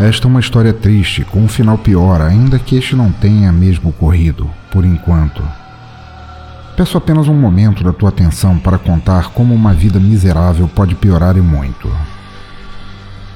Esta é uma história triste, com um final pior, ainda que este não tenha mesmo ocorrido, por enquanto. Peço apenas um momento da tua atenção para contar como uma vida miserável pode piorar e muito.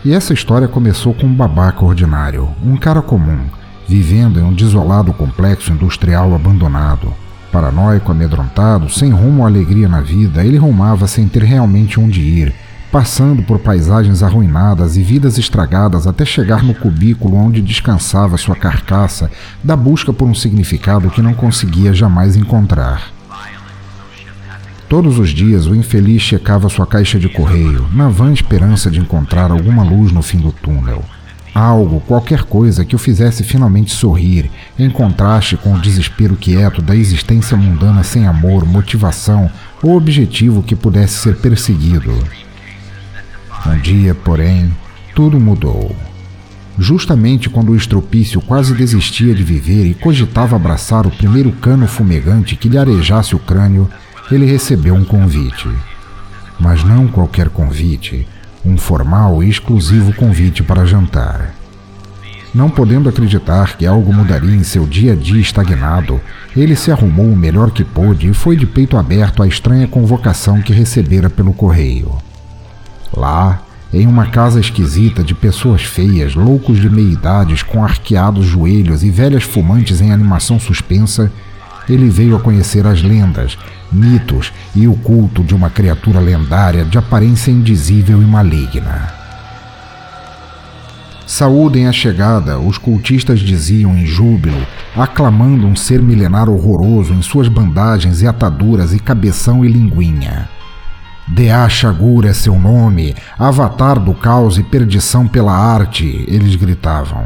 E essa história começou com um babaca ordinário, um cara comum, vivendo em um desolado complexo industrial abandonado. Paranoico, amedrontado, sem rumo ou alegria na vida, ele rumava sem ter realmente onde ir, passando por paisagens arruinadas e vidas estragadas até chegar no cubículo onde descansava sua carcaça da busca por um significado que não conseguia jamais encontrar. Todos os dias o infeliz checava sua caixa de correio, na vã esperança de encontrar alguma luz no fim do túnel. Algo, qualquer coisa que o fizesse finalmente sorrir, em contraste com o desespero quieto da existência mundana sem amor, motivação ou objetivo que pudesse ser perseguido. Um dia, porém, tudo mudou. Justamente quando o estropício quase desistia de viver e cogitava abraçar o primeiro cano fumegante que lhe arejasse o crânio, ele recebeu um convite. Mas não qualquer convite, um formal e exclusivo convite para jantar. Não podendo acreditar que algo mudaria em seu dia a dia estagnado, ele se arrumou o melhor que pôde e foi de peito aberto à estranha convocação que recebera pelo correio. Lá, em uma casa esquisita de pessoas feias, loucos de meia-idades com arqueados joelhos e velhas fumantes em animação suspensa, ele veio a conhecer as lendas, mitos e o culto de uma criatura lendária de aparência indizível e maligna. Saúdem a chegada, os cultistas diziam em júbilo, aclamando um ser milenar horroroso em suas bandagens e ataduras e cabeção e linguinha. Dea Shagur é seu nome, avatar do caos e perdição pela arte, eles gritavam.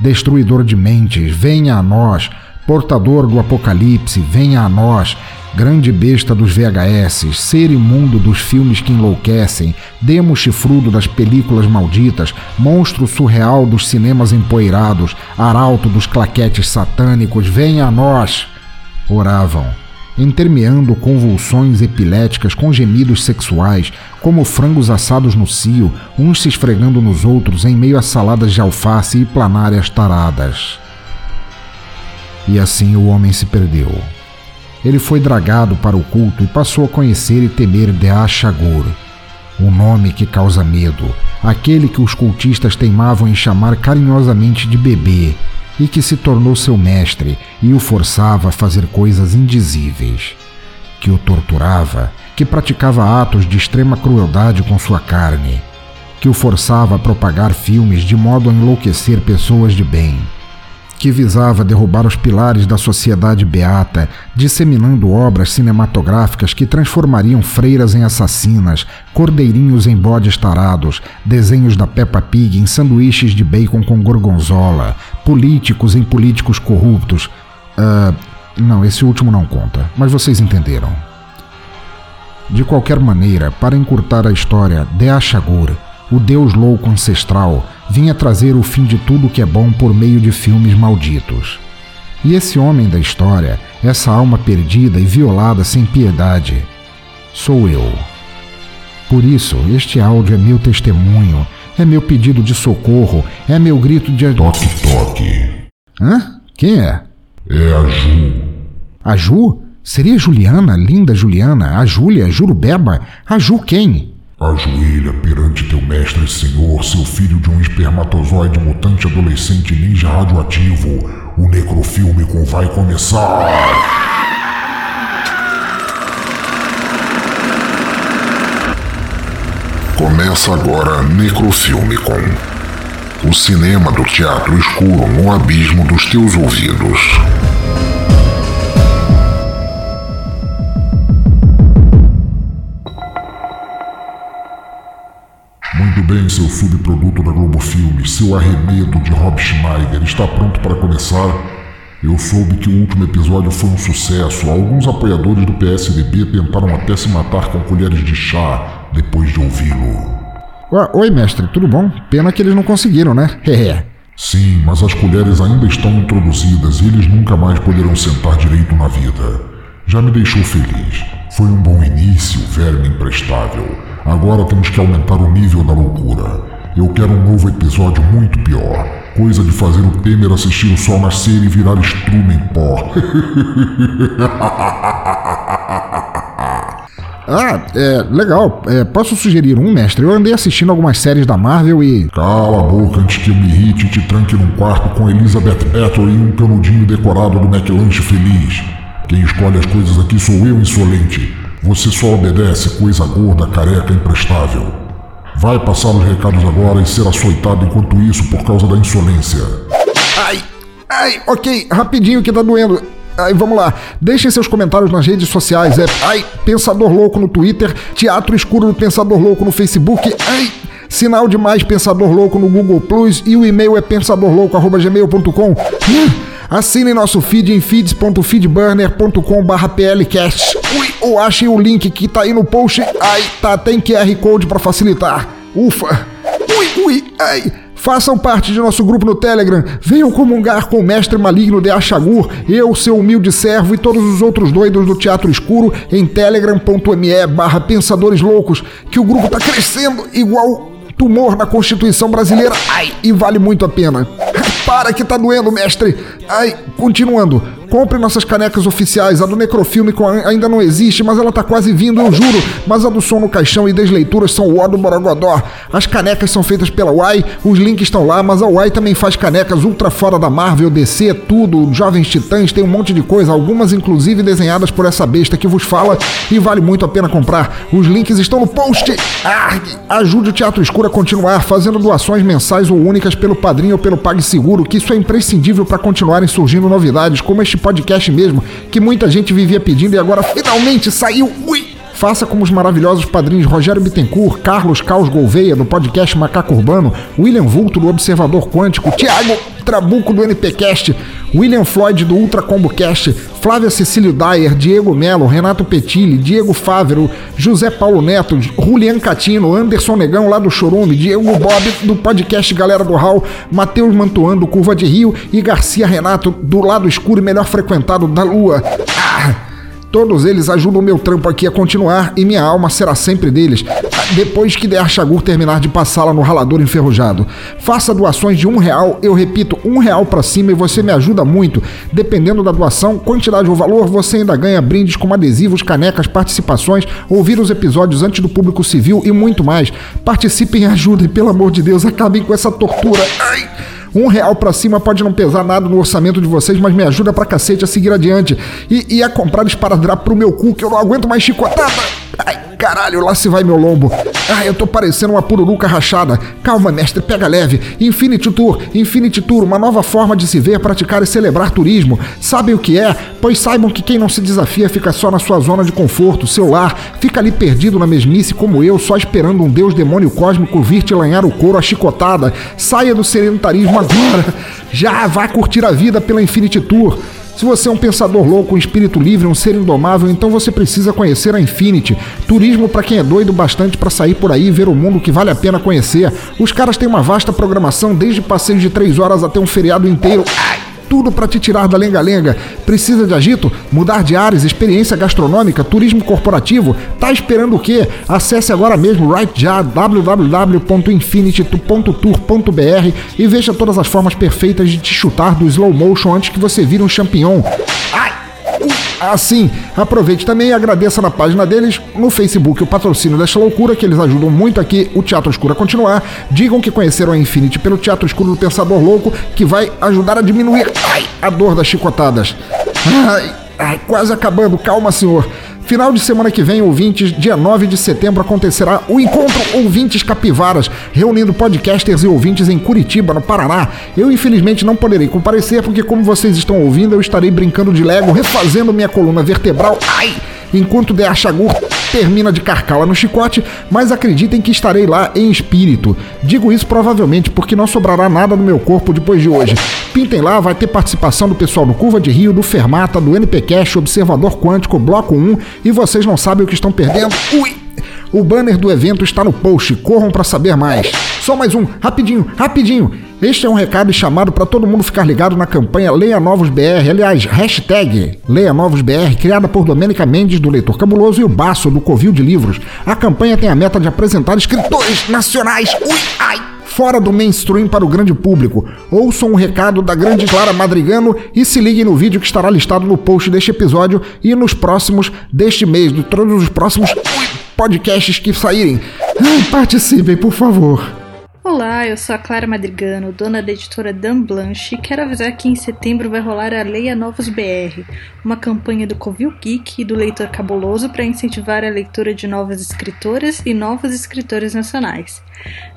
Destruidor de mentes, venha a nós, portador do apocalipse, venha a nós, grande besta dos VHS, ser imundo dos filmes que enlouquecem, demo chifrudo das películas malditas, monstro surreal dos cinemas empoeirados, arauto dos claquetes satânicos, venha a nós! Oravam, intermeando convulsões epiléticas com gemidos sexuais, como frangos assados no cio, uns se esfregando nos outros em meio a saladas de alface e planárias taradas. E assim o homem se perdeu. Ele foi dragado para o culto e passou a conhecer e temer Dea Shagur, um nome que causa medo, aquele que os cultistas teimavam em chamar carinhosamente de bebê, e que se tornou seu mestre e o forçava a fazer coisas indizíveis, que o torturava, que praticava atos de extrema crueldade com sua carne, que o forçava a propagar filmes de modo a enlouquecer pessoas de bem que visava derrubar os pilares da sociedade beata, disseminando obras cinematográficas que transformariam freiras em assassinas, cordeirinhos em bodes tarados, desenhos da Peppa Pig em sanduíches de bacon com gorgonzola, políticos em políticos corruptos. Uh, não, esse último não conta, mas vocês entenderam. De qualquer maneira, para encurtar a história, Dea Shagur, o deus louco ancestral, vinha trazer o fim de tudo que é bom por meio de filmes malditos. E esse homem da história, essa alma perdida e violada sem piedade, sou eu. Por isso, este áudio é meu testemunho, é meu pedido de socorro, é meu grito de. Toque, toque. Hã? Quem é? É a Ju. A Ju? Seria Juliana, linda Juliana, a Júlia, Jurubeba? A Ju quem? Ajoelha perante teu mestre senhor, seu filho de um espermatozoide mutante adolescente ninja radioativo. O necrofílmico vai começar! Começa agora Necrofilmicon. O cinema do teatro escuro no abismo dos teus ouvidos. Bem, seu subproduto da Globo Filmes, seu arremedo de Rob Schneider está pronto para começar? Eu soube que o último episódio foi um sucesso. Alguns apoiadores do PSDB tentaram até se matar com colheres de chá depois de ouvi-lo. Oi, mestre, tudo bom? Pena que eles não conseguiram, né? Hehe. Sim, mas as colheres ainda estão introduzidas e eles nunca mais poderão sentar direito na vida. Já me deixou feliz. Foi um bom início, verme imprestável. Agora temos que aumentar o nível da loucura. Eu quero um novo episódio muito pior. Coisa de fazer o Temer assistir o sol nascer e virar estrume em pó. Ah, é, legal. É, posso sugerir um, mestre? Eu andei assistindo algumas séries da Marvel e. Cala a boca antes que eu me irrite e te tranque num quarto com Elizabeth Bathory e um canudinho decorado do McLanche feliz. Quem escolhe as coisas aqui sou eu, insolente. Você só obedece, coisa gorda, careca, imprestável. Vai passar os recados agora e ser açoitado enquanto isso por causa da insolência. Ai, ai, ok, rapidinho que tá doendo. Aí vamos lá, deixem seus comentários nas redes sociais. É ai, Pensador Louco no Twitter, Teatro Escuro do Pensador Louco no Facebook. Ai, Sinal de Mais Pensador Louco no Google Plus e o e-mail é pensadorlouco@gmail.com. Hum, assinem nosso feed em feeds.feedburner.com plcast. Ui, ou achem o link que tá aí no post. Ai, tá, tem QR Code para facilitar. Ufa. Ui, ui, ai. Façam parte de nosso grupo no Telegram. Venham comungar com o mestre maligno de Achagur, eu, seu humilde servo e todos os outros doidos do Teatro Escuro em telegram.me barra Pensadores Loucos, que o grupo tá crescendo igual tumor na Constituição Brasileira. Ai, e vale muito a pena. Para que tá doendo, mestre. Ai, continuando. Compre nossas canecas oficiais. A do Necrofilme ainda não existe, mas ela tá quase vindo, eu juro. Mas a do Som no Caixão e das leituras são o ó do Borogodó. As canecas são feitas pela Uai, os links estão lá, mas a Uai também faz canecas ultra fora da Marvel, DC, tudo, Jovens Titãs, tem um monte de coisa, algumas inclusive desenhadas por essa besta que vos fala e vale muito a pena comprar. Os links estão no post. Arg! Ajude o Teatro Escuro a continuar fazendo doações mensais ou únicas pelo Padrinho ou pelo PagSeguro, que isso é imprescindível para continuarem surgindo novidades, como este podcast mesmo, que muita gente vivia pedindo e agora finalmente saiu. Ui! Faça como os maravilhosos padrinhos Rogério Bittencourt, Carlos Caos Gouveia, do podcast Macaco Urbano, William Vulto, do Observador Quântico, Tiago Trabuco, do NPcast, William Floyd, do Ultra Combo Cast, Flávia Cecílio Dyer, Diego Melo, Renato Petilli, Diego Fávero, José Paulo Neto, Julian Catino, Anderson Negão, lá do Chorume, Diego Bob, do podcast Galera do Hall, Matheus Mantuan, do Curva de Rio e Garcia Renato, do Lado Escuro e Melhor Frequentado da Lua. Ah! Todos eles ajudam meu trampo aqui a continuar e minha alma será sempre deles, depois que der Chagur terminar de passá-la no ralador enferrujado. Faça doações de um real, eu repito, um real para cima e você me ajuda muito. Dependendo da doação, quantidade ou valor, você ainda ganha brindes como adesivos, canecas, participações, ouvir os episódios antes do público civil e muito mais. Participem e ajudem, pelo amor de Deus, acabem com essa tortura. Ai! Um real para cima pode não pesar nada no orçamento de vocês, mas me ajuda pra cacete a seguir adiante. E, e a comprar esparadrapo pro meu cu, que eu não aguento mais chicotada. Ai, caralho, lá se vai meu lombo. Ai, eu tô parecendo uma pururuca rachada. Calma, mestre, pega leve. Infinity Tour, Infinity Tour, uma nova forma de se ver, praticar e celebrar turismo. Sabem o que é? Pois saibam que quem não se desafia fica só na sua zona de conforto, seu lar, fica ali perdido na mesmice como eu, só esperando um deus demônio cósmico vir te lanhar o couro a chicotada. Saia do sedentarismo agora. Já vá curtir a vida pela Infinity Tour. Se você é um pensador louco, um espírito livre, um ser indomável, então você precisa conhecer a Infinity. Turismo para quem é doido bastante para sair por aí e ver o mundo que vale a pena conhecer. Os caras têm uma vasta programação, desde passeios de três horas até um feriado inteiro. Ai! Tudo para te tirar da lenga-lenga. Precisa de agito? Mudar de ares, experiência gastronômica, turismo corporativo? Tá esperando o quê? Acesse agora mesmo right já www.infinity.tour.br e veja todas as formas perfeitas de te chutar do slow motion antes que você vire um champignon. Assim, aproveite também e agradeça na página deles no Facebook o patrocínio desta loucura, que eles ajudam muito aqui o Teatro Escuro a continuar. Digam que conheceram a Infinity pelo Teatro Escuro do Pensador Louco, que vai ajudar a diminuir ai, a dor das chicotadas. Ai, ai, quase acabando, calma, senhor. Final de semana que vem, ouvintes, dia 9 de setembro, acontecerá o Encontro Ouvintes Capivaras, reunindo podcasters e ouvintes em Curitiba, no Paraná. Eu, infelizmente, não poderei comparecer, porque, como vocês estão ouvindo, eu estarei brincando de Lego, refazendo minha coluna vertebral. Ai! enquanto Der Chagur termina de carcala no chicote, mas acreditem que estarei lá em espírito. Digo isso provavelmente porque não sobrará nada no meu corpo depois de hoje. Pintem lá, vai ter participação do pessoal do Curva de Rio, do Fermata, do NPcast, Observador Quântico, Bloco 1, e vocês não sabem o que estão perdendo. Ui! O banner do evento está no post, corram para saber mais. Só mais um, rapidinho, rapidinho. Este é um recado chamado para todo mundo ficar ligado na campanha Leia Novos BR, aliás, hashtag Leia Novos BR, criada por Domênica Mendes, do Leitor Cabuloso, e o Baço, do Covil de Livros. A campanha tem a meta de apresentar escritores nacionais. Ui, ai! fora do mainstream para o grande público. Ouçam o recado da grande Clara Madrigano e se liguem no vídeo que estará listado no post deste episódio e nos próximos deste mês, de todos os próximos podcasts que saírem. Participem, por favor. Olá, eu sou a Clara Madrigano, dona da editora Dan Blanche, e quero avisar que em setembro vai rolar a Leia Novos BR, uma campanha do Covil Geek e do Leitor Cabuloso para incentivar a leitura de novas escritoras e novos escritores nacionais.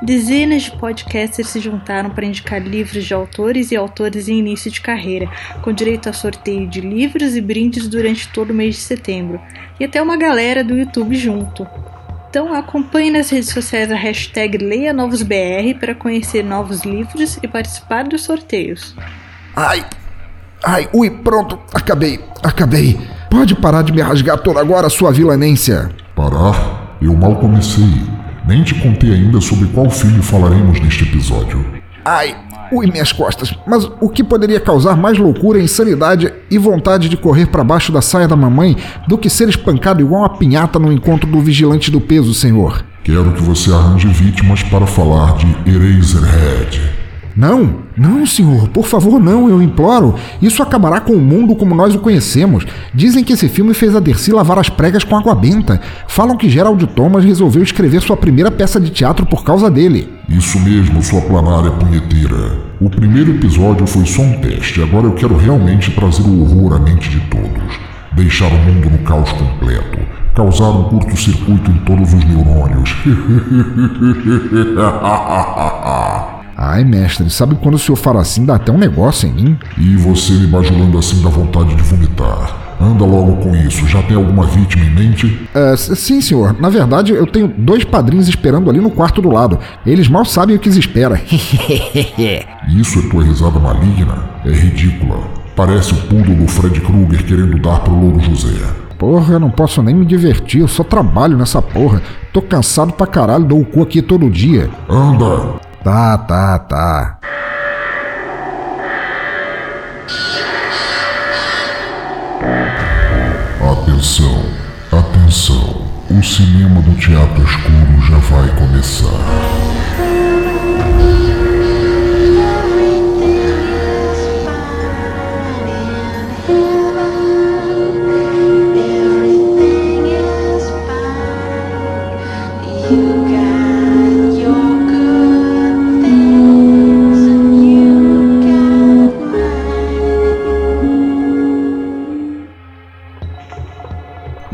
Dezenas de podcasters se juntaram para indicar livros de autores e autores em início de carreira, com direito a sorteio de livros e brindes durante todo o mês de setembro, e até uma galera do YouTube junto. Então acompanhe nas redes sociais a hashtag LeiaNovosBR para conhecer novos livros e participar dos sorteios. Ai, ai, ui, pronto, acabei, acabei. Pode parar de me rasgar toda agora, sua vilanência. Parar? Eu mal comecei. Nem te contei ainda sobre qual filho falaremos neste episódio. Ai, Ui, minhas costas. Mas o que poderia causar mais loucura, insanidade e vontade de correr para baixo da saia da mamãe do que ser espancado igual uma pinhata no encontro do vigilante do peso, senhor? Quero que você arranje vítimas para falar de Eraserhead. Não, não, senhor, por favor, não, eu imploro. Isso acabará com o mundo como nós o conhecemos. Dizem que esse filme fez a Dercy lavar as pregas com água benta. Falam que Gerald Thomas resolveu escrever sua primeira peça de teatro por causa dele. Isso mesmo, sua planária punheteira. O primeiro episódio foi só um teste, agora eu quero realmente trazer o horror à mente de todos. Deixar o mundo no caos completo. Causar um curto-circuito em todos os neurônios. Ai, mestre, sabe quando o senhor fala assim, dá até um negócio em mim? E você me bajulando assim dá vontade de vomitar. Anda logo com isso, já tem alguma vítima em mente? É, sim, senhor. Na verdade, eu tenho dois padrinhos esperando ali no quarto do lado. Eles mal sabem o que os espera. isso é tua risada maligna? É ridícula. Parece o pulo do Fred Krueger querendo dar pro Louro José. Porra, eu não posso nem me divertir, eu só trabalho nessa porra. Tô cansado pra caralho, dou o cu aqui todo dia. Anda! Tá, tá, tá. Atenção, atenção. O cinema do Teatro Escuro já vai começar.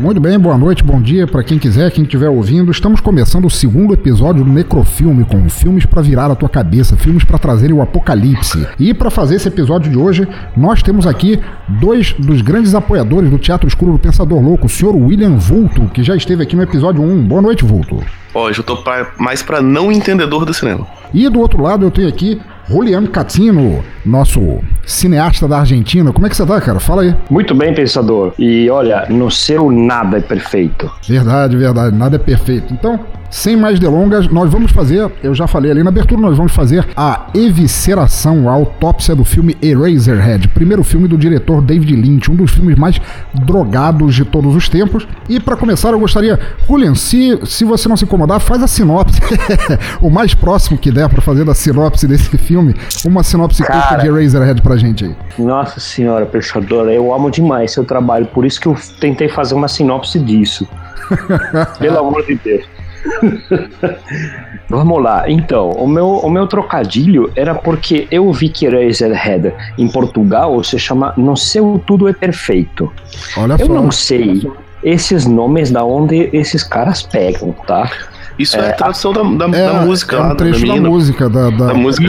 Muito bem, boa noite, bom dia para quem quiser, quem estiver ouvindo. Estamos começando o segundo episódio do Necrofilme com filmes para virar a tua cabeça, filmes para trazerem o apocalipse. E para fazer esse episódio de hoje, nós temos aqui dois dos grandes apoiadores do Teatro Escuro do Pensador Louco, o senhor William Vulto, que já esteve aqui no episódio 1. Boa noite, Vulto. Hoje eu tô pra, mais para não entendedor do cinema. E do outro lado eu tenho aqui Juliano Catino, nosso cineasta da Argentina. Como é que você tá, cara? Fala aí. Muito bem, pensador. E olha, no seu nada é perfeito. Verdade, verdade. Nada é perfeito. Então, sem mais delongas, nós vamos fazer, eu já falei ali na abertura, nós vamos fazer a evisceração, a autópsia do filme Eraserhead, primeiro filme do diretor David Lynch, um dos filmes mais drogados de todos os tempos. E para começar, eu gostaria, Julian, se, se você não se incomodar, faz a sinopse, o mais próximo que der para fazer da sinopse desse filme, uma sinopse Cara, curta de Eraserhead pra gente aí. Nossa senhora, pensadora, eu amo demais seu trabalho, por isso que eu tentei fazer uma sinopse disso. Pelo amor de Deus. Vamos lá, então, o meu, o meu trocadilho era porque eu vi que Razorhead em Portugal se chama No Seu Tudo é Perfeito. Olha eu só. não sei esses nomes da onde esses caras pegam, tá? Isso é, é a tradução da, da, é, da música. É um trecho da, da, música. Da, da... da música.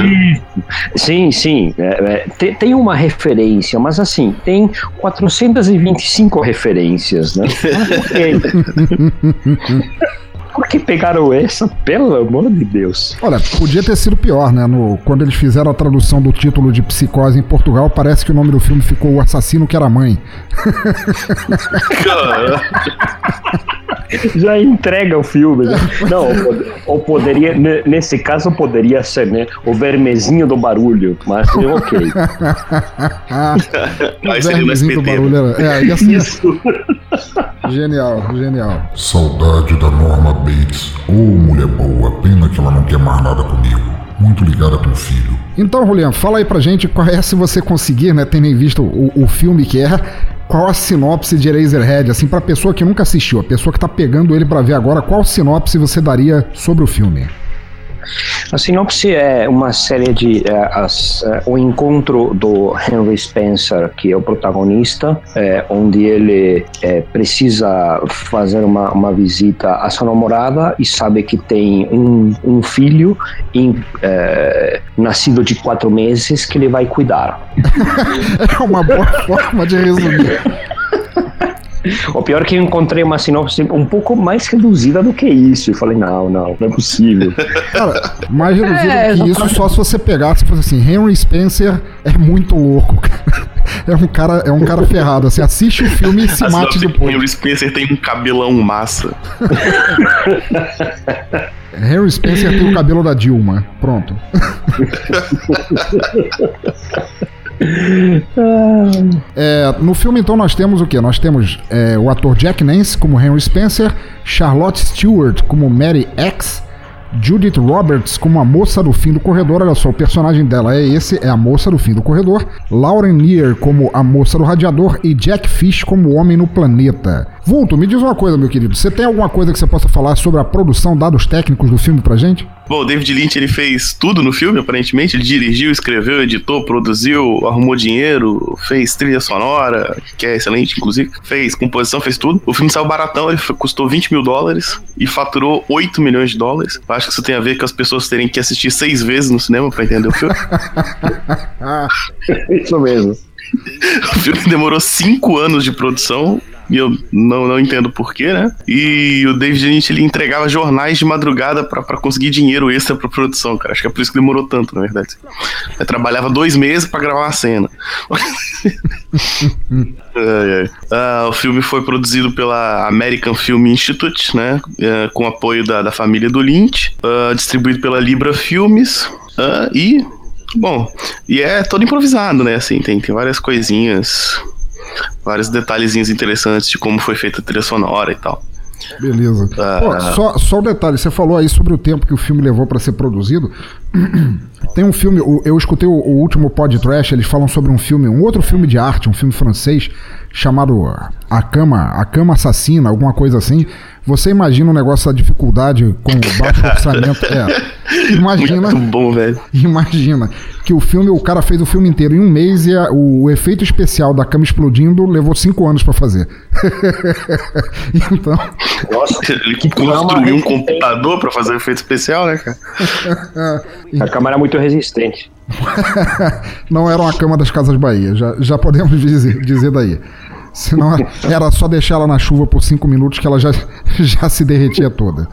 Sim, sim. É, é, tem, tem, uma referência, mas assim, tem 425 referências, né? Por que pegaram essa? Pelo amor de Deus. Olha, podia ter sido pior, né? No, quando eles fizeram a tradução do título de Psicose em Portugal, parece que o nome do filme ficou O Assassino que era mãe. Já entrega o filme. Né? Não, ou poderia, nesse caso poderia ser, né? O vermezinho do barulho, mas ok. o vermezinho do barulho era. É, ia ser... Isso. Genial, genial. Saudade da Norma Bates. Oh, mulher boa, pena que ela não quer mais nada comigo. muito ligada com o filho. Então, Julian, fala aí pra gente qual é, se você conseguir, né, tendo visto o, o filme que é, qual a sinopse de Eraserhead, assim, pra pessoa que nunca assistiu, a pessoa que tá pegando ele para ver agora, qual sinopse você daria sobre o filme? A sinopse é uma série de é, as, é, o encontro do Henry Spencer, que é o protagonista, é, onde ele é, precisa fazer uma, uma visita à sua namorada e sabe que tem um, um filho em, é, nascido de quatro meses que ele vai cuidar. é uma boa forma de resumir. O pior é que eu encontrei uma sinopse um pouco mais reduzida do que isso. E falei, não, não, não é possível. Cara, mais reduzida é, do que isso, só se você pegasse e fosse assim, Henry Spencer é muito louco, cara. É um cara, é um cara ferrado. Você assiste o filme e se mate depois. Henry Spencer tem um cabelão massa. Harry Spencer tem o cabelo da Dilma. Pronto. É, no filme, então, nós temos o que? Nós temos é, o ator Jack Nance como Henry Spencer, Charlotte Stewart como Mary X, Judith Roberts como a moça do fim do corredor. Olha só, o personagem dela é esse, é a moça do fim do corredor. Lauren Lear como a moça do radiador e Jack Fish como o homem no planeta. Vulto, me diz uma coisa, meu querido. Você tem alguma coisa que você possa falar sobre a produção, dados técnicos do filme pra gente? Bom, o David Lynch ele fez tudo no filme, aparentemente. Ele dirigiu, escreveu, editou, produziu, arrumou dinheiro, fez trilha sonora, que é excelente, inclusive. Fez composição, fez tudo. O filme saiu baratão, ele custou 20 mil dólares e faturou 8 milhões de dólares. Eu acho que isso tem a ver com as pessoas terem que assistir seis vezes no cinema pra entender o filme. isso mesmo. O filme demorou cinco anos de produção e eu não, não entendo porquê, né? E o David Lynch ele entregava jornais de madrugada para conseguir dinheiro extra pra produção, cara. Acho que é por isso que demorou tanto, na verdade. Eu trabalhava dois meses para gravar uma cena. Ah, o filme foi produzido pela American Film Institute, né? É, com apoio da, da família do Lynch, uh, distribuído pela Libra Filmes. Uh, e Bom, e é todo improvisado, né? Assim, tem, tem várias coisinhas vários detalhezinhos interessantes de como foi feita a trilha sonora e tal. Beleza. Ah. Pô, só, só um detalhe, você falou aí sobre o tempo que o filme levou para ser produzido. Tem um filme, eu escutei o, o último podcast, eles falam sobre um filme, um outro filme de arte, um filme francês, chamado A Cama, A Cama Assassina, alguma coisa assim. Você imagina um negócio da dificuldade com baixo orçamento. É. Imagina. Muito bom, velho. Imagina que o filme, o cara fez o filme inteiro em um mês e a, o, o, efeito especial da cama explodindo levou cinco anos para fazer. então. Nossa, ele construiu um computador para fazer o efeito especial, né, cara? a cama era muito resistente. Não era uma cama das Casas Bahia, já, já podemos dizer, dizer daí. Senão era só deixar ela na chuva por cinco minutos que ela já, já se derretia toda.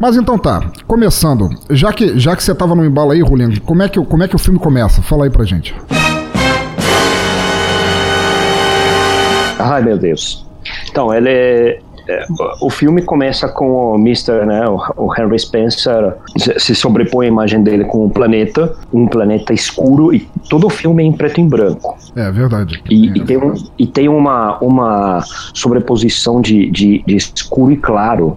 Mas então tá, começando. Já que, já que você tava no embalo aí, Juliano, como é, que, como é que o filme começa? Fala aí pra gente. Ai meu Deus. Então, ele é, o filme começa com o Mr., né, o Henry Spencer, se sobrepõe a imagem dele com um planeta, um planeta escuro, e todo o filme é em preto e branco. É verdade. E, é. e tem, um, e tem uma, uma sobreposição de, de, de escuro e claro,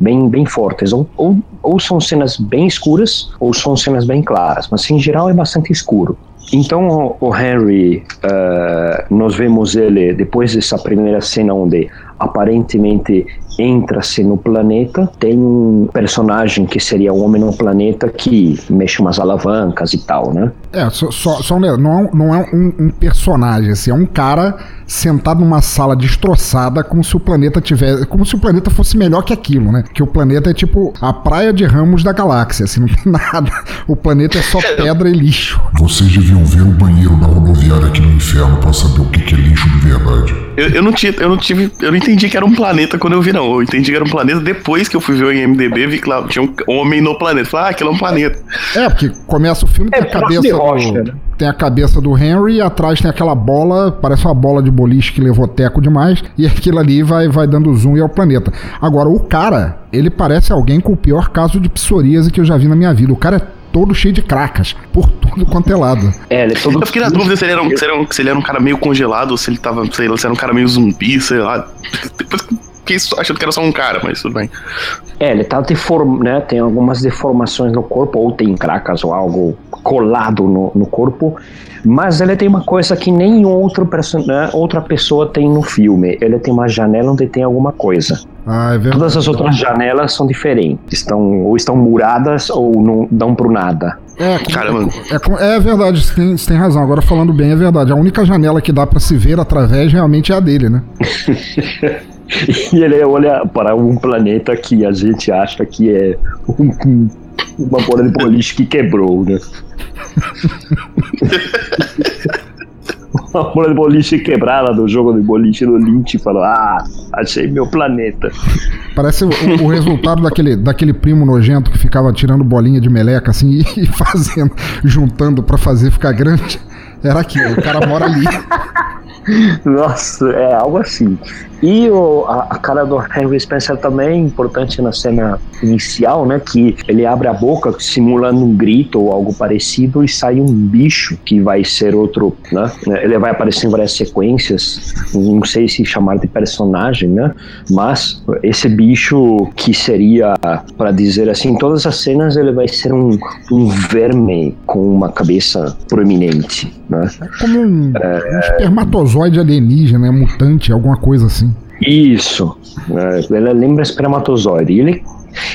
bem, bem fortes. Ou, ou, ou são cenas bem escuras, ou são cenas bem claras, mas em geral é bastante escuro. Então o Henry, uh, nós vemos ele depois dessa primeira cena onde aparentemente entra-se no planeta, tem um personagem que seria o homem no planeta que mexe umas alavancas e tal, né? É, só, só, só não é, não é um, um, personagem, assim, é um cara sentado numa sala destroçada como se o planeta tivesse, como se o planeta fosse melhor que aquilo, né? Que o planeta é tipo a praia de ramos da galáxia, assim, não tem nada. O planeta é só pedra e lixo. Vocês deviam ver o banheiro da rodoviária aqui no inferno para saber o que é lixo de verdade. Eu, eu, não tinha, eu não tive, eu não entendi que era um planeta quando eu vi, não. Eu entendi que era um planeta depois que eu fui ver o IMDB, vi que lá tinha um homem no planeta. Falei, ah, aquilo é um planeta. É, porque começa o filme é, tem a cabeça do, rocha, né? tem a cabeça do Henry e atrás tem aquela bola, parece uma bola de boliche que levou teco demais, e aquilo ali vai, vai dando zoom e é o planeta. Agora, o cara, ele parece alguém com o pior caso de psoríase que eu já vi na minha vida. O cara é todo cheio de cracas, por tudo quanto é lado. É, ele é todo. Eu fiquei na dúvida se ele, era um, se, era um, se ele era um cara meio congelado, ou se ele tava, sei lá, se era um cara meio zumbi, sei lá. Depois fiquei achando que era só um cara, mas tudo bem. É, ele tá deform, né? Tem algumas deformações no corpo, ou tem cracas ou algo colado no, no corpo. Mas ele tem uma coisa que nem outro né, outra pessoa tem no filme. Ele tem uma janela onde tem alguma coisa. Ah, é Todas as outras janelas são diferentes. Estão, ou estão muradas ou não dão pro nada. É, Caramba. É, é, verdade, você tem, você tem razão. Agora falando bem, é verdade. A única janela que dá para se ver através realmente é a dele, né? e ele olha para um planeta que a gente acha que é um, uma bola de boliche que quebrou, né? uma bola de boliche quebrada do jogo de boliche do Lynch e falou: Ah, achei meu planeta. Parece o, o, resultado daquele, daquele primo nojento que ficava tirando bolinha de meleca assim e fazendo, juntando para fazer ficar grande. Era aquilo, o cara mora ali. Nossa, é algo assim. E o, a, a, cara do Henry Spencer também é importante na cena inicial, né? Que ele abre a boca simulando um grito ou algo parecido e sai um bicho que vai ser outro, né? Ele vai aparecer em várias sequências, não sei se chamar de personagem, né? Mas esse bicho que seria, para dizer assim, em todas as cenas ele vai ser um, um verme com uma cabeça proeminente, né? É como um, é, um espermatozoide alienígena, né? mutante, alguma coisa assim. Isso. É, ele lembra espermatozoide. Ele,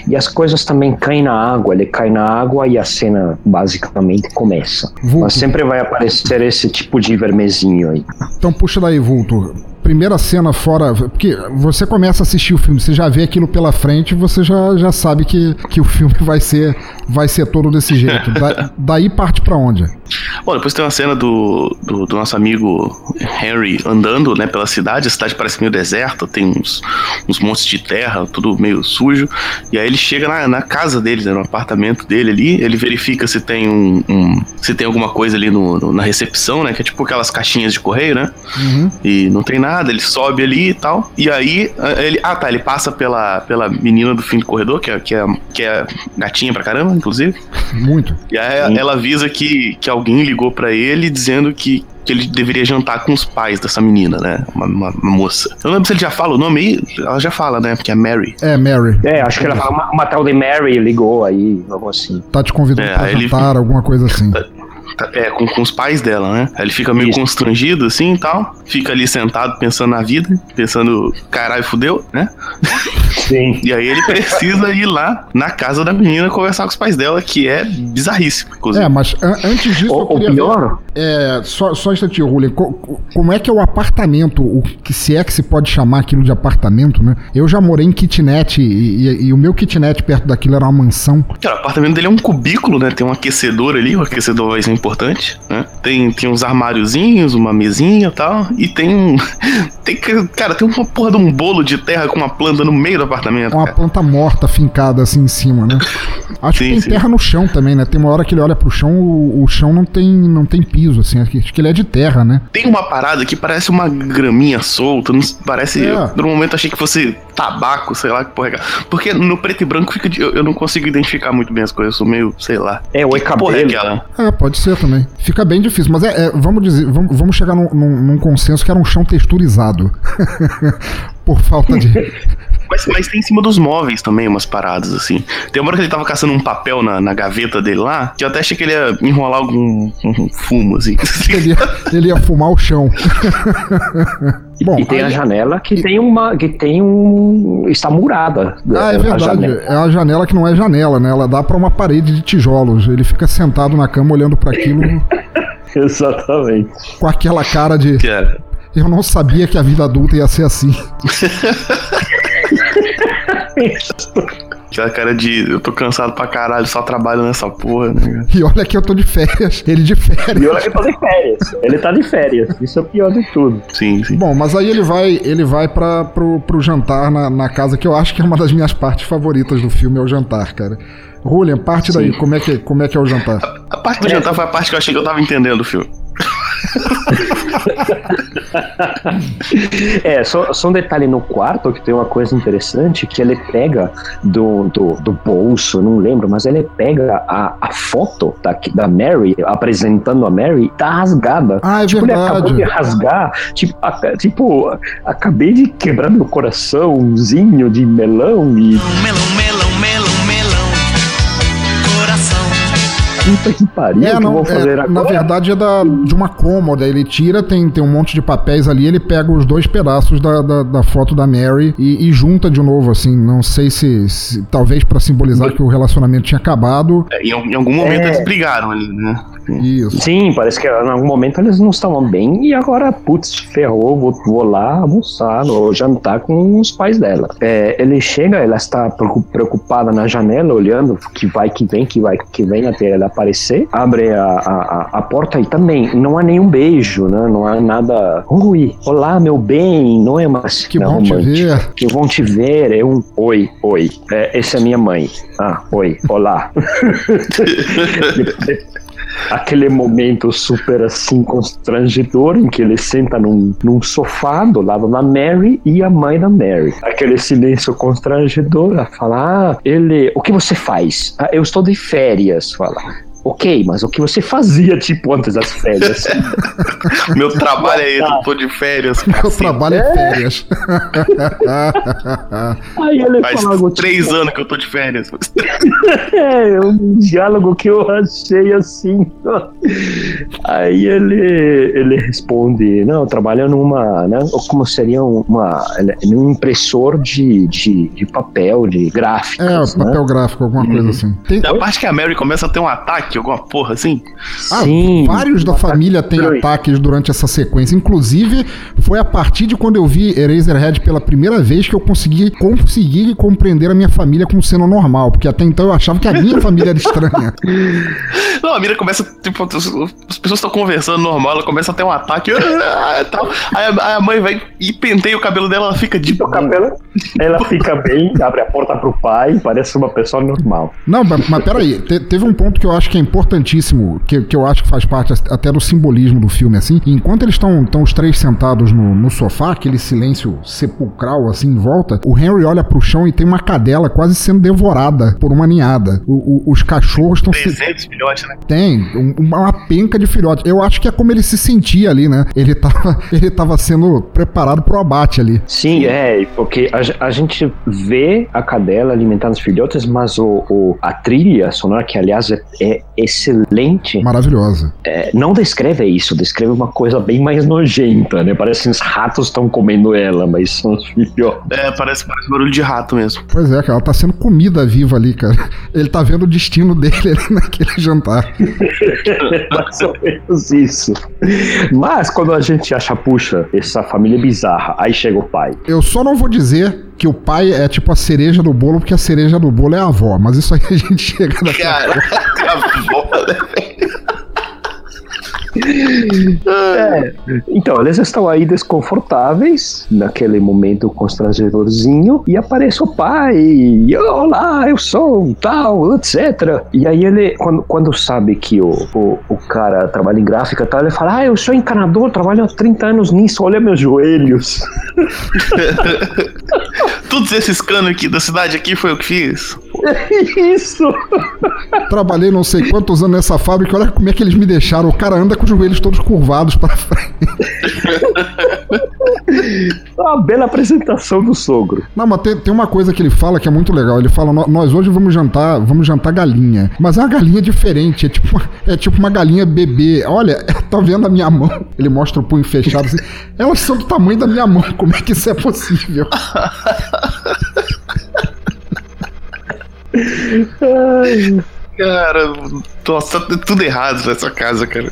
e as coisas também caem na água. Ele cai na água e a cena basicamente começa. Vulto. Mas sempre vai aparecer esse tipo de vermezinho aí. Então puxa daí, Vulto primeira cena fora. Porque você começa a assistir o filme, você já vê aquilo pela frente, você já, já sabe que, que o filme vai ser, vai ser todo desse jeito. Da, daí parte para onde? Bom, depois tem uma cena do, do, do, nosso amigo Henry andando né, pela cidade. A cidade parece meio deserta, tem uns, uns montes de terra, tudo meio sujo. E aí ele chega na, na casa dele, né, no apartamento dele ali. Ele verifica se tem um, um se tem alguma coisa ali no, no, na recepção, né? Que é tipo aquelas caixinhas de correio, né? Uhum. E não tem nada, ele sobe ali e tal. E aí ele. Ah, tá, ele passa pela, pela menina do fim do corredor, que é, que é, que é gatinha pra caramba, inclusive. Muito. E aí ela avisa que, que alguém ligou para ele dizendo que, que ele deveria jantar com os pais dessa menina, né? Uma, uma, uma, moça. Eu não lembro se ele já fala o nome aí. Ela já fala, né? Porque é Mary. É, Mary. É, acho que ela fala uma, uma tal de Mary ligou aí, algo assim. Tá te convidando é, pra jantar, ele... alguma coisa assim. É, com, com os pais dela, né? Aí ele fica meio Isso. constrangido assim e tal. Fica ali sentado pensando na vida, pensando, caralho, fudeu, né? Sim. e aí ele precisa ir lá na casa da menina conversar com os pais dela, que é bizarríssimo, inclusive. É, mas an antes disso. O, o pior? Ver, é, só, só um instantinho, Rulli. Co como é que é o apartamento, o que se é que se pode chamar aquilo de apartamento, né? Eu já morei em kitnet e, e, e o meu kitnet perto daquilo era uma mansão. Cara, o apartamento dele é um cubículo, né? Tem um aquecedor ali, o aquecedor vai ser importante, né? Tem, tem uns armáriozinhos, uma mesinha e tal, e tem, tem. Cara, tem uma porra de um bolo de terra com uma planta no meio do apartamento. Uma cara. planta morta fincada assim em cima, né? Acho sim, que tem sim. terra no chão também, né? Tem uma hora que ele olha pro chão, o, o chão não tem, não tem piso, assim. Acho que ele é de terra, né? Tem uma parada que parece uma graminha solta, não parece. É. Eu, no momento achei que fosse tabaco, sei lá que porra é. Porque no preto e branco fica. Eu, eu não consigo identificar muito bem as coisas, eu sou meio, sei lá. É, o cabelo. É, é, pode ser também. Fica bem difícil, mas é, é vamos dizer, vamos, vamos chegar num, num, num consenso que era um chão texturizado. Por falta de. Mas, mas tem em cima dos móveis também umas paradas, assim. Tem uma hora que ele tava caçando um papel na, na gaveta dele lá, que eu até achei que ele ia enrolar algum um fumo, assim. Ele ia, ele ia fumar o chão. Bom, e tem aí... a janela que tem uma. que tem um. está murada. Ah, é verdade. É a janela que não é janela, né? Ela dá para uma parede de tijolos. Ele fica sentado na cama olhando para aquilo. Exatamente. Com aquela cara de. Cara. Eu não sabia que a vida adulta ia ser assim. Aquela cara de eu tô cansado pra caralho, só trabalho nessa porra, né? E olha que eu tô de férias, ele de férias. E olha que eu tô de férias. Ele tá de férias. Isso é o pior de tudo. Sim, sim. Bom, mas aí ele vai, ele vai pra, pro, pro jantar na, na casa, que eu acho que é uma das minhas partes favoritas do filme, é o jantar, cara. Julian, parte sim. daí, como é, que, como é que é o jantar? A, a parte do jantar foi a parte que eu achei que eu tava entendendo o filme. É, só, só um detalhe no quarto que tem uma coisa interessante que ele pega do, do, do bolso, não lembro, mas ele pega a, a foto da, da Mary, apresentando a Mary, tá rasgada. Ah, é tipo, verdade. ele acabou de rasgar, tipo, a, tipo, acabei de quebrar meu coraçãozinho de melão e. Melão, melão, melão, puta que pariu, é, não, que fazer é, agora? Na verdade é da, de uma cômoda, ele tira, tem, tem um monte de papéis ali, ele pega os dois pedaços da, da, da foto da Mary e, e, junta de novo, assim, não sei se, se talvez para simbolizar que o relacionamento tinha acabado. É, em, em, algum momento é. eles brigaram ali, né? Isso. Sim, parece que em algum momento eles não estavam bem e agora, putz, ferrou, vou, vou lá almoçar, ou jantar com os pais dela. É, ele chega, ela está preocupada na janela, olhando que vai, que vem, que vai, que vem até ela aparecer, abre a, a, a porta e também não há nenhum beijo, né? Não há nada. Oi, olá, meu bem, não é mais. Que bom romântico. te ver. Que bom te ver, é um oi, oi. É, essa é minha mãe. Ah, oi, olá. aquele momento super assim constrangedor em que ele senta num, num sofá do lado da Mary e a mãe da Mary. Aquele silêncio constrangedor a falar, ah, ele, o que você faz? Ah, eu estou de férias, fala. Ok, mas o que você fazia, tipo, antes das férias? Meu trabalho é esse, eu tô de férias. Meu trabalho é, férias. Aí ele Faz fala, três tipo, anos que eu tô de férias. é, um diálogo que eu achei assim. Aí ele, ele responde, não, trabalha numa, né, como seria uma, num impressor de, de, de papel, de gráfico. É, papel né? gráfico, alguma coisa uhum. assim. Tem... Da parte que a Mary começa a ter um ataque, alguma porra assim? Ah, Sim. Vários da família têm ataques durante essa sequência. Inclusive, foi a partir de quando eu vi Eraserhead pela primeira vez que eu consegui conseguir compreender a minha família como sendo normal. Porque até então eu achava que a minha família era estranha. Não, a Mira começa, tipo, as pessoas estão conversando normal, ela começa a ter um ataque. Ah, tal. Aí a, mãe vai e penteia o cabelo dela, ela fica de. O cabelo, ela fica bem, abre a porta pro pai, parece uma pessoa normal. Não, mas, mas peraí, te, teve um ponto que eu acho que é importantíssimo, que, que eu acho que faz parte até do simbolismo do filme, assim. Enquanto eles estão os três sentados no, no, sofá, aquele silêncio sepulcral, assim, em volta, o Henry olha pro chão e tem uma cadela quase sendo devorada por uma ninhada. O, o, os cachorros estão... 300 se... filhotes, né? Tem, uma penca de filhotes. Eu acho que é como ele se sentia ali, né? Ele tava, ele tava sendo preparado pro abate ali. Sim, é, porque a, a gente vê a cadela alimentando os filhotes, mas o, o a trilha sonora, que aliás é, é excelente. Maravilhosa. É, não descreve isso, descreve uma coisa bem mais nojenta, né? Parece que os ratos estão comendo ela, mas são os filhotes. É, parece, parece barulho de rato mesmo. Pois é, cara, ela tá sendo comida viva ali, cara. Ele tá vendo o destino dele ali naquele jantar. mais ou menos isso. Mas quando a gente acha, puxa, essa família é bizarra, aí chega o pai. Eu só não vou dizer que o pai é tipo a cereja do bolo, porque a cereja do bolo é a avó. Mas isso aí a gente chega daqui Cara, a avó, né, é, então, eles estão aí desconfortáveis naquele momento constrangedorzinho e aparece o pai, e, olá, eu sou tal, etc. E aí ele, quando, quando sabe que o, o, o cara trabalha em gráfica tal, ele fala, ah, eu sou encanador, trabalho há 30 anos nisso, olha meus joelhos. Todos esses canos aqui da cidade aqui foi o que fiz. Isso! Trabalhei não sei quantos anos nessa fábrica, olha como é que eles me deixaram. O cara anda com os joelhos todos curvados para frente. uma bela apresentação do sogro. Não, mas tem, tem, uma coisa que ele fala que é muito legal. Ele fala: nós hoje vamos jantar, vamos jantar galinha. Mas é uma galinha diferente, é tipo, é tipo uma galinha bebê. Olha, tá vendo a minha mão? Ele mostra o punho fechado assim. Elas são do tamanho da minha mão. Como é que isso é possível? Ai. Cara, nossa, tá tudo errado nessa casa, cara.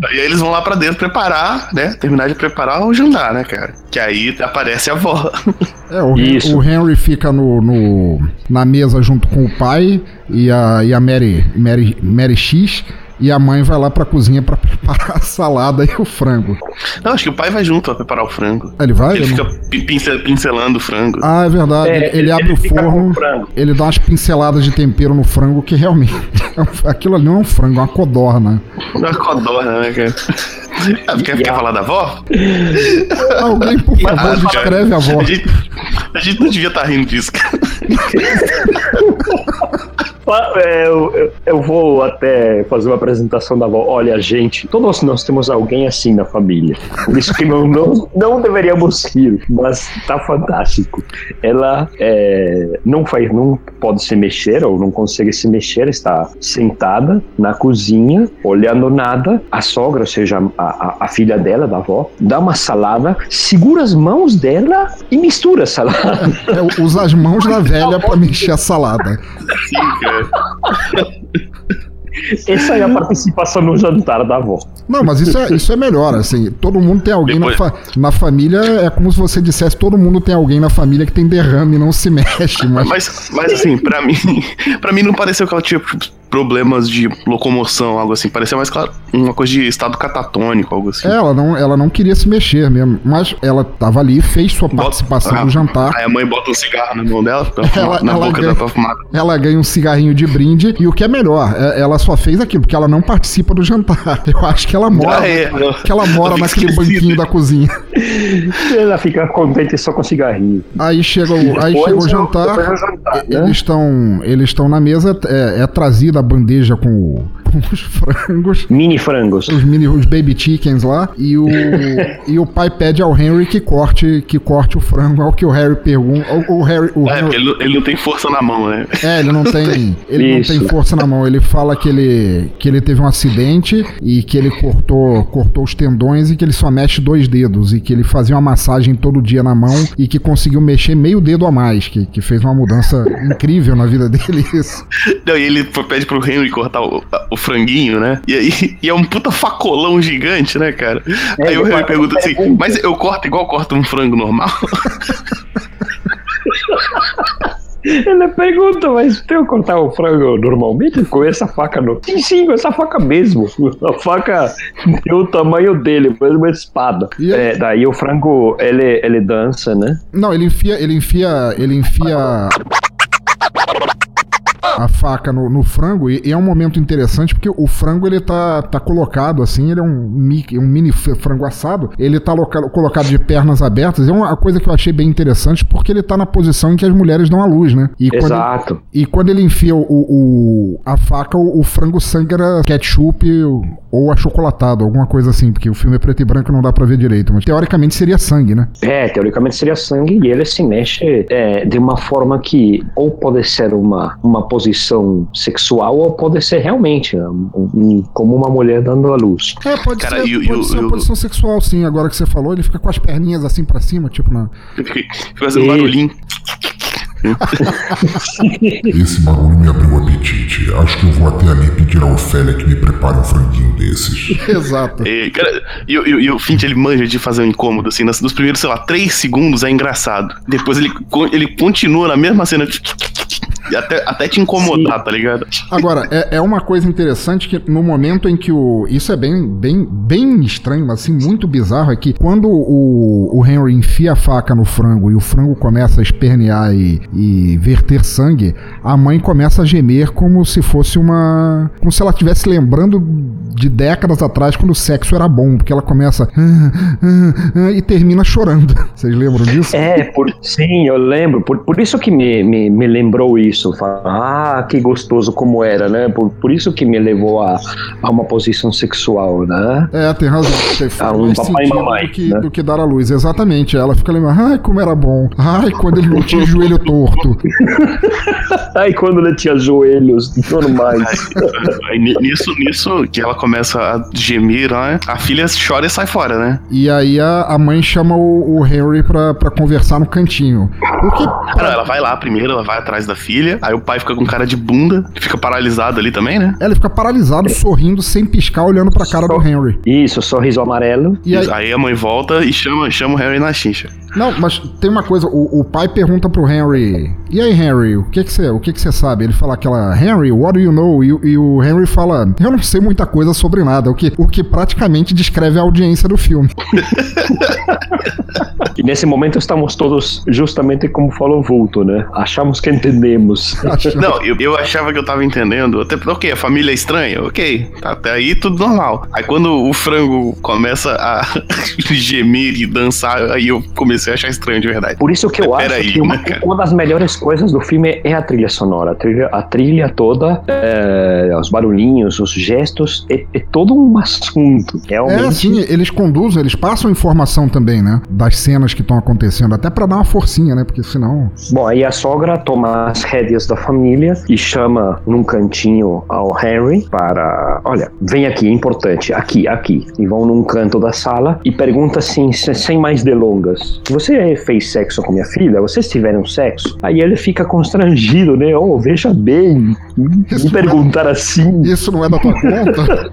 E aí eles vão lá pra dentro preparar, né? Terminar de preparar o jantar, né, cara? Que aí aparece a avó. É, o, o Henry fica no, no, na mesa junto com o pai e a, e a Mary, Mary, Mary X. e a mãe vai lá pra cozinha para preparar a salada e o frango. Não, acho que o pai vai junto pra preparar o frango. Ele vai? Ele fica não... pincelando o frango. Ah, é verdade. É, ele, ele, ele, abre ele o forno, ele dá umas pinceladas de tempero no frango que realmente. Aquilo ali não é um frango, é uma codorna. Uma codorna, né, cara? Quer, quer falar da avó? Alguém, por favor, descreve a avó. A gente, a gente não devia estar tá rindo disso, cara. É, eu, eu, vou até fazer uma apresentação da avó. Olha, gente, todos nós temos alguém assim na família. Por isso que não, não, não deveríamos rir, mas tá fantástico. Ela é, não faz, não pode se mexer ou não consegue se mexer, está sentada na cozinha, olhando nada. A sogra, ou seja, a, a, a filha dela, da avó, dá uma salada, segura as mãos dela e mistura a salada. É, usa as mãos da velha para mexer a salada. Sim, cara. Essa é a participação no jantar da avó. Não, mas isso é, isso é melhor, assim. Todo mundo tem alguém Depois... na, fa na família. É como se você dissesse: todo mundo tem alguém na família que tem derrame e não se mexe. Mas, mas, mas assim, pra mim, pra mim não pareceu que ela tinha problemas de locomoção, algo assim. Parecia mais claro, uma coisa de estado catatônico, algo assim. É, ela não, ela não queria se mexer mesmo. Mas ela tava ali, fez sua participação bota, no jantar. Aí a mãe bota um cigarro na mão dela, ela, na ela boca ganha, dela fumar. Ela ganha um cigarrinho de brinde. E o que é melhor, é, ela só fez aquilo, porque ela não participa do jantar. Eu acho que ela mora. Ah, é, que ela mora naquele banquinho da cozinha. Ela fica contente só com cigarrinho. Aí chega o, aí chega o jantar. jantar né? Eles estão eles estão na mesa, é, é trazida da bandeja com, o, com os frangos. Mini frangos. Os mini, os baby chickens lá. E o, e o pai pede ao Henry que corte, que corte o frango. Ao que o Harry pergunta. O, o Harry, o é, Henry, ele, ele, não tem força na mão, né? É, ele não tem. Ele Isso. não tem força na mão. Ele fala que ele, que ele teve um acidente e que ele cortou, cortou os tendões e que ele só mexe dois dedos. E que ele fazia uma massagem todo dia na mão e que conseguiu mexer meio dedo a mais. Que, que fez uma mudança incrível na vida dele. Isso. Não, e ele pede pro Henry cortar o, o franguinho, né? E aí e é um puta facolão gigante, né, cara? É, aí o Henry pergunta assim, mas eu corto igual corto um frango normal? Ele pergunta, mas tem eu cortar o frango normalmente com essa faca? No... Sim, sim, com essa faca mesmo. A faca tem o tamanho dele, mas uma espada. É, daí o frango, ele, ele dança, né? Não, ele enfia, ele enfia, ele enfia a faca no, no frango e, e, é um momento interessante porque o frango ele tá, tá colocado assim, ele é um, um mini frango assado, ele tá loca, colocado de pernas abertas, é uma coisa que eu achei bem interessante porque ele tá na posição em que as mulheres dão a luz, né? E Exato. Quando, e quando ele enfia o, o a faca, o, o frango sangra ketchup ou achocolatado, alguma coisa assim, porque o filme é preto e branco não dá pra ver direito, mas teoricamente seria sangue, né? É, teoricamente seria sangue e ele se mexe é, de uma forma que ou pode ser uma, uma posição sexual ou pode ser realmente um, um, como uma mulher dando a luz. É, pode Cara, ser, pode ser uma posição sexual, sim. Agora que você falou, ele fica com as perninhas assim pra cima, tipo na. Fica fazendo e... barulhinho. Esse barulho me abriu o apetite. Acho que eu vou até ali pedir a Ofélia que me prepare um franguinho desses. Exato. E, cara, e, e, e, o Fint ele manja de fazer um incômodo, assim, nos primeiros, sei lá, três segundos é engraçado. Depois ele, ele continua na mesma cena. Até, até te incomodar, Sim. tá ligado? Agora, é, é uma coisa interessante que no momento em que o. Isso é bem, bem, bem estranho, mas assim, muito bizarro, é que quando o, o Henry enfia a faca no frango e o frango começa a espernear e, e verter sangue, a mãe começa a gemer como se fosse uma. como se ela estivesse lembrando de décadas atrás quando o sexo era bom, porque ela começa ah, ah, ah, e termina chorando. Vocês lembram disso? É, por, sim, eu lembro. Por, por isso que me, me, me lembrou isso. Ah, que gostoso como era, né? Por, por isso que me levou a, a uma posição sexual, né? É, tem razão. a um papai e mamãe. Do que, né? do que dar à luz, exatamente. Ela fica lembrando, ai, como era bom. Ai, quando ele não tinha joelho torto. ai, quando ele tinha joelhos normais. nisso, nisso que ela começa a gemer, né? a filha chora e sai fora, né? E aí a, a mãe chama o, o Henry pra, pra conversar no cantinho. O que... Não, ela vai lá primeiro, ela vai atrás da filha, aí o pai fica com cara de bunda, fica paralisado ali também, né? Ele fica paralisado, sorrindo, sem piscar, olhando pra cara do Henry. Isso, sorriso amarelo. E aí... aí a mãe volta e chama, chama o Henry na chincha. Não, mas tem uma coisa, o, o pai pergunta pro Henry, e aí Henry, o que que você, o que que você sabe? Ele fala aquela, Henry, what do you know? E, e, o Henry fala, eu não sei muita coisa sobre nada, o que, o que praticamente descreve a audiência do filme. e nesse momento estamos todos justamente como falou Vulto, né? Achamos que entendemos. Não, eu, eu achava que eu tava entendendo, até, ok, a família é estranha, ok, tá, até aí tudo normal. Aí quando o frango começa a gemer e dançar, aí eu comecei a achar estranho de verdade. Por isso que eu acho aí, que uma, né, uma, das melhores coisas do filme é a trilha sonora. A trilha, a trilha toda, é, os barulhinhos, os gestos, é, é, todo um assunto. Realmente. É, sim, eles conduzem, eles passam informação também, né? Das cenas que estão acontecendo, até para dar uma forcinha, né? Porque senão. Bom, aí a sogra toma as rédeas da família e chama num cantinho ao Henry para. Olha, vem aqui, é importante, aqui, aqui. E vão num canto da sala e pergunta assim, sem mais delongas: Você fez sexo com minha filha? Vocês tiveram sexo? Aí ele fica constrangido, né? Oh, veja bem, isso me perguntar é, assim. Isso não é da tua conta?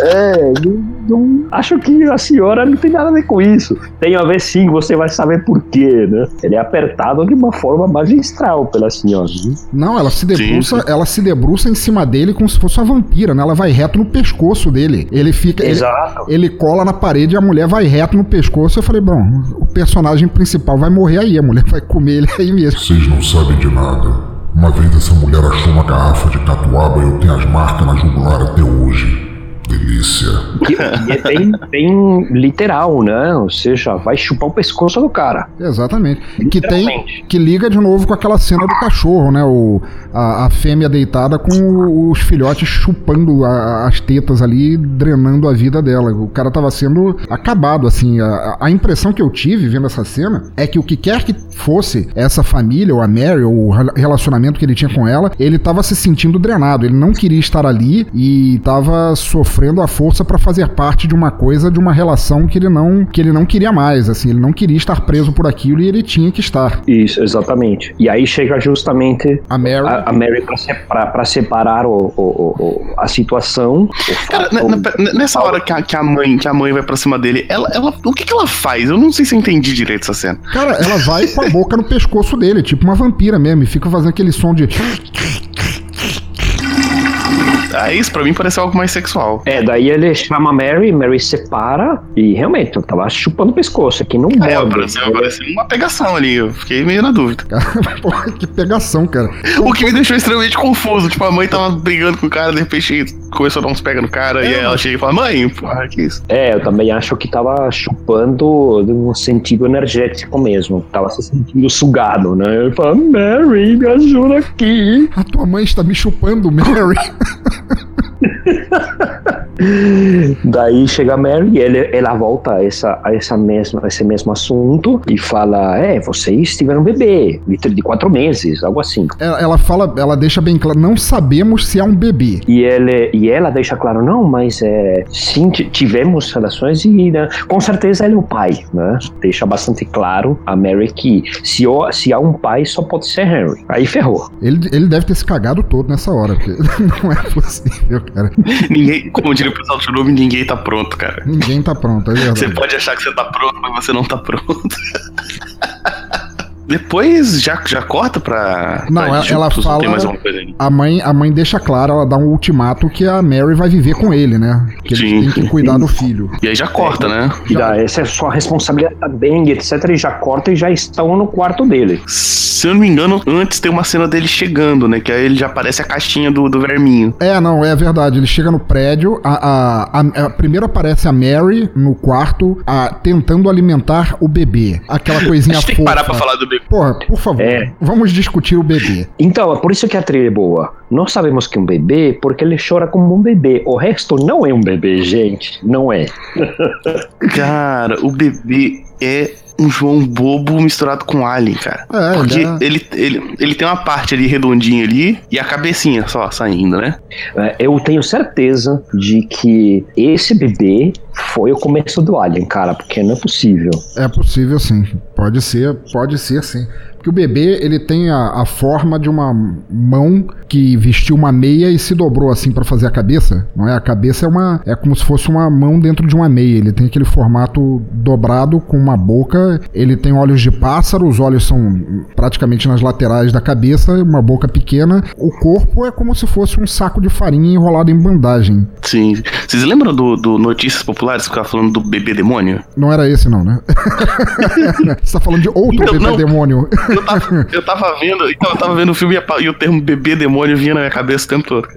é, não, não, acho que a senhora não tem nada a ver com isso. Tem a ver sim, você vai saber por quê, né? Ele é apertado de uma forma magistral pela senhora. Né? Não, ela se debruça, sim. ela se debruça em cima dele como se fosse uma vampira, né? Ela vai reto no pescoço dele. Ele fica. Exato. Ele, ele cola na parede e a mulher vai reto no pescoço. Eu falei, bom, o personagem principal vai morrer aí, a mulher vai comer ele aí mesmo. Vocês não sabem de nada. Uma vez essa mulher achou uma garrafa de catuaba e eu tenho as marcas na jugular até hoje. Delícia. E, é bem, bem literal, né? Ou seja, vai chupar o pescoço do cara. Exatamente. Que tem que liga de novo com aquela cena do cachorro, né? O, a, a fêmea deitada com os filhotes chupando a, as tetas ali, drenando a vida dela. O cara tava sendo acabado, assim. A, a impressão que eu tive vendo essa cena é que o que quer que fosse essa família, ou a Mary, ou o relacionamento que ele tinha com ela, ele tava se sentindo drenado. Ele não queria estar ali e tava sofrendo sofrendo a força para fazer parte de uma coisa, de uma relação que ele não que ele não queria mais, assim, ele não queria estar preso por aquilo e ele tinha que estar. Isso, exatamente. E aí chega justamente a Mary, a, a Mary para separar o, o, o, a situação. Cara, nessa hora que a, que a, mãe que a mãe vai para cima dele, ela, ela, o que, que ela faz? Eu não sei se eu entendi direito essa cena. Cara, ela vai com a boca no pescoço dele, tipo uma vampira mesmo, e fica fazendo aquele som de ah, isso pra mim parece algo mais sexual. É, daí ele chama Mary, Mary separa e realmente, eu tava chupando o pescoço aqui, não é, morde. Pareceu, pareceu uma pegação ali, eu fiquei meio na dúvida. Porra, que pegação, cara. O que me deixou extremamente confuso, tipo, a mãe tava brigando com o cara, de repente começou a dar uns pega no cara, é, e aí ela chega e fala, mãe, porra, que isso? É, eu também acho que tava chupando no sentido energético mesmo, tava se sentindo sugado, né? Eu falo, Mary, me ajuda aqui. A tua mãe está me chupando, Mary. ha ha ha Daí chega a Mary e ele, ela volta a, essa, a, essa mesma, a esse mesmo assunto e fala: É, vocês tiveram um bebê de quatro meses, algo assim. Ela, ela, fala, ela deixa bem claro: não sabemos se é um bebê. E, ele, e ela deixa claro: não, mas é, sim, tivemos relações e né, com certeza ele é o pai, né? Deixa bastante claro a Mary que se, se há um pai só pode ser Henry. Aí ferrou. Ele, ele deve ter se cagado todo nessa hora, porque não é possível, cara. ninguém, como diria o pessoal do Churume, ninguém tá pronto, cara. Ninguém tá pronto, é verdade. Você pode achar que você tá pronto, mas você não tá pronto. Depois já, já corta pra. Não, pra ela, ela fala. A mãe, a mãe deixa claro, ela dá um ultimato que a Mary vai viver com ele, né? Que Sim. ele tem que cuidar do filho. E aí já corta, é, né? E dá, essa é sua responsabilidade da dengue, etc. E já corta e já estão no quarto dele. Se eu não me engano, antes tem uma cena dele chegando, né? Que aí ele já aparece a caixinha do, do verminho. É, não, é verdade. Ele chega no prédio, a, a, a, a primeiro aparece a Mary no quarto, a, tentando alimentar o bebê. Aquela coisinha fofa. tem que parar pra falar do bebê. Porra, por favor, é. vamos discutir o bebê. Então, é por isso que a trilha é boa. Nós sabemos que é um bebê porque ele chora como um bebê. O resto não é um bebê, gente. Não é. Cara, o bebê é um João bobo misturado com Alien, cara. É, Porque é. ele, ele, ele tem uma parte ali redondinha ali e a cabecinha só saindo, né? É, eu tenho certeza de que esse bebê foi o começo do Alien, cara, porque não é possível. É possível sim, pode ser, pode ser sim que o bebê ele tem a, a, forma de uma mão que vestiu uma meia e se dobrou assim para fazer a cabeça. Não é? A cabeça é uma é como se fosse uma mão dentro de uma meia. Ele tem aquele formato dobrado com uma boca. Ele tem olhos de pássaro. Os olhos são praticamente nas laterais da cabeça. Uma boca pequena. O corpo é como se fosse um saco de farinha enrolado em bandagem. Sim. Vocês lembram do, do Notícias Populares que ficava falando do bebê demônio? Não era esse não, né? Você tá falando de outro então, bebê não. demônio eu tava, eu tava vendo, então eu tava vendo o filme e, e, o termo bebê demônio vinha na minha cabeça o tempo todo.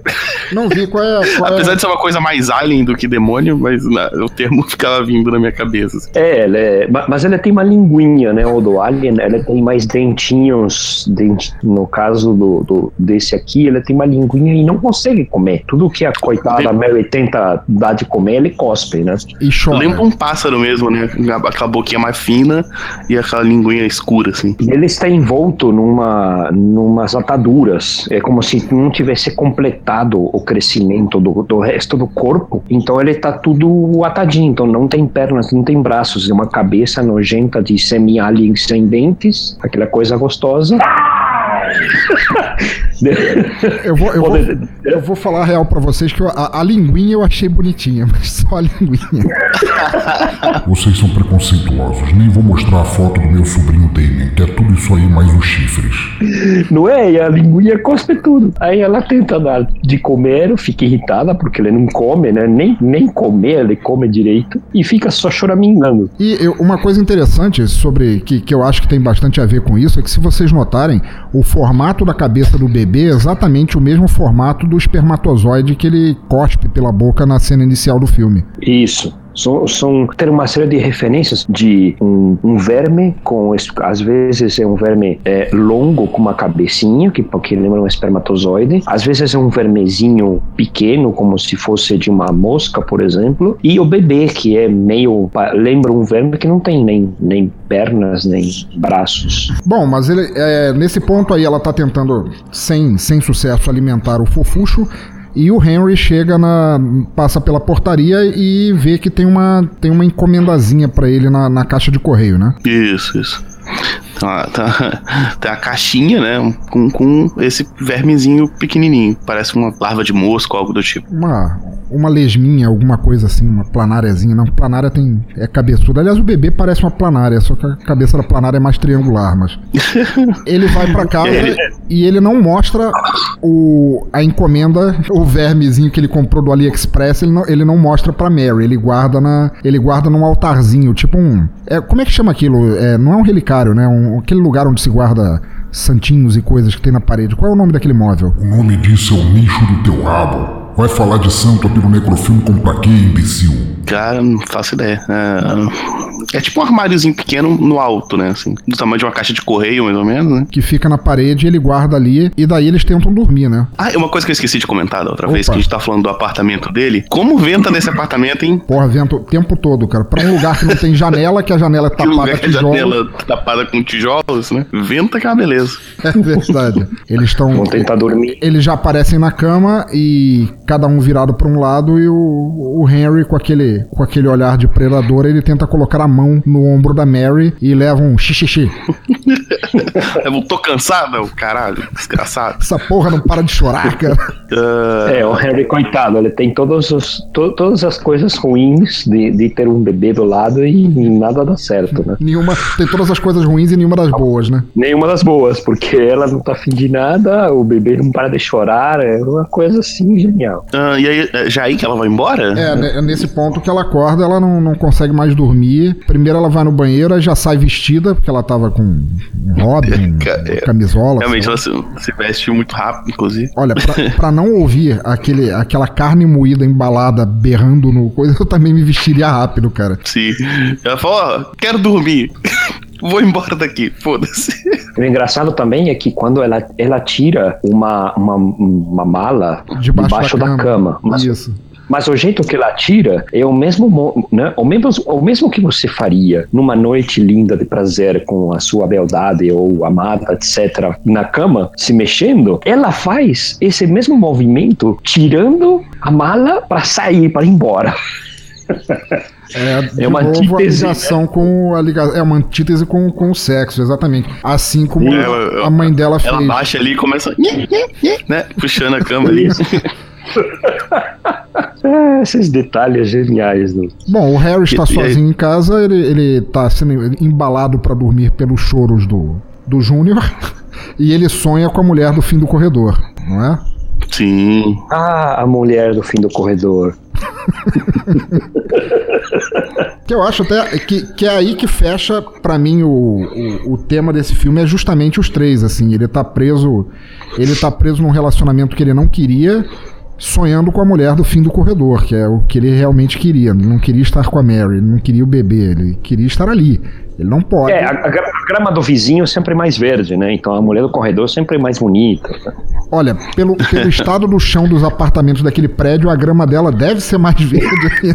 Não vi qual é. Qual é? Apesar é... de ser uma coisa mais alien do que demônio, mas o termo ficava vindo na minha cabeça. Assim. É, ela é, mas ela tem uma linguinha, né? O do alien, ela tem mais dentinhos. Dent, no caso do, do, desse aqui, ela tem uma linguinha e não consegue comer. Tudo que a coitada Mary tenta dar de comer, ele cospe, né? E chora. Lembra um pássaro mesmo, né? Aquela boquinha mais fina e aquela linguinha escura, assim. E ele está envolto numa numas ataduras. É como se não tivesse completado o crescimento do, do resto do corpo. Então ele está tudo atadinho. Então não tem pernas, não tem braços. É uma cabeça nojenta de semi-alien sem dentes. Aquela coisa gostosa. eu, vou, eu, vou, eu vou falar real pra vocês que a, a linguinha eu achei bonitinha, mas só a linguinha. Vocês são preconceituosos. Nem vou mostrar a foto do meu sobrinho Damien, que é tudo isso aí mais os chifres. Não é? E a linguinha cospe tudo. Aí ela tenta dar de comer, fica irritada porque ele não come, né? Nem, nem comer ele come direito e fica só choramingando. E eu, uma coisa interessante sobre que, que eu acho que tem bastante a ver com isso é que se vocês notarem, o formato da cabeça do bebê é exatamente o mesmo formato do espermatozoide que ele cospe pela boca na cena inicial do filme. Isso. São, são tem uma série de referências de um, um verme com às vezes é um verme é, longo com uma cabecinha que porque lembra um espermatozoide. Às vezes é um vermezinho pequeno como se fosse de uma mosca por exemplo. E o bebê que é meio lembra um verme que não tem nem, nem pernas nem braços. Bom mas ele é, nesse ponto aí ela está tentando sem sem sucesso alimentar o fofucho e o Henry chega na. passa pela portaria e vê que tem uma, tem uma encomendazinha para ele na, na caixa de correio, né? Isso, isso. Tá, tá, tem a caixinha, né? Com, com esse vermezinho pequenininho. Parece uma larva de mosca ou algo do tipo. Uma, uma lesminha, alguma coisa assim, uma planáriazinha. Não, planária tem. é cabeçuda. Aliás, o bebê parece uma planária, só que a cabeça da planária é mais triangular, mas. ele vai para casa e ele não mostra o, a encomenda, o vermezinho que ele comprou do AliExpress, ele não, ele não mostra pra Mary. Ele guarda na. Ele guarda num altarzinho, tipo um. É, como é que chama aquilo? É, não é um relicário, né? Um, aquele lugar onde se guarda santinhos e coisas que tem na parede. Qual é o nome daquele móvel? O nome disso é o nicho do teu rabo. Vai falar de santo aqui no necrofilme como pra quê, imbecil? Cara, não faço ideia. É, é, tipo um armáriozinho pequeno no alto, né? Assim, do tamanho de uma caixa de correio, mais ou menos, né? Que fica na parede, ele guarda ali e daí eles tentam dormir, né? Ah, uma coisa que eu esqueci de comentar da outra Opa. vez, que a gente tá falando do apartamento dele. Como venta nesse apartamento, hein? Porra, venta o tempo todo, cara. Pra um lugar que não tem janela, que a janela é tapada com tijolos. janela tapada com tijolos, né? Venta que é uma beleza. É verdade. Eles estão. Vão tentar dormir. Eles já aparecem na cama e cada um virado para um lado e o, o Henry com aquele, com aquele olhar de predador, ele tenta colocar a mão no ombro da Mary e leva um xixi. eu tô cansado, caralho, desgraçado. Essa porra não para de chorar, cara. Uh... É, o Henry, coitado, ele tem todos os, to, todas as coisas ruins de, de ter um bebê do lado e nada dá certo, né? Nenhuma, tem todas as coisas ruins e nenhuma das boas, né? Nenhuma das boas, porque ela não tá afim de nada, o bebê não para de chorar, é uma coisa assim genial. Uh, e aí, é, já aí que ela vai embora? É, nesse ponto que ela acorda, ela não, não consegue mais dormir. Primeiro ela vai no banheiro, aí já sai vestida, porque ela tava com um, é, camisola. Realmente, ela se, se, veste muito rápido, inclusive. Olha, pra, pra, não ouvir aquele, aquela carne moída embalada berrando no coisa, eu também me vestiria rápido, cara. Sim. Ela falou, ó, quero dormir. Vou embora daqui, foda-se. O engraçado também é que quando ela, ela tira uma, uma, uma mala debaixo, debaixo da, da, cama, cama mas, Isso. Mas o jeito que ela tira é o mesmo, né? o mesmo, o mesmo que você faria numa noite linda de prazer com a sua beldade ou amada, etc., na cama, se mexendo. Ela faz esse mesmo movimento tirando a mala para sair, para ir embora. É, é uma novo, antítese, a ligação né? com a ligação, é uma antítese com, com o sexo, exatamente. Assim como é, eu, a mãe dela fez. Ela baixa ali e começa, né, puxando a cama ali. é, esses detalhes geniais. Do... Bom, o Harry está sozinho em casa, ele, ele tá sendo embalado para dormir pelos choros do, do Júnior e ele sonha com a mulher do fim do corredor, não é? Sim. Ah, a mulher do fim do corredor. que eu acho até que, que é aí que fecha para mim o, o, o, tema desse filme é justamente os três assim ele tá preso ele tá preso num relacionamento que ele não queria sonhando com a mulher do fim do corredor, que é o que ele realmente queria. Ele não queria estar com a Mary, ele não queria o bebê, ele queria estar ali. Ele não pode. É, a, a grama do vizinho é sempre mais verde, né? Então a mulher do corredor é sempre mais bonita. Olha, pelo, pelo estado do chão dos apartamentos daquele prédio, a grama dela deve ser mais verde.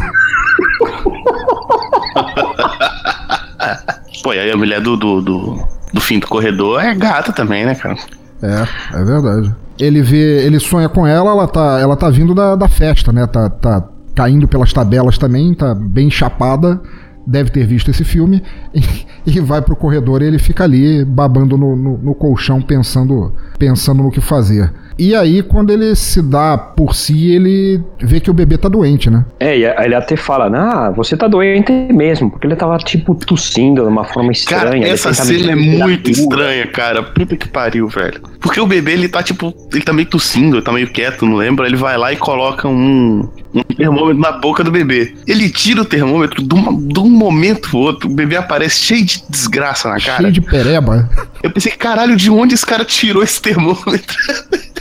Pô, e aí a mulher do, do, do, do fim do corredor é gata também, né, cara? É, é verdade. Ele vê, ele sonha com ela, ela tá, ela tá vindo da, da festa, né? Tá, tá caindo pelas tabelas também, tá bem chapada deve ter visto esse filme e, e vai pro corredor e ele fica ali babando no, no, no colchão pensando pensando no que fazer. E aí, quando ele se dá por si, ele vê que o bebê tá doente, né? É, e ele até fala, ah, você tá doente mesmo, porque ele tava, tipo, tossindo de uma forma estranha. Cara, essa cena é muito estranha, cara. Puta que pariu, velho. Porque o bebê, ele tá, tipo, ele tá meio tossindo, tá meio quieto, não lembra? Ele vai lá e coloca um, um termômetro na boca do bebê. Ele tira o termômetro de, uma, de um momento pro outro, o bebê aparece cheio de desgraça na cara. Cheio de pereba. Eu pensei, caralho, de onde esse cara tirou esse termômetro?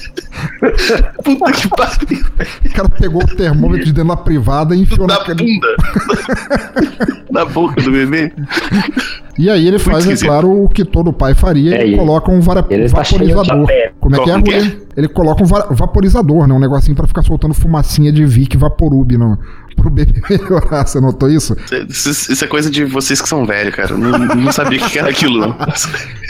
Puta que pariu. O cara pegou o termômetro de dentro da privada e enfiou na, na bunda. na boca do bebê. E aí ele faz, é claro, o que todo pai faria, é, ele coloca um vara, tá vaporizador. Como é que é, mulher? Ele coloca um vaporizador, né? Um negocinho para ficar soltando fumacinha de Vic Vaporub no, pro bebê melhorar. Você notou isso? isso? Isso é coisa de vocês que são velhos, cara. Não, não sabia o que era aquilo.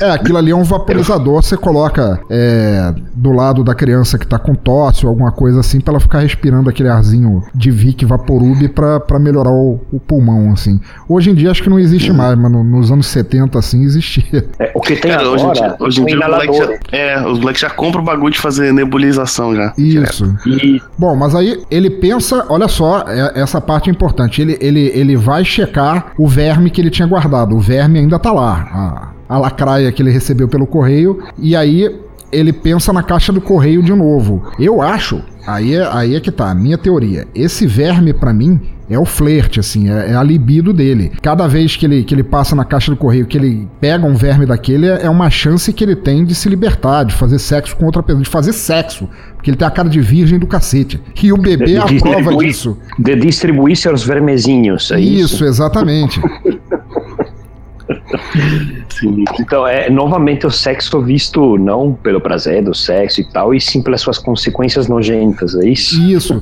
É, aquilo ali é um vaporizador. Você coloca é, do lado da criança que tá com tosse ou alguma coisa assim, pra ela ficar respirando aquele arzinho de Vic Vaporub pra, pra melhorar o, o pulmão, assim. Hoje em dia acho que não existe uhum. mais, mas no, nos anos 70, assim, existia. É, o que tem cara, agora, hoje, hoje em dia, os moleques já, é, os moleques já compram o bagulho de fazer nebulização já. Isso. E... Bom, mas aí ele pensa, olha só, é, essa parte é importante. Ele, ele, ele vai checar o verme que ele tinha guardado. O verme ainda tá lá. A, a lacraia que ele recebeu pelo correio. E aí ele pensa na caixa do correio de novo. Eu acho, aí é, aí é que tá, a minha teoria. Esse verme, para mim, é o flerte, assim, é, é, a libido dele. Cada vez que ele, que ele passa na caixa do correio, que ele pega um verme daquele, é uma chance que ele tem de se libertar, de fazer sexo com outra pessoa, de fazer sexo. Porque ele tem a cara de virgem do cacete. E o bebê de, é a prova disso. De distribuir seus vermezinhos, é isso? Isso, exatamente. Sim. Então, é novamente o sexo visto não pelo prazer do sexo e tal, e sim pelas suas consequências nojentas, é isso? Isso.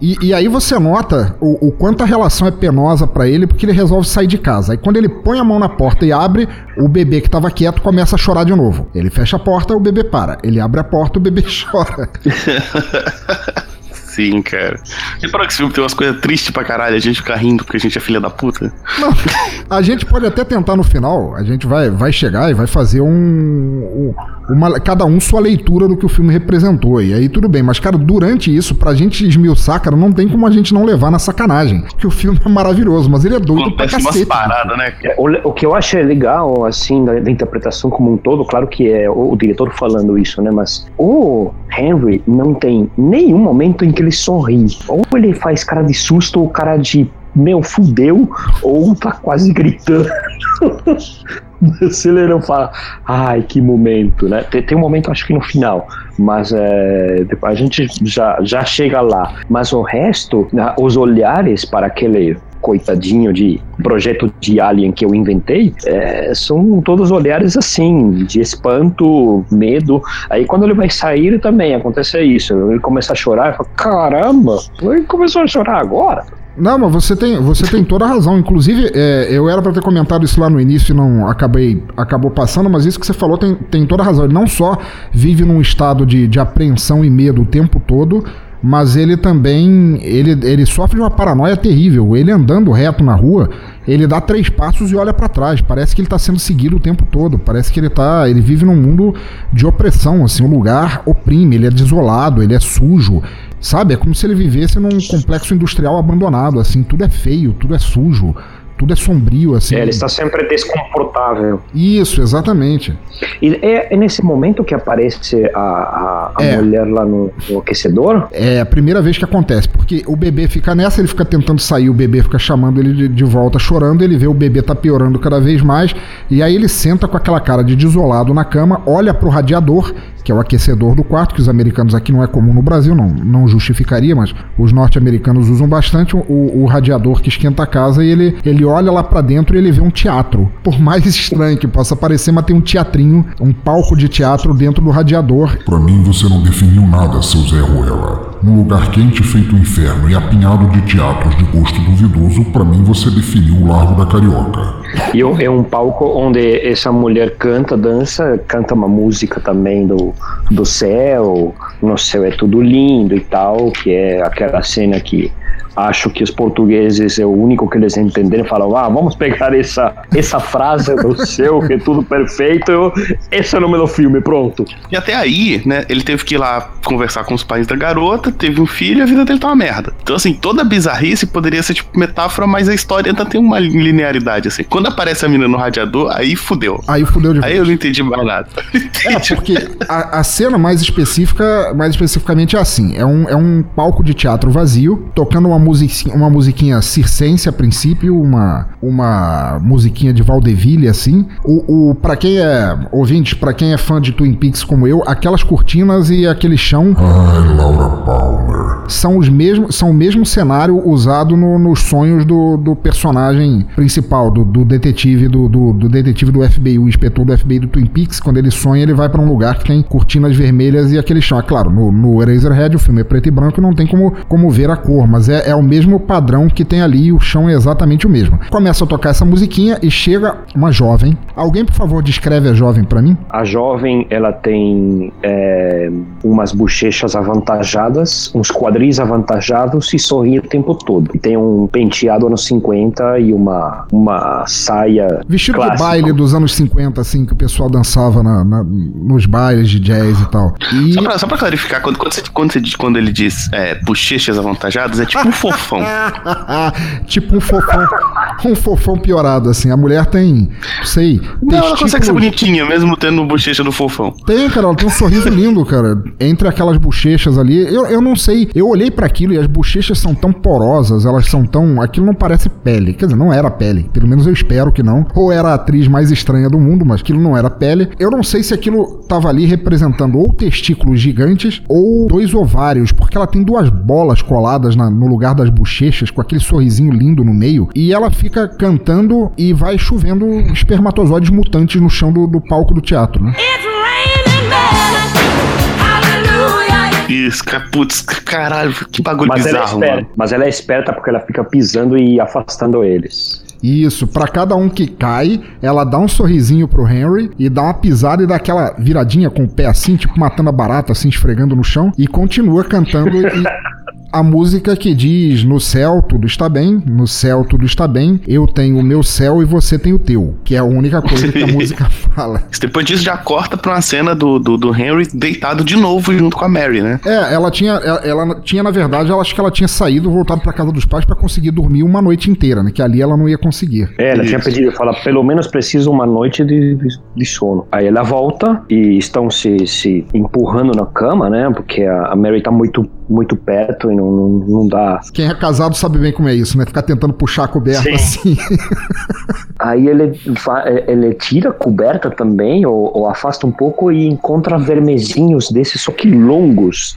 E, e aí você nota o, o, quanto a relação é penosa para ele, porque ele resolve sair de casa. Aí quando ele põe a mão na porta e abre, o bebê que tava quieto começa a chorar de novo. Ele fecha a porta, o bebê para. Ele abre a porta, o bebê chora. Sim, cara. Para que esse filme tem umas coisas tristes pra caralho, a gente ficar rindo porque a gente é filha da puta? Não, a gente pode até tentar no final, a gente vai, vai chegar e vai fazer um, um uma, cada um sua leitura do que o filme representou. E aí tudo bem, mas cara, durante isso, pra gente esmiuçar, cara, não tem como a gente não levar na sacanagem. Que o filme é maravilhoso, mas ele é doido Acontece pra cacete. Parada, né? o, o, que eu acho legal, assim, da, da, interpretação como um todo, claro que é o, o diretor falando isso, né? Mas o Henry não tem nenhum momento em que ele sorri. Ou ele faz cara de susto ou cara de meu, fudeu, ou tá quase gritando. Se ele não fala, ai, que momento, né? Tem, tem, um momento, acho que no final, mas é, a gente já, já chega lá. Mas o resto, né, os olhares para aquele coitadinho de projeto de alien que eu inventei, é, são todos olhares assim, de espanto, medo. Aí quando ele vai sair também acontece isso. Ele começa a chorar e fala: caramba, ele começou a chorar agora. Não, mas você tem, você tem toda a razão. Inclusive, é, eu era para ter comentado isso lá no início e não acabei acabou passando, mas isso que você falou tem, tem toda a razão. Ele não só vive num estado de, de apreensão e medo o tempo todo, mas ele também ele, ele sofre de uma paranoia terrível. Ele andando reto na rua, ele dá três passos e olha para trás. Parece que ele está sendo seguido o tempo todo. Parece que ele tá, ele vive num mundo de opressão, assim, o lugar oprime, ele é desolado, ele é sujo. Sabe? É como se ele vivesse num complexo industrial abandonado, assim, tudo é feio, tudo é sujo tudo é sombrio, assim. É, ele está sempre desconfortável. Isso, exatamente. E é, é nesse momento que aparece a, a, a é. mulher lá no, no, aquecedor? É a primeira vez que acontece, porque o bebê fica nessa, ele fica tentando sair, o bebê fica chamando ele de, de volta, chorando, ele vê o bebê tá piorando cada vez mais, e aí ele senta com aquela cara de desolado na cama, olha pro radiador que é o aquecedor do quarto, que os americanos aqui não é comum no Brasil, não, não justificaria, mas os norte-americanos usam bastante o, o, radiador que esquenta a casa e ele, ele olha lá para dentro e ele vê um teatro. Por mais estranho que possa parecer, mas tem um teatrinho, um palco de teatro dentro do radiador. Para mim você não definiu nada, seu Zé Ruela. Num lugar quente feito inferno e apinhado de teatros de gosto duvidoso, para mim você definiu o Largo da Carioca. E é um palco onde essa mulher canta, dança, canta uma música também do, do céu, no céu é tudo lindo e tal, que é aquela cena que acho que os portugueses é o único que eles entenderam falam ah vamos pegar essa essa frase do céu que é tudo perfeito esse é o nome do filme pronto. E até aí né ele teve que ir lá conversar com os pais da garota teve um filho e a vida dele tá uma merda. Então assim toda bizarrice poderia ser tipo metáfora mas a história ainda tem uma linearidade assim. Quando aparece a menina no radiador aí fudeu. Aí fudeu de vez. aí eu não entendi mais nada. É porque a, a cena mais específica mais especificamente é assim é um, é um palco de teatro vazio tocando uma musiquinha, uma musiquinha circense a princípio, uma, uma musiquinha de Valdeville, assim. O, o, pra quem é ouvinte, pra quem é fã de Twin Peaks como eu, aquelas cortinas e aquele chão. Ai, Laura. São, os mesmos, são o mesmo cenário usado no, nos sonhos do, do personagem principal, do, do detetive do, do, do, detetive do FBI, o inspetor do FBI do Twin Peaks. Quando ele sonha, ele vai para um lugar que tem cortinas vermelhas e aquele chão. É claro, no, no Eraserhead o filme é preto e branco e não tem como, como ver a cor, mas é, é o mesmo padrão que tem ali, o chão é exatamente o mesmo. Começa a tocar essa musiquinha e chega uma jovem. Alguém, por favor, descreve a jovem para mim? A jovem, ela tem é, umas bochechas avantajadas, uns quadris avantajados e sorri o tempo todo. E tem um penteado anos 50 e uma, uma saia. Vestido clássico. de baile dos anos 50, assim, que o pessoal dançava na, na, nos bailes de jazz e tal. E... Só, pra, só pra clarificar, quando, quando, você, quando, você, quando ele diz é, bochechas avantajadas, é tipo um fofão. tipo um fofão. Um fofão piorado, assim. A mulher tem, sei. Não, ela consegue ser bonitinha, mesmo tendo bochecha do fofão. Tem, cara, ela tem um sorriso lindo, cara. Entre aquelas bochechas ali. Eu, eu não sei. Eu olhei para aquilo e as bochechas são tão porosas, elas são tão. Aquilo não parece pele. Quer dizer, não era pele. Pelo menos eu espero que não. Ou era a atriz mais estranha do mundo, mas aquilo não era pele. Eu não sei se aquilo tava ali representando ou testículos gigantes ou dois ovários, porque ela tem duas bolas coladas na, no lugar das bochechas, com aquele sorrisinho lindo no meio. E ela fica cantando e vai chovendo espermatozoides mutantes no chão do, do palco do teatro, né? Isso, putz, caralho, que bagulho mas bizarro, ela é Mas ela é esperta porque ela fica pisando e afastando eles. Isso, para cada um que cai, ela dá um sorrisinho pro Henry e dá uma pisada e dá aquela viradinha com o pé assim, tipo matando a barata, assim, esfregando no chão, e continua cantando e a música que diz no céu tudo está bem, no céu tudo está bem, eu tenho o meu céu e você tem o teu, que é a única coisa que a música fala. Depois disso já corta pra uma cena do, do, do, Henry deitado de novo junto com a Mary, né? É, ela tinha, ela, ela tinha na verdade, ela acho que ela tinha saído, voltado pra casa dos pais para conseguir dormir uma noite inteira, né? Que ali ela não ia conseguir. É, ela Isso. tinha pedido, fala, pelo menos preciso uma noite de, de, de, sono. Aí ela volta e estão se, se empurrando na cama, né? Porque a, a Mary tá muito muito perto e não, não, não, dá. Quem é casado sabe bem como é isso, né? Ficar tentando puxar a coberta Sim. assim. Aí ele, ele tira a coberta também, ou, ou, afasta um pouco e encontra vermezinhos desses, só que longos.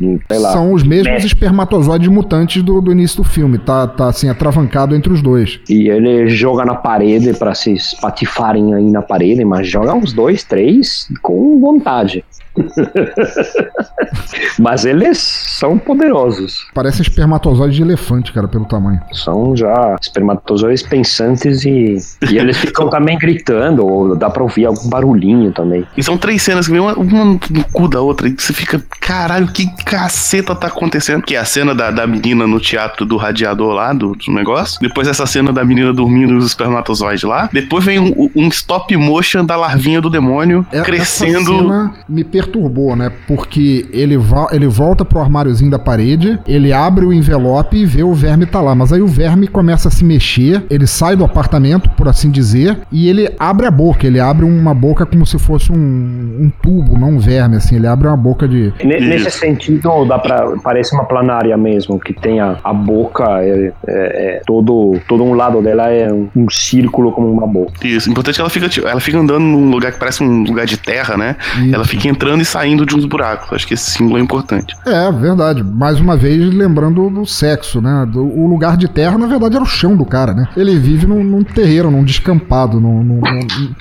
São os mesmos é. espermatozoides mutantes do, do início do filme, tá, tá assim, atravancado entre os dois. E ele joga na parede para se espatifarem aí na parede, mas joga uns dois, três com vontade. Mas eles são poderosos. Parece espermatozoide de elefante, cara, pelo tamanho. São já espermatozoides pensantes e, e eles ficam também gritando, ou dá pra ouvir algum barulhinho também. E são três cenas que vem uma, uma no cu da outra, e você fica, caralho, que caceta tá acontecendo? Que é a cena da, da menina no teatro do radiador lá, do, do negócio. Depois essa cena da menina dormindo e os espermatozoides lá. Depois vem um, um stop motion da larvinha do demônio é, crescendo. Essa cena me perturbou, né? Porque ele, ele volta pro armáriozinho da parede, ele abre o envelope e vê o verme tá lá. Mas aí o verme começa a se mexer, ele sai do apartamento, por assim dizer, e ele abre a boca. Ele abre uma boca como se fosse um, um tubo, não um verme, assim. Ele abre uma boca de. Nesse sentido, dá pra. Parece uma planária mesmo, que tem a, a boca, é, é, é, todo, todo um lado dela é um, um, círculo como uma boca. Isso, importante é que ela fica, tipo, ela fica andando num lugar que parece um lugar de terra, né? Isso. Ela fica entrando e saindo de uns buracos. Acho que esse símbolo é importante. É, verdade. Mais uma vez, lembrando do sexo, né? Do, o lugar de terra, na verdade, era o chão do cara, né? Ele vive num, num terreiro, num descampado, num, num,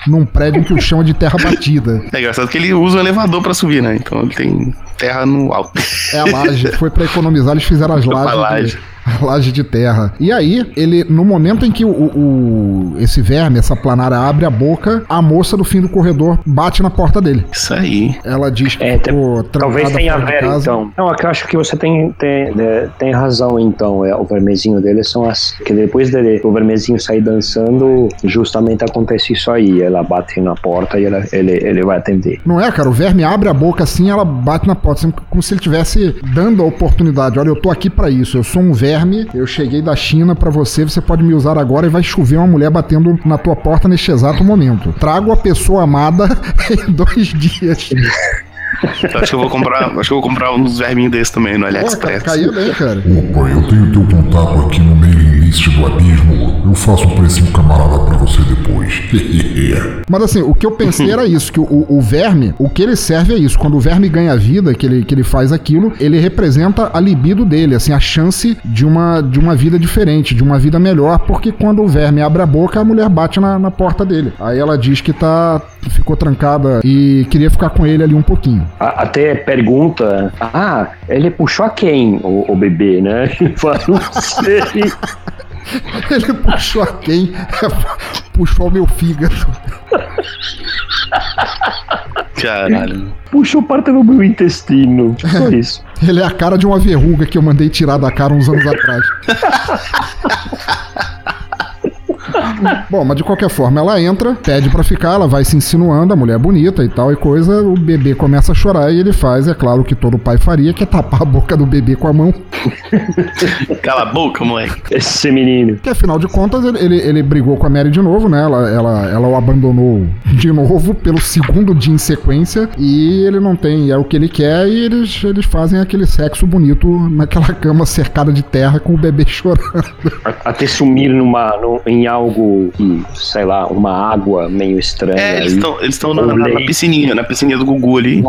num, prédio que o chão é de terra batida. É engraçado que ele usa um elevador para subir, né? Então ele tem terra no alto. É a laje. Foi para economizar, eles fizeram as lajes laje de terra. E aí, ele, no momento em que o, o, esse verme, essa planária abre a boca, a moça do fim do corredor bate na porta dele. Isso aí. Ela diz que é, ficou Talvez tenha a ver, então. Não, é que eu acho que você tem, tem, tem razão, então. É, o vermezinho dele são as. Que depois dele, o vermezinho sair dançando, justamente acontece isso aí. Ela bate na porta e ela, ele, ele vai atender. Não é, cara? O verme abre a boca assim ela bate na porta, assim, como se ele estivesse dando a oportunidade. Olha, eu tô aqui para isso. Eu sou um verme verme, eu cheguei da China para você, você pode me usar agora e vai chover uma mulher batendo na tua porta neste exato momento. Trago a pessoa amada em dois dias. Então, acho que eu vou comprar, acho que eu vou comprar uns verminhos desses também no AliExpress. Pô, caiu bem, cara. Opa, eu tenho teu contato aqui no mailing list do abismo. Eu faço um precinho camarada pra você depois. Mas assim, o que eu pensei era isso, que o, o, verme, o que ele serve é isso. Quando o verme ganha vida, que ele, que ele faz aquilo, ele representa a libido dele, assim, a chance de uma, de uma vida diferente, de uma vida melhor, porque quando o verme abre a boca, a mulher bate na, na porta dele. Aí ela diz que tá, ficou trancada e queria ficar com ele ali um pouquinho. Até pergunta, ah, ele puxou a quem o, o bebê, né? Ele fala, não sei. Ele puxou a quem? Puxou o meu fígado. Caralho. Puxou parte do meu intestino. Tipo isso. Ele é a cara de uma verruga que eu mandei tirar da cara uns anos atrás. Bom, mas de qualquer forma, ela entra, pede para ficar, ela vai se insinuando, a mulher é bonita e tal e coisa, o bebê começa a chorar e ele faz, é claro, o que todo pai faria, que é tapar a boca do bebê com a mão. Cala a boca, moleque. Esse menino. Que afinal de contas, ele, ele, ele, brigou com a Mary de novo, né? Ela, ela, ela o abandonou de novo pelo segundo dia em sequência e ele não tem, é o que ele quer e eles, eles fazem aquele sexo bonito naquela cama cercada de terra com o bebê chorando. Até sumir numa, num, em algo sei lá, uma água meio estranha. É, eles estão na, na, na, piscininha, na piscininha do Gugu ali.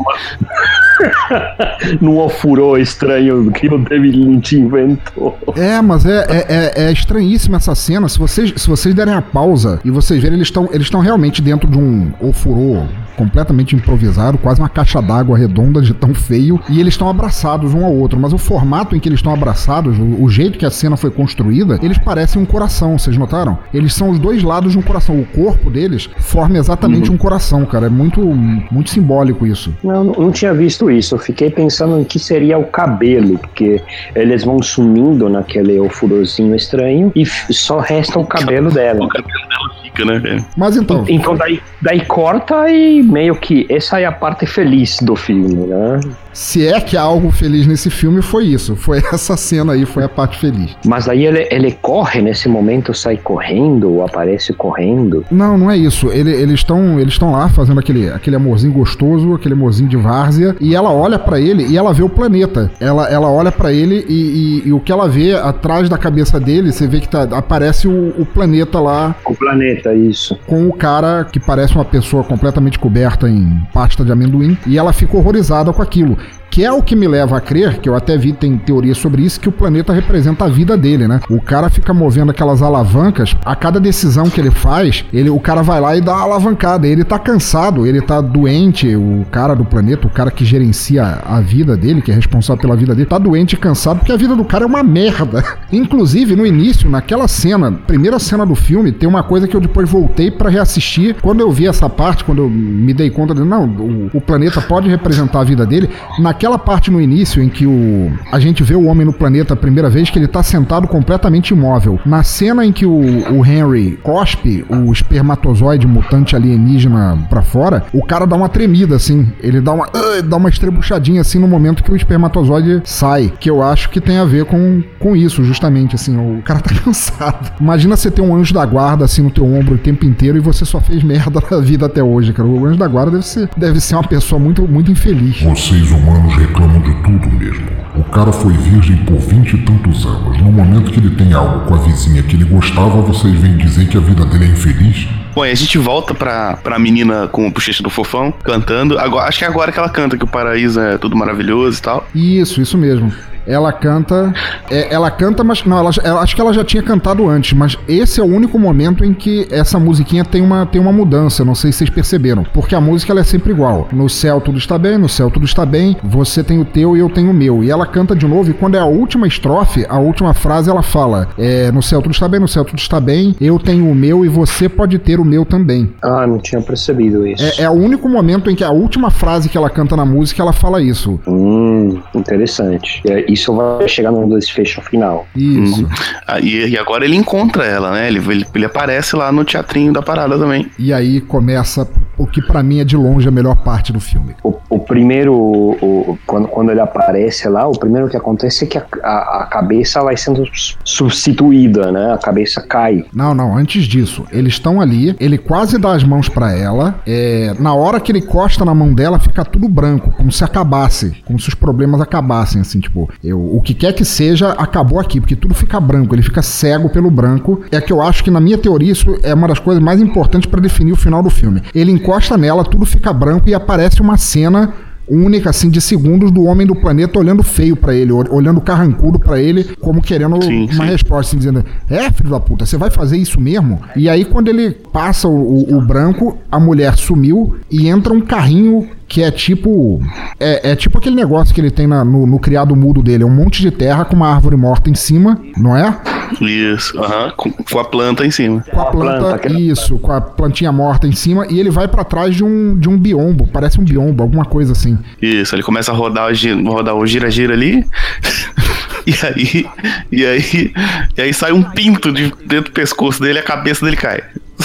Num ofurô estranho que o David Lynch inventou. É, mas é, é, é, é estranhíssima essa cena. Se vocês, se vocês derem a pausa e vocês verem, eles estão eles realmente dentro de um ofurô completamente improvisado, quase uma caixa d'água redonda de tão feio, e eles estão abraçados um ao outro. Mas o formato em que eles estão abraçados, o, o, jeito que a cena foi construída, eles parecem um coração, vocês notaram? Eles são os dois lados de um coração. O corpo deles forma exatamente uhum. um coração, cara. É muito, muito simbólico isso. Não, não tinha visto isso. Eu fiquei pensando em que seria o cabelo, porque eles vão sumindo naquele ofurozinho estranho e só resta o cabelo dela. O cabelo dela fica, né, Mas então. Então daí, daí corta e meio que essa é a parte feliz do filme, né? Se é que há algo feliz nesse filme, foi isso. Foi essa cena aí, foi a parte feliz. Mas aí ele, ele corre nesse momento, sai correndo, ou aparece correndo? Não, não é isso. Ele, eles estão eles lá fazendo aquele, aquele amorzinho gostoso, aquele amorzinho de várzea, e ela olha para ele e ela vê o planeta. Ela, ela olha para ele e, e, e, o que ela vê atrás da cabeça dele, você vê que tá, aparece o, o planeta lá. O planeta, isso. Com o cara que parece uma pessoa completamente coberta em pasta de amendoim, e ela fica horrorizada com aquilo Que é o que me leva a crer, que eu até vi, tem teoria sobre isso, que o planeta representa a vida dele, né? O cara fica movendo aquelas alavancas, a cada decisão que ele faz, ele, o cara vai lá e dá uma alavancada. Ele tá cansado, ele tá doente, o cara do planeta, o cara que gerencia a vida dele, que é responsável pela vida dele, tá doente e cansado, porque a vida do cara é uma merda. Inclusive, no início, naquela cena, primeira cena do filme, tem uma coisa que eu depois voltei para reassistir. Quando eu vi essa parte, quando eu me dei conta de, não, o, o planeta pode representar a vida dele, naquela parte no início em que o, a gente vê o homem no planeta a primeira vez, que ele tá sentado completamente imóvel. Na cena em que o, o Henry cospe o espermatozoide mutante alienígena para fora, o cara dá uma tremida, assim. Ele dá uma, uh, dá uma estrebuchadinha, assim, no momento que o espermatozoide sai. Que eu acho que tem a ver com, com isso, justamente, assim. O cara tá cansado. Imagina você ter um anjo da guarda, assim, no teu ombro o tempo inteiro e você só fez merda na vida até hoje, cara. O anjo da guarda deve ser, deve ser uma pessoa muito, muito infeliz. Vocês humanos reclamam de tudo mesmo. O cara foi virgem por vinte e tantos anos. No momento que ele tem algo com a vizinha que ele gostava, vocês vêm dizer que a vida dele é infeliz? Bom, e a gente volta pra, pra menina com o bochecha do fofão, cantando. Agora, acho que é agora que ela canta, que o paraíso é tudo maravilhoso e tal. Isso, isso mesmo ela canta. É, ela canta, mas. Não, ela, ela, acho que ela já tinha cantado antes, mas esse é o único momento em que essa musiquinha tem uma, tem uma mudança. Não sei se vocês perceberam. Porque a música ela é sempre igual. No céu tudo está bem, no céu tudo está bem. Você tem o teu e eu tenho o meu. E ela canta de novo, e quando é a última estrofe, a última frase ela fala: é, No céu tudo está bem, no céu tudo está bem, eu tenho o meu e você pode ter o meu também. Ah, não tinha percebido isso. É, é o único momento em que a última frase que ela canta na música ela fala isso. Hum, interessante. É, isso vai chegar no desfecho final. Isso. Uhum. Ah, e, e, agora ele encontra ela, né? Ele, ele, ele, aparece lá no teatrinho da parada também. E aí começa o que para mim é de longe a melhor parte do filme. O, o primeiro, o, quando, quando ele aparece lá, o primeiro que acontece é que a, a, a, cabeça vai sendo substituída, né? A cabeça cai. Não, não, antes disso, eles estão ali, ele quase dá as mãos para ela, é, na hora que ele encosta na mão dela, fica tudo branco, como se acabasse, como se os problemas acabassem, assim, tipo, eu, o que quer que seja, acabou aqui, porque tudo fica branco, ele fica cego pelo branco. É que eu acho que, na minha teoria, isso é uma das coisas mais importantes para definir o final do filme. Ele encosta nela, tudo fica branco e aparece uma cena única, assim, de segundos do homem do planeta olhando feio para ele, olhando carrancudo para ele, como querendo sim, uma sim. resposta, assim, dizendo: É, filho da puta, você vai fazer isso mesmo? E aí, quando ele passa o, o, o branco, a mulher sumiu e entra um carrinho que é tipo. É, é, tipo aquele negócio que ele tem na, no, no, criado mudo dele. É um monte de terra com uma árvore morta em cima, não é? Isso, aham. Com, com, a planta em cima. Com a planta, isso, com a plantinha morta em cima. E ele vai para trás de um, de um biombo. Parece um biombo, alguma coisa assim. Isso, ele começa a rodar, rodar o gira-gira ali. E aí, e aí, e aí sai um pinto de dentro do pescoço dele e a cabeça dele cai.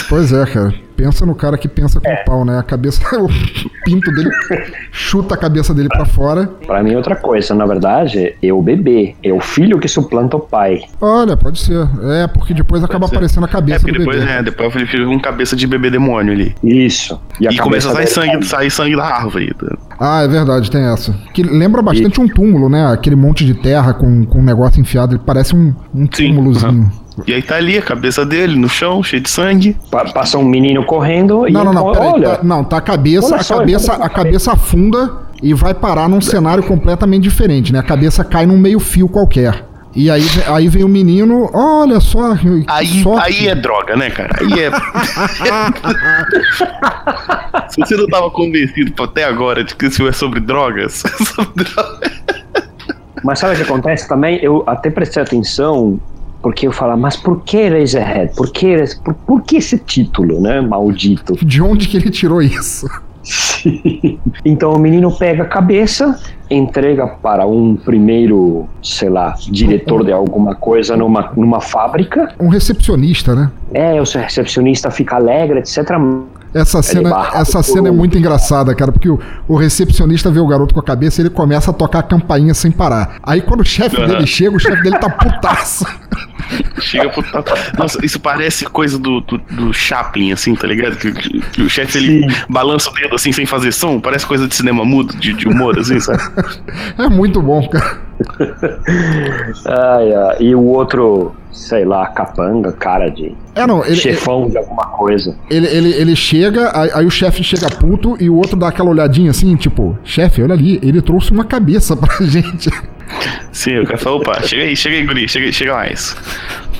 Pois é, cara. Pensa no cara que pensa com é. o pau, né? A cabeça, o pinto dele chuta a cabeça dele para fora. Para mim, outra coisa, na verdade, é o bebê. É o filho que suplanta o pai. Olha, pode ser. É, porque depois pode acaba ser. aparecendo a cabeça é, do depois, bebê. É, depois ele fica com cabeça de bebê demônio ali. Isso. E, e começa a sair sangue, sair sangue da árvore. Ah, é verdade, tem essa. Que lembra bastante e... um túmulo, né? Aquele monte de terra com, com um negócio enfiado. Ele parece um, um túmulozinho. Uhum. E aí tá ali a cabeça dele no chão, cheio de sangue. Passa um menino correndo e não, não, não, olha, tá, não, tá a cabeça, a cabeça, a cabeça afunda e vai parar num cenário completamente diferente, né? A cabeça cai num meio fio qualquer. E aí, aí vem o menino, olha só. Aí, aí é droga, né, cara? Aí é. Se você não tava convencido até agora de que isso é sobre drogas, sobre drogas. Mas sabe o que acontece também? Eu até prestei atenção porque eu falo, mas por que Razorhead? Por que, por, por que esse título, né? Maldito. De onde que ele tirou isso? Sim. Então o menino pega a cabeça, entrega para um primeiro, sei lá, diretor de alguma coisa numa, numa fábrica. Um recepcionista, né? É, o recepcionista fica alegre, etc. Essa cena, essa cena é muito engraçada, cara, porque o, o, recepcionista vê o garoto com a cabeça e ele começa a tocar a campainha sem parar. Aí quando o chefe uhum. dele chega, o chefe dele tá putaço. Chega putaço. Nossa, isso parece coisa do, do, do Chaplin, assim, tá ligado? Que, que o chefe ele balança o dedo assim sem fazer som, parece coisa de cinema mudo, de, de humor, assim, sabe? É muito bom, cara. ai, ai. E o outro, sei lá, capanga, cara de é, não, ele, chefão ele, de alguma coisa. Ele, ele, ele chega, aí, aí o chefe chega puto e o outro dá aquela olhadinha assim, tipo, chefe, olha ali, ele trouxe uma cabeça pra gente. Sim, o cara fala, opa, chega aí, chega aí, guri, chega, chega mais.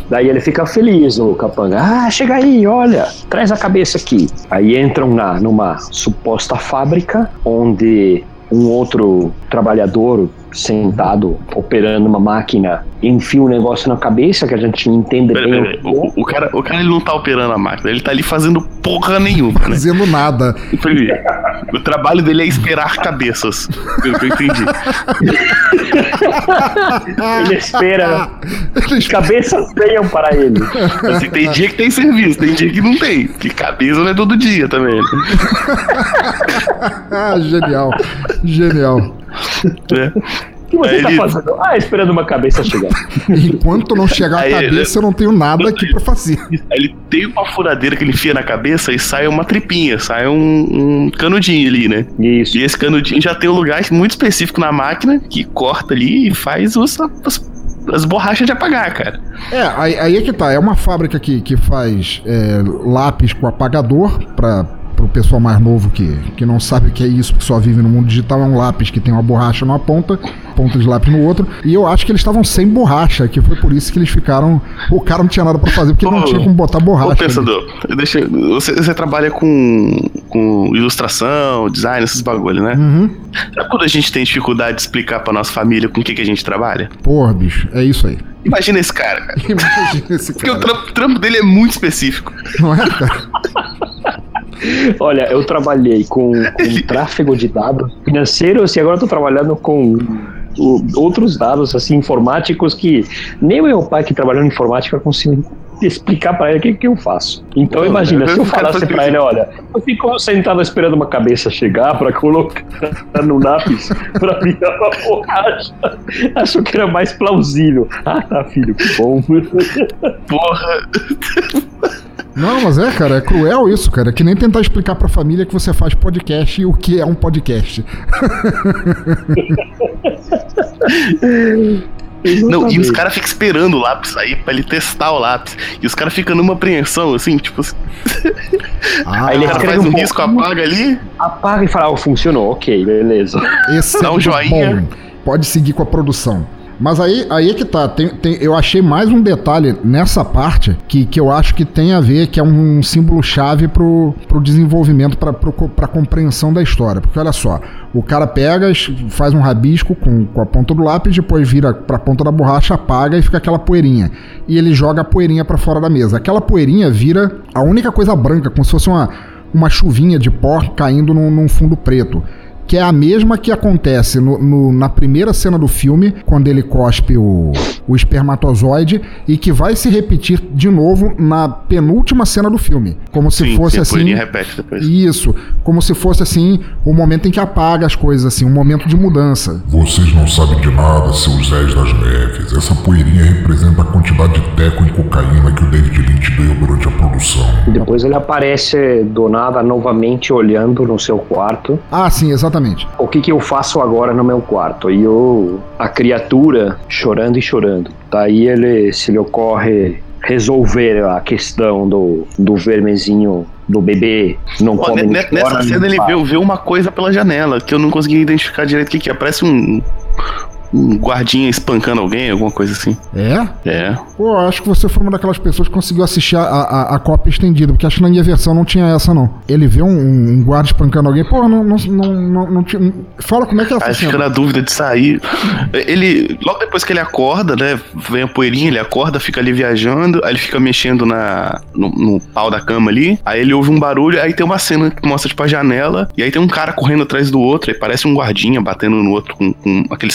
Daí ele fica feliz, o capanga. Ah, chega aí, olha, traz a cabeça aqui. Aí entram na, numa suposta fábrica onde um outro trabalhador sentado operando uma máquina enfia um negócio na cabeça que a gente não entende pera, bem. Pera, o, o, cara, o cara ele não tá operando a máquina, ele tá ali fazendo porra nenhuma. Né? Fazendo nada. O trabalho dele é esperar cabeças. Pelo que eu entendi. ele espera. As cabeças venham para ele. Assim, tem dia que tem serviço, tem dia que não tem. Que cabeça não é todo dia também. Genial. Genial. É. O que você Aí tá ele... fazendo? Ah, esperando uma cabeça chegar. Enquanto não chegar a cabeça, ele... eu não tenho nada aqui pra fazer. Ele tem uma furadeira que ele enfia na cabeça e sai uma tripinha, sai um, um canudinho ali, né? Isso. E esse canudinho já tem um lugar muito específico na máquina que corta ali e faz os, os as borrachas de apagar, cara. É, aí, aí, é que tá. É uma fábrica que, que faz é, lápis com apagador para pro pessoal mais novo que, que não sabe o que é isso, que só vive no mundo digital, é um lápis que tem uma borracha numa ponta, ponta de lápis no outro. E eu acho que eles estavam sem borracha, que foi por isso que eles ficaram. O cara não tinha nada para fazer, porque não tinha como botar borracha. Ô, pensador, deixa, você, você trabalha com, com ilustração, design, esses bagulho, né? Uhum. Sabe quando a gente tem dificuldade de explicar pra nossa família com o que, que a gente trabalha? Porra, bicho, é isso aí. Imagina esse cara, cara. Imagina esse cara. Porque o trampo, trampo dele é muito específico. Não é, cara? Olha, eu trabalhei com, com tráfego de dados financeiros e agora estou trabalhando com o, outros dados assim informáticos que nem meu pai que trabalhou em informática conseguiu explicar para ele o que, que eu faço. Então imagina, se eu falasse para ele, olha, eu fico sentado esperando uma cabeça chegar para colocar no lápis para virar uma borracha. Acho que era mais plausível. Ah, tá, filho, que bom. Porra. Não, mas é, cara, é cruel isso, cara. É que nem tentar explicar pra família que você faz podcast e o que é um podcast. Não, e os caras ficam esperando o lápis sair pra ele testar o lápis. E os caras ficam numa apreensão, assim, tipo. Assim. Ah, Aí ele faz um, um risco, apaga ali. Apaga e fala, oh, funcionou, ok, beleza. Esse Dá um joinha. Bom. Pode seguir com a produção. Mas aí, aí é que tá. Tem, tem, eu achei mais um detalhe nessa parte que, que eu acho que tem a ver, que é um símbolo-chave pro, pro desenvolvimento, pra, pro, pra compreensão da história. Porque olha só, o cara pega, faz um rabisco com, com a ponta do lápis, depois vira pra ponta da borracha, apaga e fica aquela poeirinha. E ele joga a poeirinha para fora da mesa. Aquela poeirinha vira a única coisa branca, como se fosse uma, uma chuvinha de pó caindo num, num fundo preto que é a mesma que acontece no, no, na primeira cena do filme, quando ele cospe o, o espermatozoide, e que vai se repetir de novo na penúltima cena do filme. Como se sim, fosse sim, assim. repete depois. Isso. Como se fosse assim o momento em que apaga as coisas, assim, um momento de mudança. Vocês não sabem de nada, seus Zés das Neves. Essa poeirinha representa a quantidade de teco em cocaína que o David Lynch deu durante a produção. E depois ele aparece do nada novamente olhando no seu quarto. Ah, sim, exatamente Exatamente. O que, que eu faço agora no meu quarto? E eu, a criatura chorando e chorando. Daí ele se lhe ocorre resolver a questão do, do vermezinho do bebê não come Nessa cena ele vê, vê, uma coisa pela janela que eu não consegui identificar direito o que, que é. Parece um, um guardinha espancando alguém, alguma coisa assim. É? É. Pô, acho que você foi uma daquelas pessoas que conseguiu assistir a, a, a cópia estendida, porque acho que na minha versão não tinha essa, não. Ele vê um, um guarda espancando alguém, pô, não, não, não, não, não tinha. Fala como é que é essa Aí fica na dúvida de sair. Ele, logo depois que ele acorda, né, vem a poeirinha, ele acorda, fica ali viajando, aí ele fica mexendo na, no, no pau da cama ali, aí ele ouve um barulho, aí tem uma cena que mostra, tipo, a janela, e aí tem um cara correndo atrás do outro, aí parece um guardinha batendo no outro com, com aquele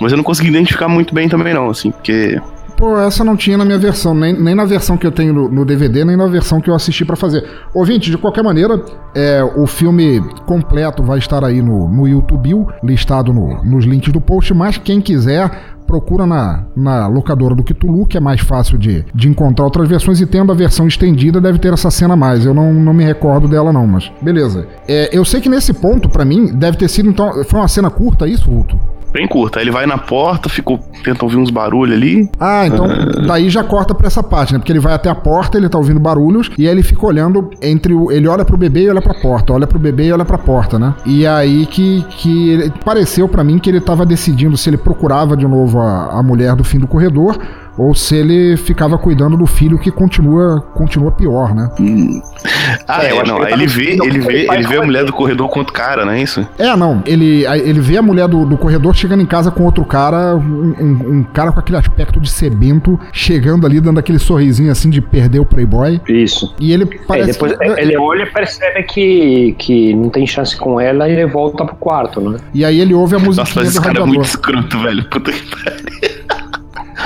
mas eu não consegui identificar muito bem também, não, assim, porque. Pô, essa não tinha na minha versão, nem, nem na versão que eu tenho no, no DVD, nem na versão que eu assisti para fazer. Ouvinte, de qualquer maneira, é, o filme completo vai estar aí no, no YouTube, listado no, nos links do post, mas quem quiser procura na, na locadora do Cthulhu, que é mais fácil de, de encontrar outras versões, e tendo a versão estendida deve ter essa cena mais. Eu não, não me recordo dela não, mas beleza. É, eu sei que nesse ponto, para mim, deve ter sido, então, foi uma cena curta isso, Vulto? Bem curta. Aí ele vai na porta, ficou, tenta ouvir uns barulhos ali. Ah, então uh... daí já corta pra essa parte, né? Porque ele vai até a porta, ele tá ouvindo barulhos, e aí ele fica olhando entre o. Ele olha pro bebê e olha pra porta, olha pro bebê e olha pra porta, né? E aí que, que ele, pareceu para mim que ele tava decidindo se ele procurava de novo a, a mulher do fim do corredor ou se ele ficava cuidando do filho que continua continua pior, né? Hum. Ah, é, não, ele, ele vê, ele vê, ele vê a mulher do corredor com outro cara, não é isso? É, não, ele, ele vê a mulher do, do corredor chegando em casa com outro cara, um, um, um, cara com aquele aspecto de sebento, chegando ali, dando aquele sorrisinho assim de perder o Playboy. Isso. E ele parece. É, depois que... ele olha e percebe que, que não tem chance com ela e ele volta pro quarto, né? E aí ele ouve a música Nossa, mas esse cara é muito escroto, velho. Puta que pariu.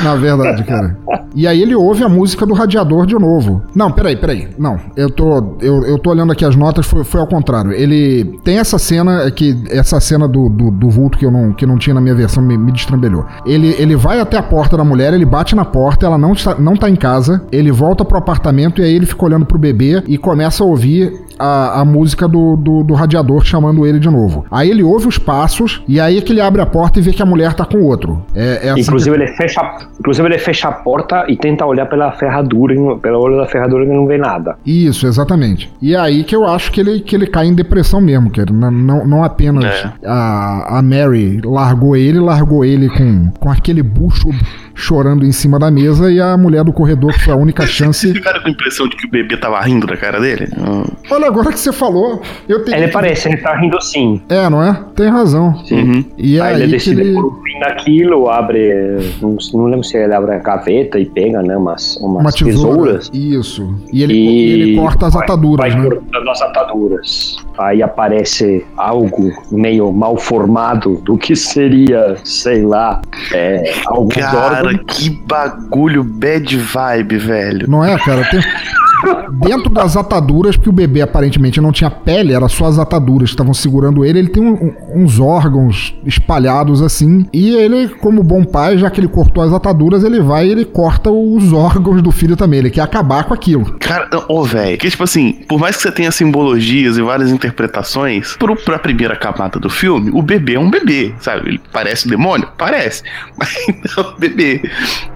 Na verdade, cara. E aí ele ouve a música do radiador de novo. Não, peraí, peraí. Não, eu tô, eu, eu tô olhando aqui as notas, foi, foi ao contrário. Ele tem essa cena, é que essa cena do, do, do, vulto que eu não, que não tinha na minha versão me, me destrambelhou. Ele, ele vai até a porta da mulher, ele bate na porta, ela não está, não tá em casa, ele volta pro apartamento e aí ele fica olhando pro bebê e começa a ouvir a, a música do, do, do, radiador chamando ele de novo. Aí ele ouve os passos e aí é que ele abre a porta e vê que a mulher tá com outro. É, é assim inclusive, que... ele fecha, inclusive ele fecha a porta e tenta olhar pela ferradura, pela olho da ferradura e não vê nada. Isso, exatamente. E é aí que eu acho que ele, que ele cai em depressão mesmo, que não, não, não apenas é. a, a Mary largou ele, largou ele com, com aquele bucho chorando em cima da mesa e a mulher do corredor, que foi a única chance. Vocês ficaram com a impressão de que o bebê tava rindo da cara dele? Olha, agora que você falou, eu tenho. Ele parece, ele tá rindo sim. É, não é? Tem razão. Sim. Uhum. E aí, aí ele decide ele... por fim daquilo, abre. Não, não, lembro se ele abre a gaveta e pega, né? Umas, umas Uma tesoura, tesouras. Isso. E ele, e ele corta as ataduras. Vai, vai né? cortando as ataduras. Aí aparece algo meio mal formado do que seria, sei lá, é, algum Cara, que bagulho bad vibe, velho. Não é, cara? Tem, dentro das ataduras, porque o bebê aparentemente não tinha pele, era só as ataduras que estavam segurando ele, ele tem um, um, uns órgãos espalhados assim, e ele, como bom pai, já que ele cortou as ataduras, ele vai e ele corta os órgãos do filho também, ele quer acabar com aquilo. Cara, ô oh, velho, que tipo assim, por mais que você tenha simbologias e várias interpretações, pro, pra primeira camada do filme, o bebê é um bebê, sabe? Ele parece um demônio? Parece, mas não é um bebê.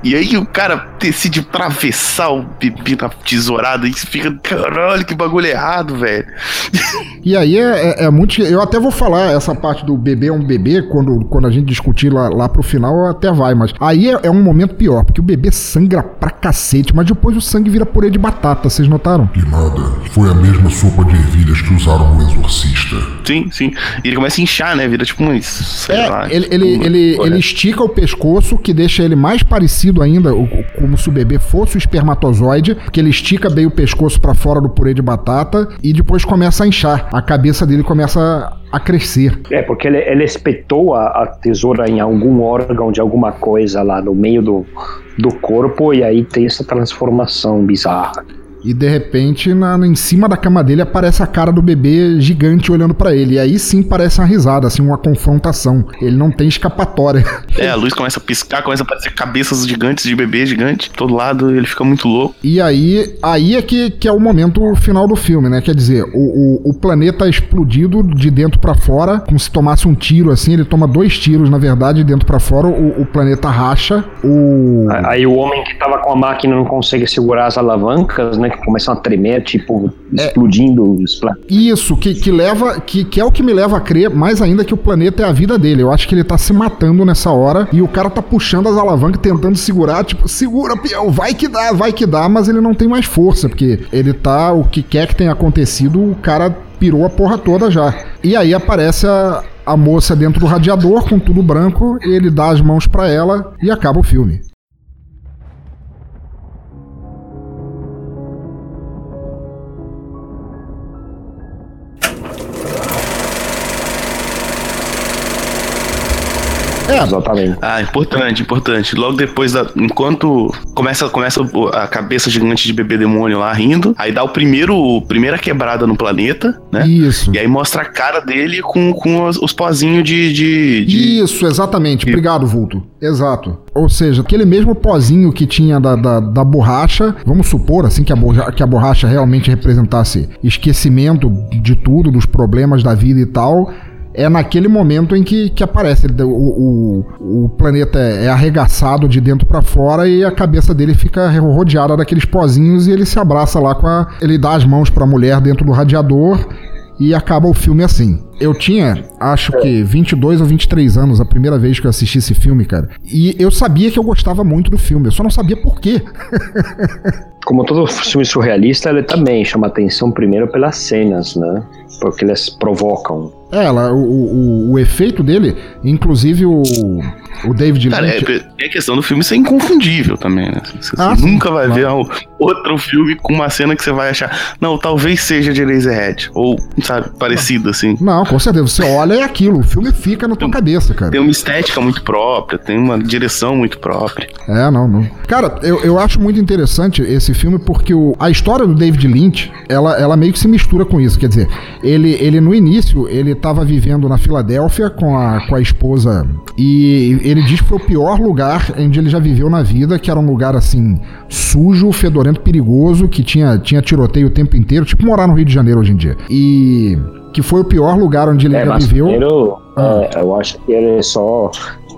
E aí o cara decide atravessar o bebê na tesourada parada e fica, caralho, que bagulho errado, velho. E aí é, é, é, muito. Eu até vou falar essa parte do bebê é um bebê, quando, quando a gente discutir lá, lá pro final, até vai, mas aí é, é um momento pior, porque o bebê sangra pra cacete, mas depois o sangue vira purê de batata, vocês notaram? E nada, foi a mesma sopa de ervilhas que usaram no exorcista. Sim, sim. E ele começa a inchar, né? Vira tipo um. Sei é, lá. Ele, ele, ele, ele, estica o pescoço, que deixa ele mais parecido ainda, como se o bebê fosse o espermatozoide, porque ele estica bem o pescoço para fora do purê de batata e depois começa a inchar. A cabeça dele começa a crescer. É, porque ele, ele espetou a, a tesoura em algum órgão de alguma coisa lá no meio do, do corpo e aí tem essa transformação bizarra e de repente na, em cima da cama dele aparece a cara do bebê gigante olhando para ele. E aí sim parece uma risada, assim, uma confrontação. Ele não tem escapatória. É, a luz começa a piscar, começa a aparecer cabeças gigantes de bebê gigante, todo lado, ele fica muito louco. E aí, aí é que, que é o momento final do filme, né? Quer dizer, o, o, o planeta é explodido de dentro para fora, como se tomasse um tiro assim, ele toma dois tiros, na verdade, de dentro para fora, o, o, planeta racha. O... Aí o homem que tava com a máquina não consegue segurar as alavancas, né? Começam a tremer, tipo, é. explodindo. É, isso, que, que leva, que, que é o que me leva a crer mais ainda que o planeta é a vida dele. Eu acho que ele tá se matando nessa hora e o cara tá puxando as alavancas, tentando segurar, tipo, segura, peão, vai que dá, vai que dá, mas ele não tem mais força, porque ele tá, o que quer que tenha acontecido, o cara pirou a porra toda já. E aí aparece a, a moça dentro do radiador com tudo branco, ele dá as mãos para ela e acaba o filme. É, exatamente. Ah, importante, importante. Logo depois, da, enquanto começa, começa a cabeça gigante de bebê demônio lá rindo, aí dá o primeiro, primeira quebrada no planeta, né? Isso. E aí mostra a cara dele com, com os, os pozinhos de, de, de, Isso, exatamente. Obrigado, Vulto. Exato. Ou seja, aquele mesmo pozinho que tinha da, da, da borracha, vamos supor assim que a, borracha, que a borracha realmente representasse esquecimento de tudo, dos problemas da vida e tal é naquele momento em que, que aparece. O, o, o planeta é arregaçado de dentro para fora e a cabeça dele fica rodeada daqueles pozinhos e ele se abraça lá com a. Ele dá as mãos pra mulher dentro do radiador e acaba o filme assim. Eu tinha, acho que 22 ou 23 anos a primeira vez que eu assisti esse filme, cara. E eu sabia que eu gostava muito do filme, eu só não sabia por quê. Como todo filme surrealista, ele também chama atenção primeiro pelas cenas, né? Porque eles provocam. É, ela, o, o, o efeito dele, inclusive o, o David Cara, Lynch... é, é questão do filme ser inconfundível também, né? Você, Ah, sim, nunca vai claro. ver outro filme com uma cena que você vai achar, não, talvez seja de Eraserhead, ou, sabe, parecido assim. Não, com certeza. Você olha e é aquilo. O filme fica na tua cabeça, cara. Tem uma estética muito própria, tem uma direção muito própria. É, não, não. Cara, eu, eu acho muito interessante esse filme porque o, a história do David Lynch, ela, ela meio que se mistura com isso. Quer dizer, ele, ele no início, ele tava vivendo na Filadélfia com a, com a esposa e ele diz que foi o pior lugar onde ele já viveu na vida, que era um lugar assim, sujo, fedorento, perigoso, que tinha, tinha tiroteio o tempo inteiro, tipo morar no Rio de Janeiro hoje em dia. E que foi o pior lugar onde ele É, já viveu. primeiro, Ah. é, eu acho que ele só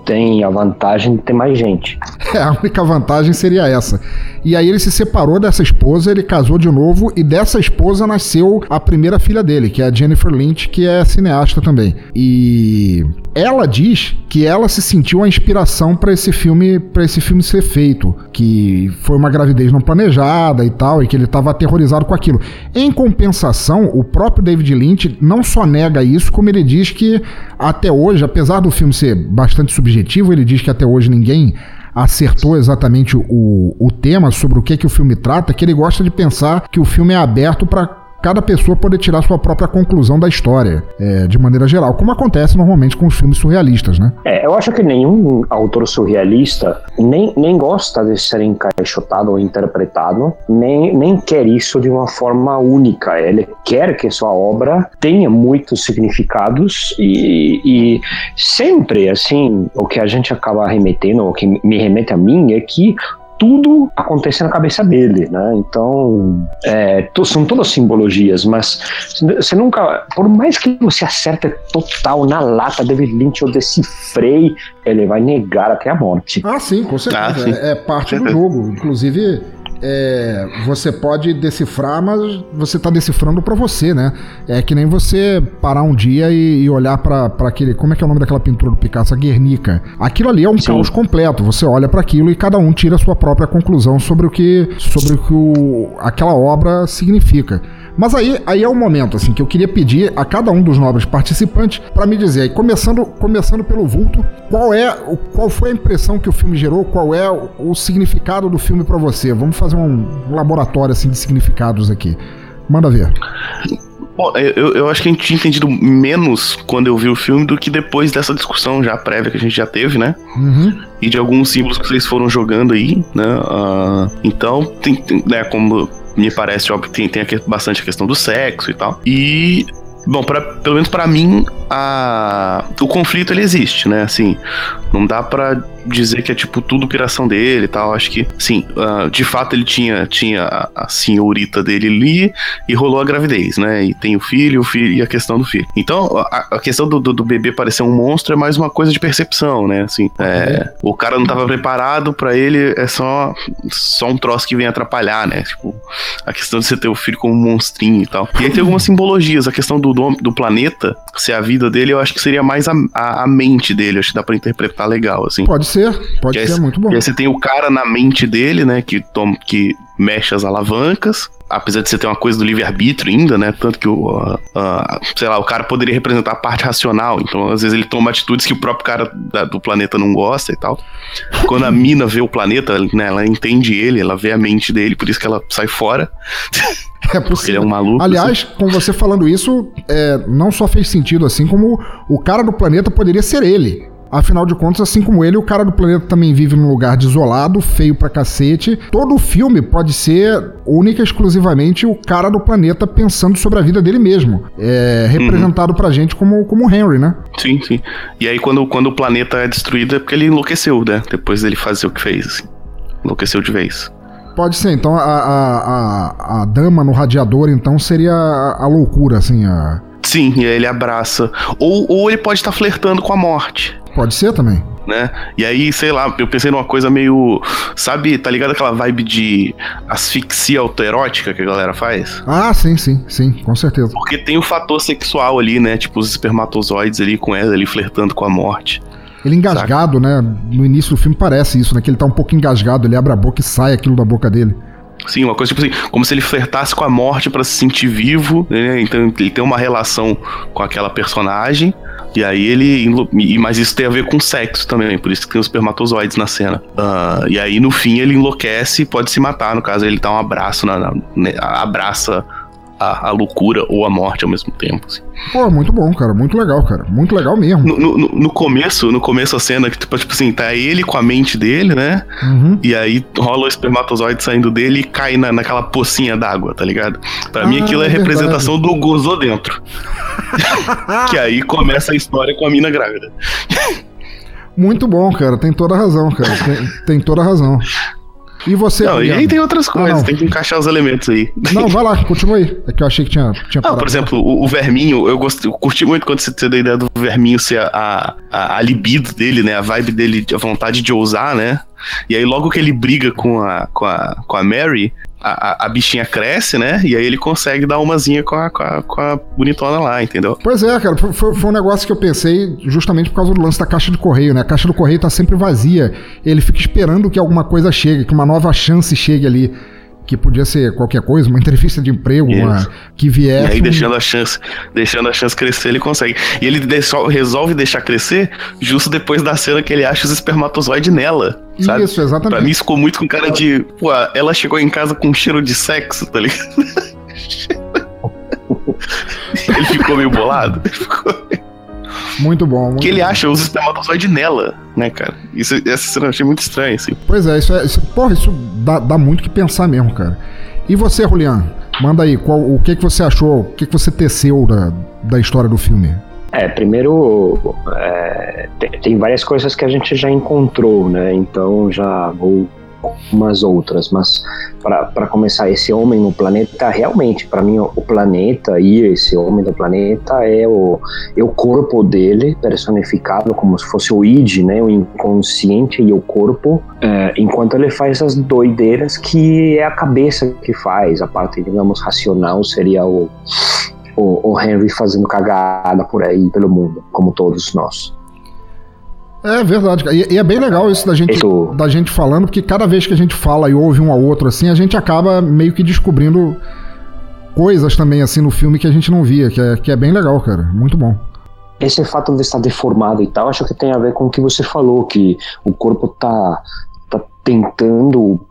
tem a vantagem de ter mais gente. É, a única vantagem seria essa. E aí ele se separou dessa esposa, ele casou de novo e dessa esposa nasceu a primeira filha dele, que é a Jennifer Lynch, que é cineasta também. E ela diz que ela se sentiu a inspiração para esse filme, para esse filme ser feito, que foi uma gravidez não planejada e tal, e que ele estava aterrorizado com aquilo. Em compensação, o próprio David Lynch não só nega isso, como ele diz que até hoje, apesar do filme ser bastante subjetivo, ele diz que até hoje ninguém acertou exatamente o, o tema sobre o que, que o filme trata, que ele gosta de pensar que o filme é aberto para cada pessoa poder tirar sua própria conclusão da história, é, de maneira geral, como acontece normalmente com os filmes surrealistas, né? É, eu acho que nenhum autor surrealista nem, nem gosta de ser encaixotado ou interpretado, nem, nem quer isso de uma forma única. Ele quer que sua obra tenha muitos significados e, e sempre, assim, o que a gente acaba remetendo, o que me remete a mim, é que tudo acontece na cabeça dele, né? Então, é, to- são todas simbologias, mas você nunca, por mais que você acerte total na lata, David Lynch, eu decifrei, ele vai negar até a morte. Ah, sim, com certeza. Ah, sim. É, é parte do jogo. Inclusive, é, você pode decifrar, mas você está decifrando para você, né? É que nem você parar um dia e, e olhar para aquele. Como é que é o nome daquela pintura do Picasso? A Guernica. Aquilo ali é um Sim. caos completo. Você olha para aquilo e cada um tira a sua própria conclusão sobre o que, sobre o que o, aquela obra significa. Mas aí, aí é o momento assim que eu queria pedir a cada um dos nobres participantes para me dizer, aí, começando, começando pelo vulto, qual é qual foi a impressão que o filme gerou, qual é o, o significado do filme para você? Vamos fazer um laboratório assim de significados aqui. Manda ver. Bom, eu, eu acho que a gente tinha entendido menos quando eu vi o filme do que depois dessa discussão já prévia que a gente já teve, né? Uhum. E de alguns símbolos que vocês foram jogando aí, né? Ah, então, tem, tem, né, como me parece, óbvio, tem, tem a que- bastante a questão do sexo e tal. E, bom, pra, pelo menos pra mim, a, o conflito ele existe, né? Assim, não dá pra dizer que é tipo tudo piração dele e tal. Acho que, sim, ah, de fato ele tinha, tinha a, a senhorita dele ali e rolou a gravidez, né? E tem o filho, o filho e a questão do filho. Então, a, a questão do, do, do bebê parecer um monstro é mais uma coisa de percepção, né? Assim, é, o cara não tava preparado pra ele, é só, só um troço que vem atrapalhar, né? Tipo, a questão de você ter o filho como um monstrinho e tal. E aí tem algumas simbologias, a questão do, do, do planeta, ser a vida dele, eu acho que seria mais a, a, a mente dele, acho que dá pra interpretar legal, assim. Pode ser, pode E aí ser muito bom. E aí você tem o cara na mente dele, né, que, toma, que mexe as alavancas. Apesar de você ter uma coisa do livre-arbítrio ainda, né? Tanto que o, ah, ah, sei lá, o cara poderia representar a parte racional. Então, às vezes, ele toma atitudes que o próprio cara da- do planeta não gosta e tal. Quando a mina vê o planeta, né, ela entende ele, ela vê a mente dele, por isso que ela sai fora. É Porque ele é possível. um maluco. Aliás, com você falando isso, é, não só fez sentido, assim como o cara do planeta poderia ser ele. Afinal de contas, assim como ele, o cara do planeta também vive num lugar desolado, feio pra cacete. Todo o filme pode ser única e exclusivamente o cara do planeta pensando sobre a vida dele mesmo. É representado pra gente como, como Henry, né? Sim, sim. E aí, quando, quando o planeta é destruído, é porque ele enlouqueceu, né? Depois dele fazer o que fez, assim. Enlouqueceu de vez. Pode ser, então a, a, a, a dama no radiador, então, seria a, a loucura, assim, a. Sim, e aí ele abraça. Ou, ou ele pode estar tá flertando com a morte. Pode ser também. Né? E aí, sei lá, eu pensei numa coisa meio. Sabe, tá ligado aquela vibe de asfixia autoerótica que a galera faz? Ah, sim, sim, sim, com certeza. Porque tem o fator sexual ali, né? Tipo, os espermatozoides ali com ela ali flertando com a morte. Ele engasgado, Saca? né? No início do filme parece isso, né? Que ele tá um pouco engasgado, ele abre a boca e sai aquilo da boca dele. Sim, uma coisa tipo assim, como se ele flertasse com a morte para se sentir vivo, né? Então ele tem uma relação com aquela personagem. E aí ele. Mas isso tem a ver com sexo também, por isso que tem os espermatozoides na cena. Uh, e aí no fim ele enlouquece e pode se matar. No caso, ele dá um abraço, na, na né, abraça a, a, loucura ou a morte ao mesmo tempo. Assim. Pô, muito bom, cara. Muito legal, cara. Muito legal mesmo. No, no, no começo, no começo a cena, que tipo, tipo assim, tá ele com a mente dele, né? Uhum. E aí rola o espermatozoide saindo dele e cai na, naquela pocinha d'água, tá ligado? Pra ah, mim aquilo é, é representação do gozou dentro. que aí começa a história com a mina grávida. Muito bom, cara. Tem toda a razão, cara. Tem, tem toda a razão. E você, Não, e aí tem outras coisas, ah, tem que encaixar os elementos aí. Não, vai lá, continua aí. É que eu achei que tinha. tinha ah, por exemplo, o, o, verminho, eu, gost, eu curti muito quando você deu a ideia do verminho ser a, a, a libido dele, né? A vibe dele, a vontade de ousar, né? E aí, logo que ele briga com a, com a, com a Mary, a, a, bichinha cresce, né? E aí ele consegue dar umazinha com a, com a, com a bonitona lá, entendeu? Pois é, cara. Foi, foi, um negócio que eu pensei justamente por causa do lance da caixa de correio, né? A caixa do correio tá sempre vazia. Ele fica esperando que alguma coisa chegue, que uma nova chance chegue ali que podia ser qualquer coisa, uma entrevista de emprego, uma, que viesse. E aí, deixando a chance, deixando a chance crescer, ele consegue. E ele resolve deixar crescer justo depois da cena que ele acha os espermatozoides nela. Sabe? Isso, exatamente. Pra mim ficou muito com cara de. Pô, ela chegou em casa com cheiro de sexo, tá ligado? ele ficou meio bolado. Ele ficou meio... Muito bom. Muito que ele bom. acha os espermatozoides nela, né, cara? Isso, essa cena eu achei muito estranha, assim. Pois é, isso é. Isso, porra, isso dá, dá muito que pensar mesmo, cara. E você, Julian? Manda aí, qual, o que, que você achou, o que, que você teceu da, da história do filme? É, primeiro é, tem, tem, várias coisas que a gente já encontrou, né? Então já vou umas outras, mas para começar, esse homem no planeta, realmente, para mim, o planeta e esse homem do planeta é o, é o corpo dele personificado como se fosse o id, né, o inconsciente e o corpo, é, enquanto ele faz as doideiras que é a cabeça que faz, a parte, digamos, racional seria o, o, o Henry fazendo cagada por aí pelo mundo, como todos nós. É verdade, e, e, é bem legal isso da gente, isso. da gente falando, porque cada vez que a gente fala e ouve um ao outro assim, a gente acaba meio que descobrindo coisas também assim no filme que a gente não via, que é, que é bem legal, cara. Muito bom. Esse fato de estar deformado e tal, acho que tem a ver com o que você falou, que o corpo tá, tá tentando,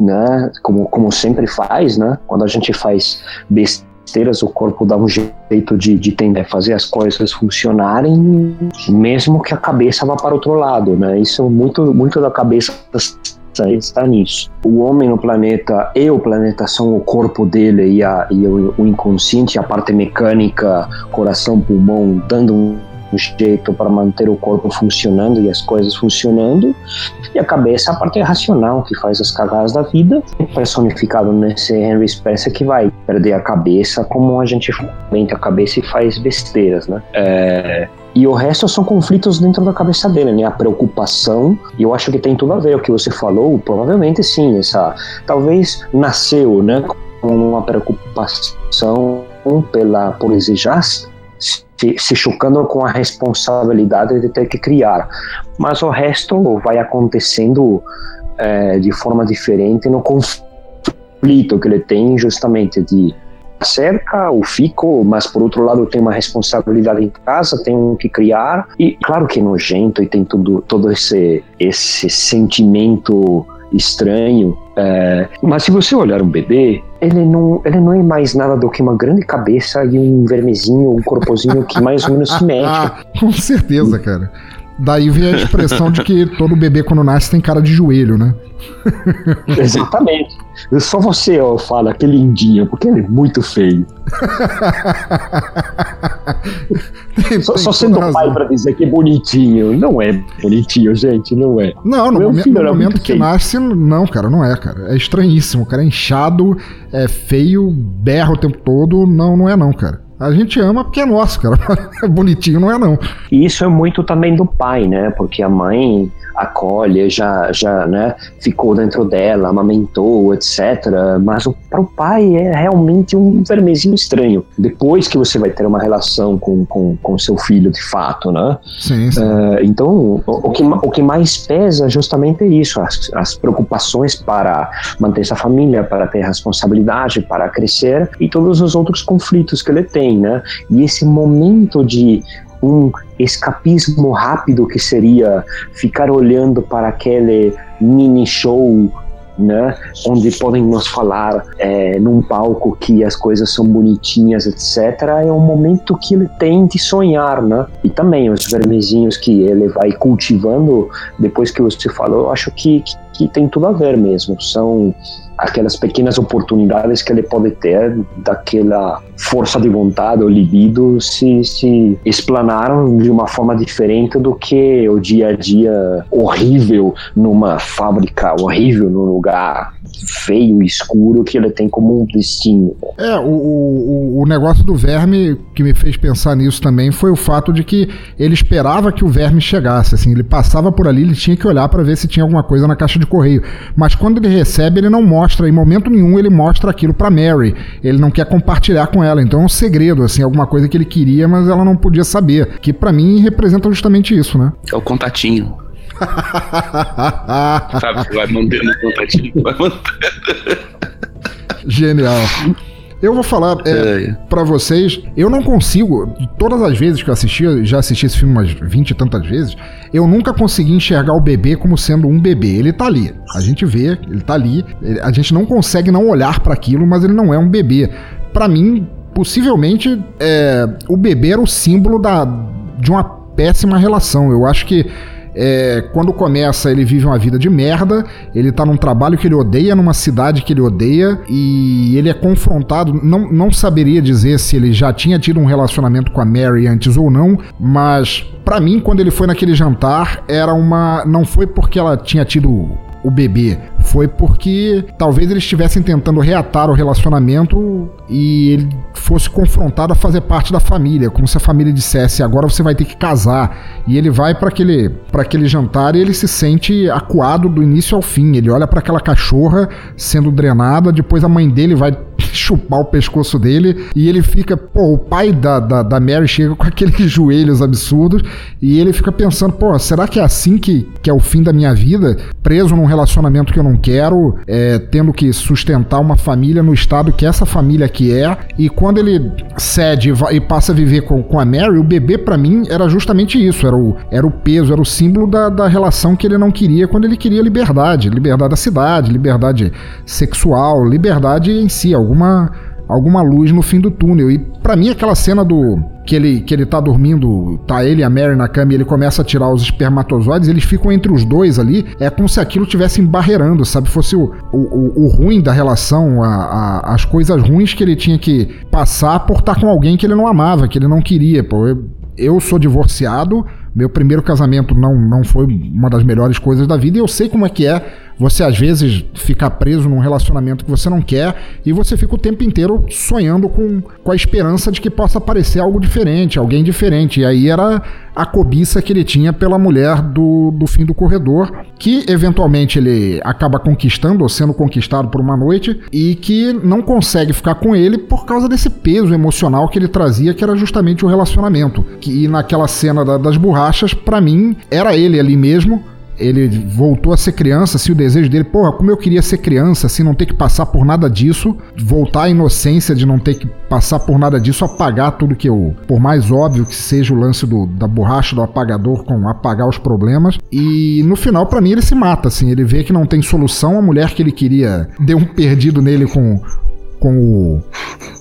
né, como, como sempre faz, né, quando a gente faz besteira besteiras, o corpo dá um jeito de, de tender fazer as coisas funcionarem, mesmo que a cabeça vá para outro lado, né? Isso muito, muito da cabeça está nisso. O homem no planeta e o planeta são o corpo dele e, a, e o, o inconsciente, a parte mecânica, coração, pulmão, dando um jeito para manter o corpo funcionando e as coisas funcionando, e a cabeça a parte racional que faz as cagadas da vida, personificado nesse Henry Spencer que vai perder a cabeça como a gente mente a cabeça e faz besteiras, né? É, e o resto são conflitos dentro da cabeça dele, né? A preocupação, e eu acho que tem tudo a ver o que você falou, provavelmente sim, essa talvez nasceu, né, com uma preocupação pela por exigir se, se chocando com a responsabilidade de ter que criar. Mas o resto vai acontecendo é, de forma diferente no conflito que ele tem justamente de cerca ou fico, mas por outro lado tem uma responsabilidade em casa, tem um que criar e claro que é nojento e tem tudo todo esse esse sentimento estranho. É, mas se você olhar um bebê, ele não, ele não é mais nada do que uma grande cabeça e um vermezinho, um corpozinho que mais ou menos se mexe. Com certeza, cara. Daí vem a expressão de que todo bebê quando nasce tem cara de joelho, né? Exatamente. Só você ó, fala que lindinho, porque ele é muito feio. tem, só, tem só sendo razão. pai pra dizer que é bonitinho. Não é bonitinho, gente, não é. Não, no, momento, no momento que feio. nasce, não, cara, não é, cara. É estranhíssimo. O cara é inchado, é feio, berra o tempo todo. Não, não é não, cara. A gente ama porque é nosso, cara. É bonitinho, não é não. E isso é muito também do pai, né? Porque a mãe acolhe, já, já né, ficou dentro dela, amamentou, etc. Mas para o pai é realmente um vermezinho estranho. Depois que você vai ter uma relação com, com, com seu filho de fato, né? Sim, sim. Uh, então, o, o, que, o que mais pesa justamente é isso, as, as preocupações para manter essa família, para ter responsabilidade, para crescer e todos os outros conflitos que ele tem, né? E esse momento de um escapismo rápido que seria ficar olhando para aquele mini show né, onde podem nos falar é, num palco que as coisas são bonitinhas, etc. É um momento que ele tem de sonhar, né? E também os vermezinhos que ele vai cultivando depois que você falou, eu acho que, que, que tem tudo a ver mesmo. São aquelas pequenas oportunidades que ele pode ter daquela força de vontade ou libido se, se explanaram de uma forma diferente do que o dia a dia horrível numa fábrica, horrível num lugar feio e escuro que ele tem como um destino. É, o, o, o negócio do verme que me fez pensar nisso também foi o fato de que ele esperava que o verme chegasse, assim, ele passava por ali, ele tinha que olhar para ver se tinha alguma coisa na caixa de correio, mas quando ele recebe, ele não mostra, em momento nenhum ele mostra aquilo para Mary, ele não quer compartilhar com ela, então é um segredo, assim, alguma coisa que ele queria, mas ela não podia saber, que para mim representa justamente isso, né? É o contatinho. Sabe, vai mantendo o contatinho, vai mantendo. Genial. Eu vou falar é, é. para vocês, eu não consigo, todas as vezes que eu assisti, já assisti esse filme umas 20 e tantas vezes, eu nunca consegui enxergar o bebê como sendo um bebê. Ele tá ali, a gente vê, ele tá ali, a gente não consegue não olhar para aquilo, mas ele não é um bebê. Para mim, possivelmente, é, o bebê era o símbolo da, de uma péssima relação. Eu acho que é, quando começa, ele vive uma vida de merda, ele tá num trabalho que ele odeia, numa cidade que ele odeia, e ele é confrontado. Não, não saberia dizer se ele já tinha tido um relacionamento com a Mary antes ou não, mas para mim, quando ele foi naquele jantar, era uma. Não foi porque ela tinha tido o bebê. Foi porque talvez eles estivessem tentando reatar o relacionamento e ele fosse confrontado a fazer parte da família, como se a família dissesse: agora você vai ter que casar. E ele vai para aquele, aquele jantar e ele se sente acuado do início ao fim. Ele olha para aquela cachorra sendo drenada, depois a mãe dele vai chupar o pescoço dele e ele fica, pô, o pai da, da, da Mary chega com aqueles joelhos absurdos e ele fica pensando, pô, será que é assim que, que é o fim da minha vida? Preso num relacionamento que eu não quero, é, tendo que sustentar uma família no estado que essa família que é. E quando ele cede e, passa a viver com, com a Mary, o bebê para mim era justamente isso, era o, era o peso, era o símbolo da, da relação que ele não queria quando ele queria liberdade, liberdade da cidade, liberdade sexual, liberdade em si, alguma alguma luz no fim do túnel. E para mim aquela cena do que ele que ele tá dormindo, tá ele e a Mary na cama e ele começa a tirar os espermatozoides, eles ficam entre os dois ali, é como se aquilo tivesse embarreirando, sabe? Fosse o, o, o ruim da relação, a, a, as coisas ruins que ele tinha que passar por estar com alguém que ele não amava, que ele não queria. Pô, eu, eu sou divorciado, meu primeiro casamento não, não foi uma das melhores coisas da vida e eu sei como é que é você às vezes ficar preso num relacionamento que você não quer e você fica o tempo inteiro sonhando com, com a esperança de que possa aparecer algo diferente, alguém diferente. E aí era a cobiça que ele tinha pela mulher do, do fim do corredor, que eventualmente ele acaba conquistando ou sendo conquistado por uma noite e que não consegue ficar com ele por causa desse peso emocional que ele trazia, que era justamente o relacionamento. Que, e naquela cena da, das borrachas, para mim, era ele ali mesmo ele voltou a ser criança, assim, o desejo dele, porra, como eu queria ser criança, assim, não ter que passar por nada disso, voltar à inocência de não ter que passar por nada disso, apagar tudo que eu, por mais óbvio que seja o lance do, da borracha do apagador com apagar os problemas, e no final, para mim, ele se mata, assim, ele vê que não tem solução, a mulher que ele queria deu um perdido nele com, com o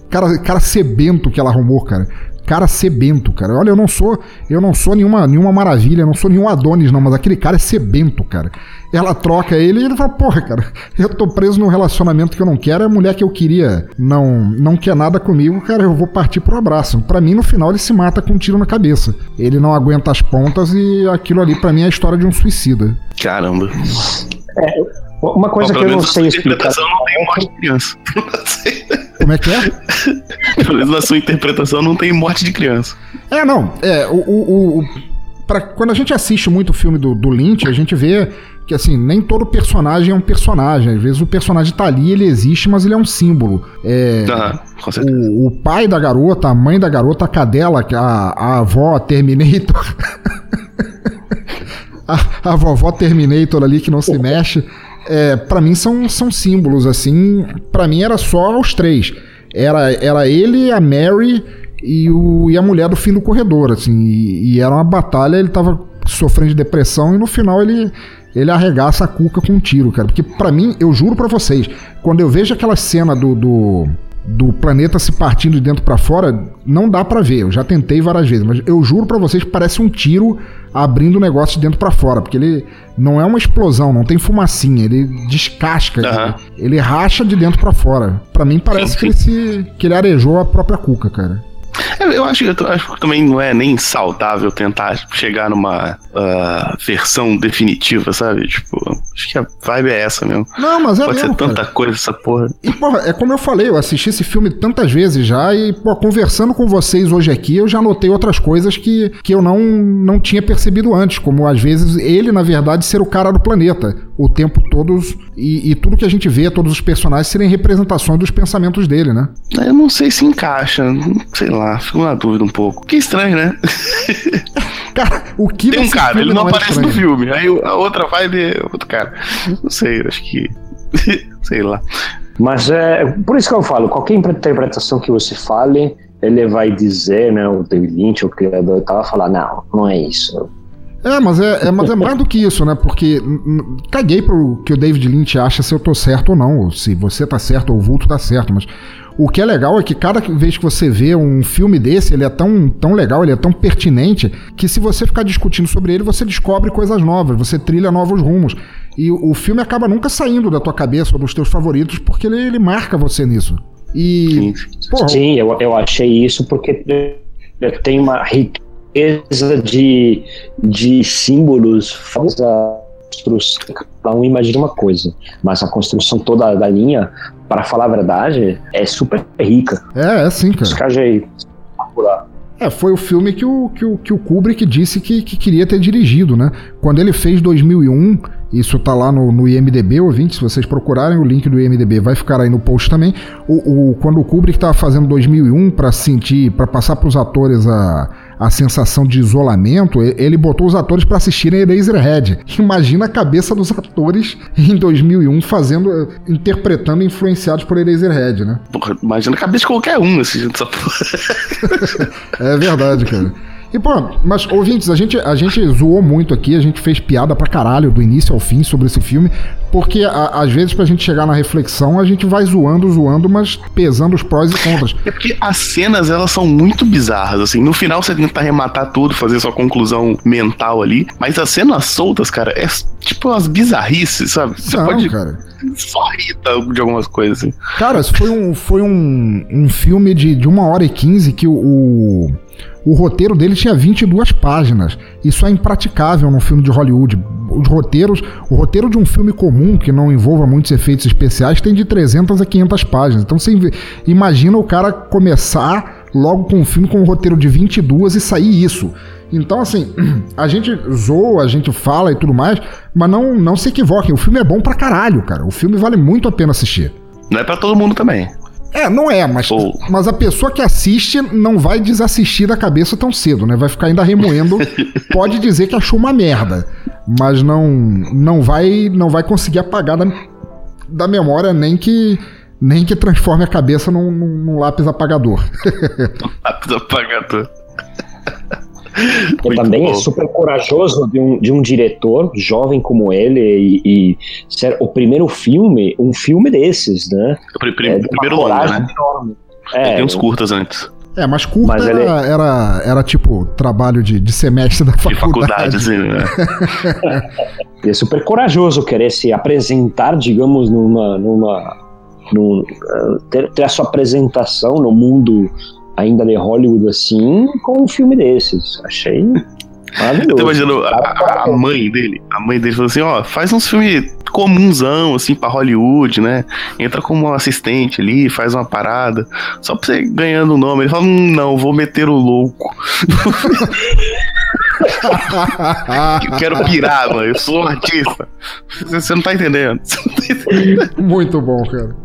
cara, cara sebento que ela arrumou, cara cara sebento, cara. Olha, eu não sou, eu não sou nenhuma, nenhuma maravilha, eu não sou nenhum Adonis, não, mas aquele cara é sebento, cara. Ela troca ele e ele fala, porra, cara, eu tô preso num relacionamento que eu não quero, a mulher que eu queria não, não quer nada comigo, cara, eu vou partir pro abraço. Para mim, no final, ele se mata com um tiro na cabeça. Ele não aguenta as pontas e aquilo ali, para mim, é a história de um suicida. Caramba. É, Uma coisa Bom, que eu não sei explicar. interpretação não tem morte de criança. Como é que é? Pelo menos na sua interpretação não tem morte de criança. É, não. É, o, o, o pra, quando a gente assiste muito o filme do, do Lynch, a gente vê que assim, nem todo personagem é um personagem. Às vezes o personagem tá ali, ele existe, mas ele é um símbolo. É, uhum, o, o, pai da garota, a mãe da garota, a cadela, a, a avó Terminator. a, a vovó Terminator ali que não se mexe. É, para mim são, são símbolos, assim. para mim era só os três. Era, era ele, a Mary e, o, e a mulher do fim do corredor, assim. E, e era uma batalha, ele tava sofrendo de depressão e no final ele ele arregaça a cuca com um tiro, cara. Porque para mim, eu juro para vocês, quando eu vejo aquela cena do, do, do planeta se partindo de dentro para fora, não dá para ver. Eu já tentei várias vezes, mas eu juro para vocês que parece um tiro abrindo o negócio de dentro para fora, porque ele não é uma explosão, não tem fumacinha, ele descasca, uhum. ele, ele racha de dentro para fora. Para mim parece que ele se que ele arejou a própria cuca, cara. É, eu acho, eu acho que também não é nem saudável tentar chegar numa uh, versão definitiva, sabe? Tipo, acho que a vibe é essa mesmo. Não, mas é Pode mesmo, ser tanta cara. coisa essa porra. E, porra, é como eu falei, eu assisti esse filme tantas vezes já e, pô, conversando com vocês hoje aqui, eu já notei outras coisas que, que eu não, não tinha percebido antes, como às vezes ele, na verdade, ser o cara do planeta o tempo todos e, e tudo que a gente vê, todos os personagens serem representações dos pensamentos dele, né? Eu não sei se encaixa, sei lá, fico na dúvida um pouco. Que estranho, né? cara, o que Tem um cara, ele não, não é aparece no filme, aí a outra vibe é outro cara. Não sei, acho que. sei lá. Mas é por isso que eu falo, qualquer interpretação que você fale, ele vai dizer, né, o David Lynch, o criador, tava falar, não, não é isso é, mas é, é, mas é mais do que isso, né? Porque caguei pro que o David Lynch acha se eu tô certo ou não, ou se você tá certo ou o vulto tá certo, mas o que é legal é que cada vez que você vê um filme desse, ele é tão, tão legal, ele é tão pertinente, que se você ficar discutindo sobre ele, você descobre coisas novas, você trilha novos rumos. E o filme acaba nunca saindo da tua cabeça ou dos teus favoritos, porque ele, ele marca você nisso. E. Sim, porra, Sim eu, eu achei isso porque tem uma riqueza riqueza de, de símbolos faz a construção. Cada um imagina uma coisa, mas a construção toda da linha, para falar a verdade, é super rica. É, é sim, cara. Escajei. É, foi o filme que o, que o, que o Kubrick disse que, que queria ter dirigido, né? Quando ele fez 2001, isso tá lá no, no IMDB, ouvinte, se vocês procurarem o link do IMDB, vai ficar aí no post também. O, o quando o Kubrick estava fazendo 2001 para sentir, para passar para os atores a, a sensação de isolamento, ele botou os atores para assistirem Eraserhead. Imagina a cabeça dos atores em 2001 fazendo, interpretando influenciados por Eraserhead, né? Porra, imagina a cabeça de qualquer um assistindo essa porra. é verdade, cara. E, pô, mas, ouvintes, a gente, a gente zoou muito aqui, a gente fez piada pra caralho do início ao fim sobre esse filme, porque a, às vezes pra gente chegar na reflexão, a gente vai zoando, zoando, mas pesando os prós e contras. É porque as cenas, elas são muito bizarras, assim. No final você tenta arrematar tudo, fazer sua conclusão mental ali, mas as cenas soltas, cara, é tipo umas bizarrices, sabe? Você Não, pode... cara só rita de algumas coisas. Assim. Cara, foi um, foi um, um filme de, de uma hora e quinze que o, o, o roteiro dele tinha 22 páginas. Isso é impraticável num filme de Hollywood. Os roteiros, o roteiro de um filme comum que não envolva muitos efeitos especiais tem de 300 a 500 páginas. Então você imagina o cara começar logo com um filme com um roteiro de 22 e sair isso. Então, assim, a gente zoa, a gente fala e tudo mais, mas não, não se equivoquem, o filme é bom pra caralho, cara. O filme vale muito a pena assistir. Não é para todo mundo também. É, não é, mas, mas a pessoa que assiste não vai desassistir da cabeça tão cedo, né? Vai ficar ainda remoendo. pode dizer que achou uma merda, mas não não vai não vai conseguir apagar da, da memória nem que nem que transforme a cabeça num, num, num lápis apagador. lápis apagador. Ele também é bom. é super corajoso de um, de um diretor jovem como ele e, e ser o primeiro filme, um filme desses, né? O pr pr é, primeiro longa, né? É, tem uns curtas antes. É, mas curta mas era, ele... era, era, tipo trabalho de, de semestre da faculdade. De faculdade, sim, né? é super corajoso querer se apresentar, digamos, numa. numa num, ter, ter a sua apresentação no mundo ainda de Hollywood assim com um filme desses. Achei. Eu tô imaginando a, a, mãe dele. A mãe dele falou assim: ó, faz uns filmes comunzão, assim, pra Hollywood, né? Entra como assistente ali, faz uma parada. Só pra você ganhando o nome. Ele fala: hum, não, vou meter o louco. eu quero pirar, mano. Eu sou um artista. Você não tá entendendo. Não tá entendendo. Muito bom, cara.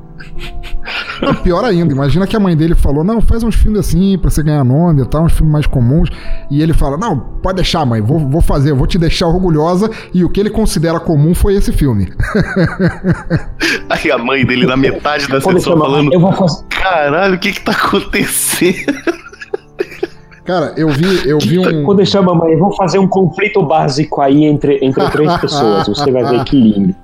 Não, pior ainda, imagina que a mãe dele falou: Não, faz uns filmes assim pra você ganhar nome e tal, uns filmes mais comuns. E ele fala: Não, pode deixar, mãe, vou, vou fazer, vou te deixar orgulhosa. E o que ele considera comum foi esse filme. Aí a mãe dele, na metade da sessão, falando: Eu vou fazer... Caralho, o que que tá acontecendo? Cara, eu vi, eu vi um. Quando chama mamãe, vou fazer um conflito básico aí entre, entre três pessoas. Você vai ver que lindo.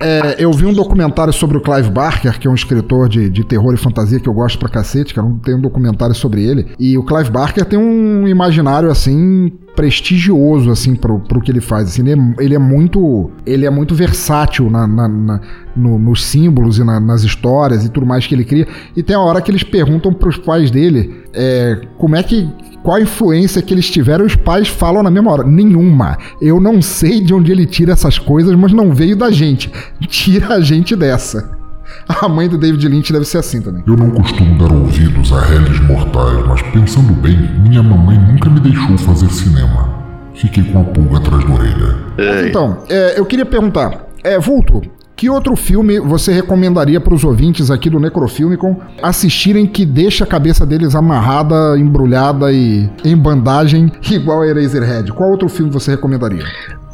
É, eu vi um documentário sobre o Clive Barker, que é um escritor de, de terror e fantasia que eu gosto pra cacete, cara. Tem um documentário sobre ele. E o Clive Barker tem um imaginário assim prestigioso assim pro, pro que ele faz. Assim, ele, é, ele é muito ele é muito versátil na, na, na no, nos símbolos e na, nas histórias e tudo mais que ele cria. E tem a hora que eles perguntam pros pais dele é, como é que qual a influência que eles tiveram, os pais falam na mesma hora: nenhuma. Eu não sei de onde ele tira essas coisas, mas não veio da gente. Tira a gente dessa. A mãe do David Lynch deve ser assim também. Eu não costumo dar ouvidos a réis mortais, mas pensando bem, minha mamãe nunca me deixou fazer cinema. Fiquei com a pulga atrás da orelha. Então, é, eu queria perguntar: é, Vulto, que outro filme você recomendaria para os ouvintes aqui do Necrofilmicon assistirem que deixa a cabeça deles amarrada, embrulhada e em bandagem igual a Eraserhead? Qual outro filme você recomendaria?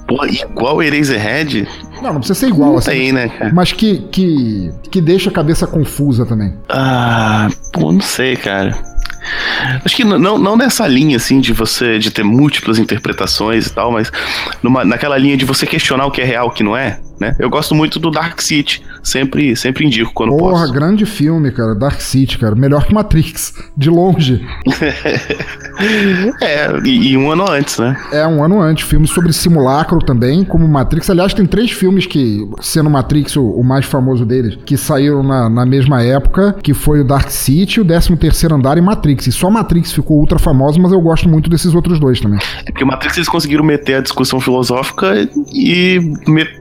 Pô, igual Eraserhead? Não, não precisa ser igual, não assim. Tem, né? Mas que, que, que deixa a cabeça confusa também. Ah, pô, não sei, cara. Acho que não, não nessa linha, assim, de você de ter múltiplas interpretações e tal, mas numa, naquela linha de você questionar o que é real e o que não é, né? Eu gosto muito do Dark City. Sempre, sempre indico quando Porra, posso. Porra, grande filme, cara. Dark City, cara. Melhor que Matrix, de longe. é, e, e, um ano antes, né? É, um ano antes. Filme sobre simulacro também, como Matrix. Aliás, tem três filmes que, sendo Matrix o, o mais famoso deles, que saíram na, na mesma época, que foi o Dark City, o 13 terceiro Andar e Matrix. E só Matrix ficou ultra famoso, mas eu gosto muito desses outros dois também. É porque o Matrix eles conseguiram meter a discussão filosófica e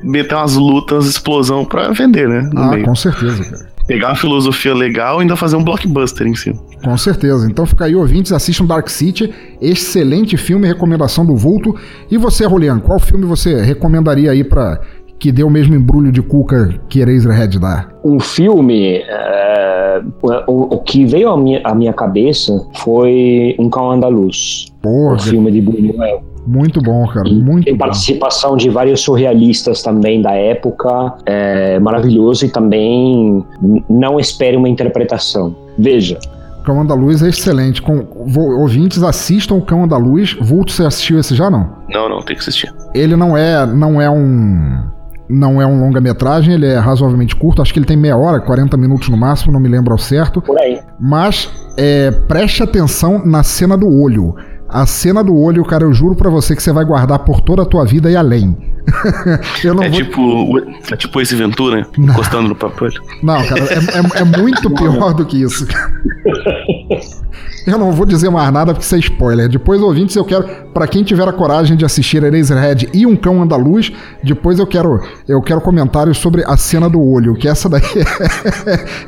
meter umas lutas, explosão pra vender, né? ah, meio. com certeza, cara pegar uma filosofia legal e ainda fazer um blockbuster em cima. Com certeza. Então fica aí, ouvintes, assistam Dark City, excelente filme, recomendação do Vulto. E você, Rolian, qual filme você recomendaria aí para que dê o mesmo embrulho de cuca que Eraserhead dá? Um filme, uh, o, o, que veio à minha, à minha cabeça foi Um Cão Andaluz. Porra. O filme de Buñuel. Muito bom, cara. Muito Tem participação de vários surrealistas também da época. É maravilhoso e também não espere uma interpretação. Veja. Cão Andaluz é excelente. Com, ouvintes, assistam o Cão Andaluz. Vulto, você assistiu esse já não? Não, não, tem que assistir. Ele não é, não é um não é um longa-metragem, ele é razoavelmente curto, acho que ele tem meia hora, 40 minutos no máximo, não me lembro ao certo. Por aí. Mas é, preste atenção na cena do olho. A cena do olho, cara, eu juro para você que você vai guardar por toda a tua vida e além. é, vou... tipo, é tipo esse Ventura, não. encostando no olho. Não, cara, é, é, é muito pior do que isso. Eu não vou dizer mais nada porque isso é spoiler. Depois, ouvintes, eu quero, para quem tiver a coragem de assistir Eraserhead e Um Cão Andaluz, depois eu quero, eu quero comentários sobre a cena do olho, que essa daí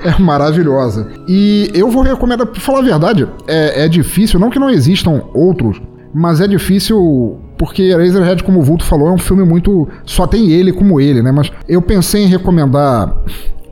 é, é maravilhosa. E eu vou recomendar, pra falar a verdade, é, é difícil, não que não existam outros, mas é difícil porque Eraserhead, como o Vulto falou, é um filme muito. Só tem ele como ele, né? Mas eu pensei em recomendar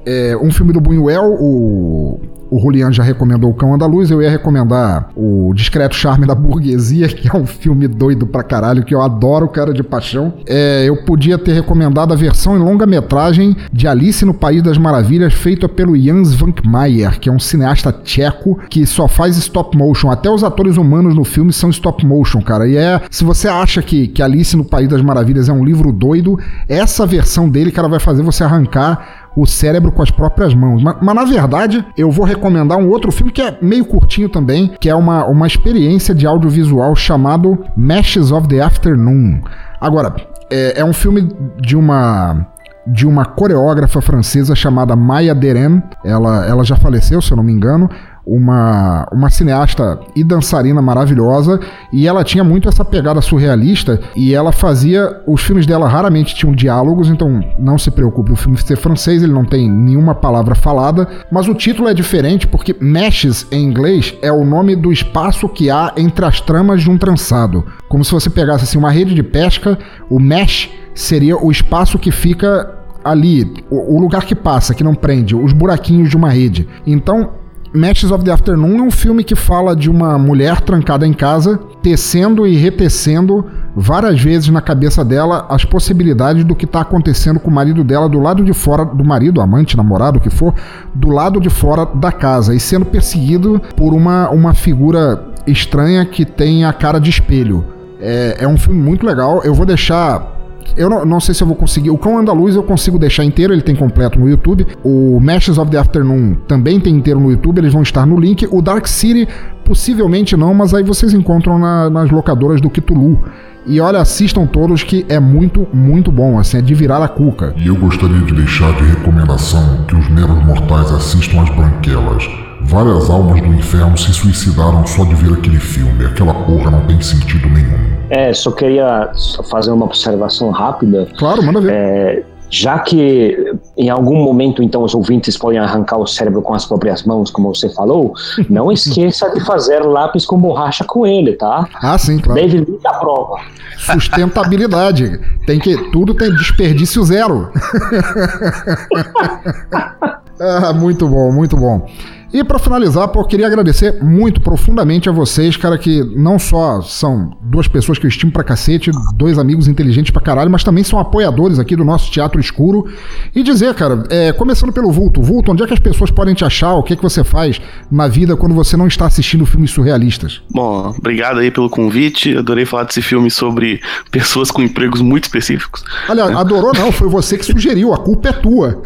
é, um filme do Buñuel, o o Julian já recomendou O Cão Andaluz, eu ia recomendar O Discreto Charme da Burguesia, que é um filme doido pra caralho, que eu adoro, cara de paixão. É, eu podia ter recomendado a versão em longa-metragem de Alice no País das Maravilhas, feita pelo Jans Vankmeijer, que é um cineasta tcheco que só faz stop motion. Até os atores humanos no filme são stop motion, cara. E é, se você acha que, que Alice no País das Maravilhas é um livro doido, essa versão dele, cara, vai fazer você arrancar o cérebro com as próprias mãos. Mas, mas, na verdade, eu vou recomendar um outro filme que é meio curtinho também, que é uma, uma experiência de audiovisual chamado Meshes of the Afternoon. Agora, é, é um filme de uma de uma coreógrafa francesa chamada Maya Deren. Ela, ela já faleceu, se eu não me engano. Uma, uma cineasta e dançarina maravilhosa e ela tinha muito essa pegada surrealista e ela fazia. Os filmes dela raramente tinham diálogos, então não se preocupe, o filme ser francês, ele não tem nenhuma palavra falada, mas o título é diferente porque meshes em inglês é o nome do espaço que há entre as tramas de um trançado. Como se você pegasse assim, uma rede de pesca, o mesh seria o espaço que fica ali, o, lugar que passa, que não prende, os buraquinhos de uma rede. Então, Matches of the Afternoon é um filme que fala de uma mulher trancada em casa, tecendo e retecendo várias vezes na cabeça dela as possibilidades do que está acontecendo com o marido dela do lado de fora do marido, amante, namorado, o que for, do lado de fora da casa e sendo perseguido por uma, uma figura estranha que tem a cara de espelho. É, é um filme muito legal. Eu vou deixar eu não, não, sei se eu vou conseguir. O Cão Andaluz eu consigo deixar inteiro, ele tem completo no YouTube. O Matches of the Afternoon também tem inteiro no YouTube, eles vão estar no link. O Dark City, possivelmente não, mas aí vocês encontram na, nas locadoras do Cthulhu. E olha, assistam todos que é muito, muito bom, assim, é de virar a cuca. E eu gostaria de deixar de recomendação que os meros mortais assistam as branquelas. Várias almas do inferno se suicidaram só de ver aquele filme. Aquela porra não tem sentido nenhum. É, só queria fazer uma observação rápida. Claro, manda ver. É, já que em algum momento então os ouvintes podem arrancar o cérebro com as próprias mãos, como você falou, não esqueça de fazer lápis com borracha com ele, tá? Ah, sim, claro. David Lynch prova. Sustentabilidade. tem que tudo tem desperdício zero. ah, muito bom, muito bom. E para finalizar, pô, eu queria agradecer muito profundamente a vocês, cara, que não só são duas pessoas que eu estimo pra cacete, dois amigos inteligentes pra caralho, mas também são apoiadores aqui do nosso Teatro Escuro. E dizer, cara, é, começando pelo Vulto. Vulto, onde é que as pessoas podem te achar? O que é que você faz na vida quando você não está assistindo filmes surrealistas? Bom, obrigado aí pelo convite. Adorei falar desse filme sobre pessoas com empregos muito específicos. Aliás, é. adorou não, foi você que sugeriu, a culpa é tua.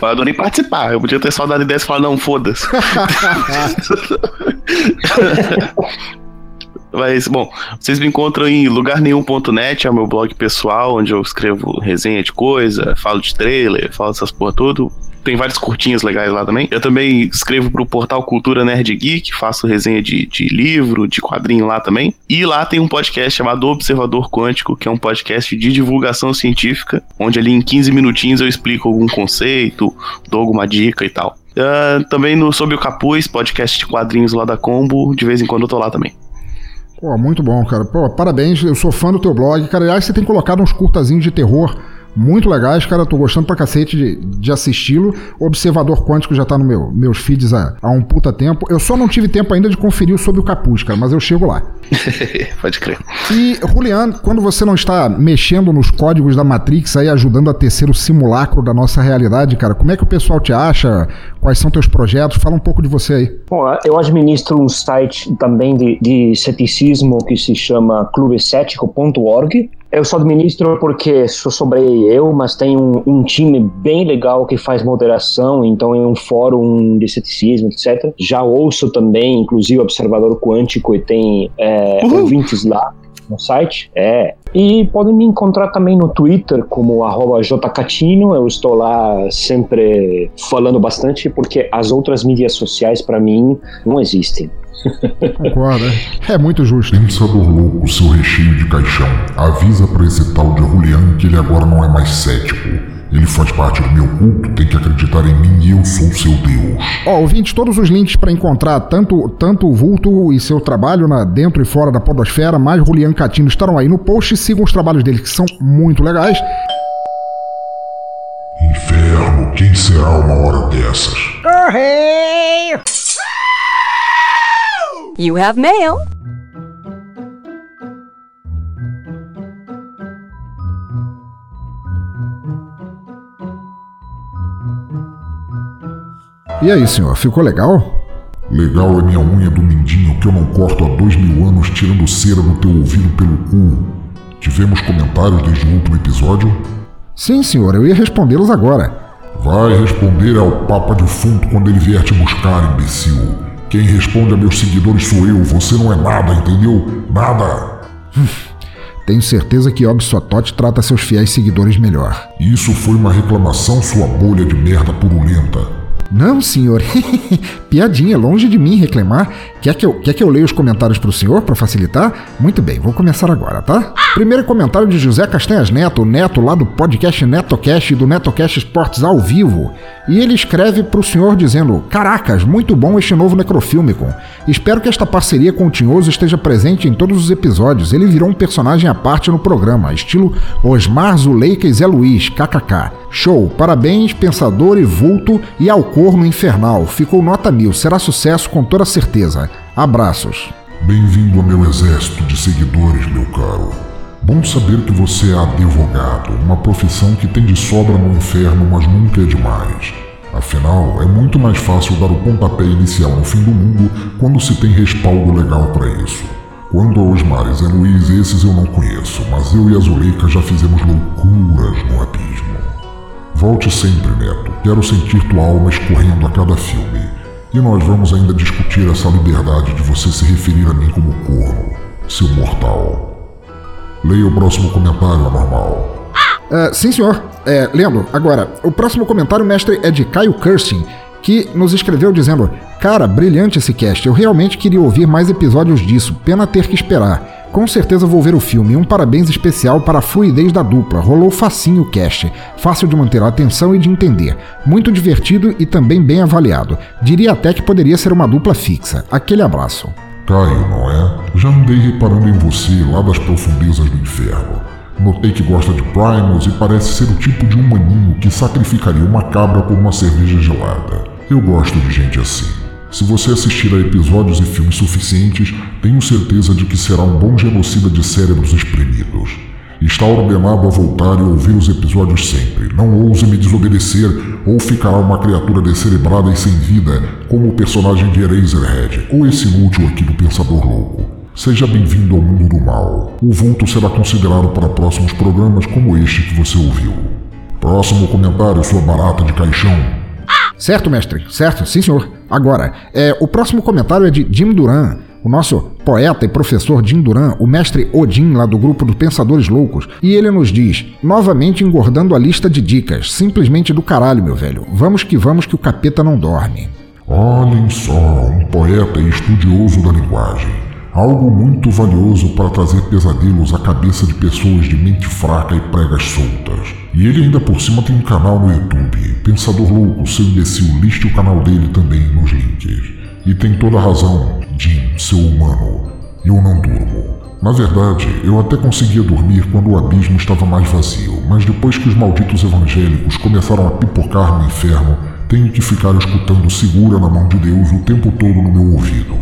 Eu adorei participar. Eu podia ter só dado ideia e falar, não, foda-se. Mas, bom, vocês me encontram em lugarnenhum.net, é o meu blog pessoal, onde eu escrevo resenha de coisa, falo de trailer, falo dessas porra tudo tem vários curtinhos legais lá também. Eu também escrevo pro portal Cultura Nerd Geek, faço resenha de, de livro, de quadrinho lá também. E lá tem um podcast chamado Observador Quântico, que é um podcast de divulgação científica, onde ali em 15 minutinhos eu explico algum conceito, dou alguma dica e tal. Uh, também no Sob o Capuz, podcast de quadrinhos lá da Combo, de vez em quando eu tô lá também. Pô, muito bom, cara. Pô, parabéns, eu sou fã do teu blog. Cara, aliás, você tem colocado uns curtazinhos de terror muito legais, cara. Tô gostando pra cacete de, de assisti-lo. Observador Quântico já tá no meu, meus feeds há, há um puta tempo. Eu só não tive tempo ainda de conferir o sobre o capuz, cara, mas eu chego lá. Pode crer. E, Julian, quando você não está mexendo nos códigos da Matrix aí, ajudando a tecer o simulacro da nossa realidade, cara, como é que o pessoal te acha? Quais são teus projetos? Fala um pouco de você aí. Bom, eu administro um site também de, de ceticismo que se chama clubecético.org. Eu só administro porque sou sobre eu, mas tem um, um, time bem legal que faz moderação, então é um fórum de ceticismo, etc. Já ouço também, inclusive, Observador Quântico e tem é, ouvintes lá no site. É. E podem me encontrar também no Twitter como jcatino. Eu estou lá sempre falando bastante porque as outras mídias sociais para mim não existem. Concordo, é. é muito justo. Pensador louco, seu recheio de caixão, avisa para esse tal de Julian que ele agora não é mais cético. Ele faz parte do meu culto, tem que acreditar em mim e eu sou seu Deus. Ó, oh, ouvinte, todos os links para encontrar tanto, tanto o vulto e seu trabalho na, dentro e fora da podosfera, mais Julian Catino estarão aí no post. Sigam os trabalhos dele, que são muito legais. Inferno, quem será uma hora dessas? Correio! You have mail. E aí, senhor, ficou legal? Legal é minha unha do mindinho que eu não corto há dois mil anos tirando cera do teu ouvido pelo cu. Tivemos comentários desde o último episódio? Sim, senhor, eu ia respondê-los agora. Vai responder ao Papa Defunto quando ele vier te buscar, imbecil. Quem responde a meus seguidores sou eu, você não é nada, entendeu? Nada. Tenho certeza que Yob Sotot trata seus fiéis seguidores melhor. Isso foi uma reclamação, sua bolha de merda purulenta. Não, senhor. Piadinha, longe de mim reclamar. Quer que eu, quer que eu leia os comentários para o senhor para facilitar? Muito bem, vou começar agora, tá? Primeiro comentário de José Castanhas Neto, neto lá do podcast NetoCast e do NetoCast Esportes ao vivo. E ele escreve para o senhor dizendo: Caracas, muito bom este novo necrofílmico. Espero que esta parceria com o Tinhoso esteja presente em todos os episódios. Ele virou um personagem à parte no programa, estilo Osmar Zuleika e Zé Luiz, kkk. Show, parabéns, pensador e vulto e ao corno infernal. Ficou nota mil, será sucesso com toda certeza. Abraços. Bem-vindo ao meu exército de seguidores, meu caro. Bom saber que você é advogado, uma profissão que tem de sobra no inferno, mas nunca é demais. Afinal, é muito mais fácil dar o pontapé inicial no fim do mundo quando se tem respaldo legal para isso. Quando aos mares é Luiz, esses eu não conheço, mas eu e a Zuleika já fizemos loucuras no abismo. Volte sempre, Neto. Quero sentir tua alma escorrendo a cada filme. E nós vamos ainda discutir essa liberdade de você se referir a mim como corno, seu mortal. Leia o próximo comentário, anormal. Uh, sim, senhor. É, lendo, agora, o próximo comentário, mestre, é de Caio Kirsting, que nos escreveu dizendo: Cara, brilhante esse cast. Eu realmente queria ouvir mais episódios disso. Pena ter que esperar. Com certeza vou ver o filme. Um parabéns especial para a fluidez da dupla. Rolou facinho o cast. Fácil de manter a atenção e de entender. Muito divertido e também bem avaliado. Diria até que poderia ser uma dupla fixa. Aquele abraço. Caio, não é? Já andei reparando em você lá das profundezas do inferno. Notei que gosta de Primus e parece ser o tipo de humaninho que sacrificaria uma cabra por uma cerveja gelada. Eu gosto de gente assim. Se você assistir a episódios e filmes suficientes, tenho certeza de que será um bom genocida de cérebros espremidos. Está ordenado a voltar e ouvir os episódios sempre. Não ouse me desobedecer ou ficará uma criatura descerebrada e sem vida, como o personagem de Eraserhead ou esse inútil aqui do Pensador Louco. Seja bem-vindo ao mundo do mal. O vulto será considerado para próximos programas como este que você ouviu. Próximo comentário, sua barata de caixão. Certo, mestre. Certo, sim, senhor. Agora, é, o próximo comentário é de Jim Duran, o nosso poeta e professor Jim Duran, o mestre Odin lá do grupo dos Pensadores Loucos, e ele nos diz, novamente engordando a lista de dicas, simplesmente do caralho, meu velho. Vamos que vamos que o capeta não dorme. Olhem só, um poeta e estudioso da linguagem. Algo muito valioso para trazer pesadelos à cabeça de pessoas de mente fraca e pregas soltas. E ele ainda por cima tem um canal no YouTube. Pensador louco, seu imbecil, liste o canal dele também nos links. E tem toda a razão, Jim, seu humano. Eu não durmo. Na verdade, eu até conseguia dormir quando o abismo estava mais vazio, mas depois que os malditos evangélicos começaram a pipocar no inferno, tenho que ficar escutando segura na mão de Deus o tempo todo no meu ouvido.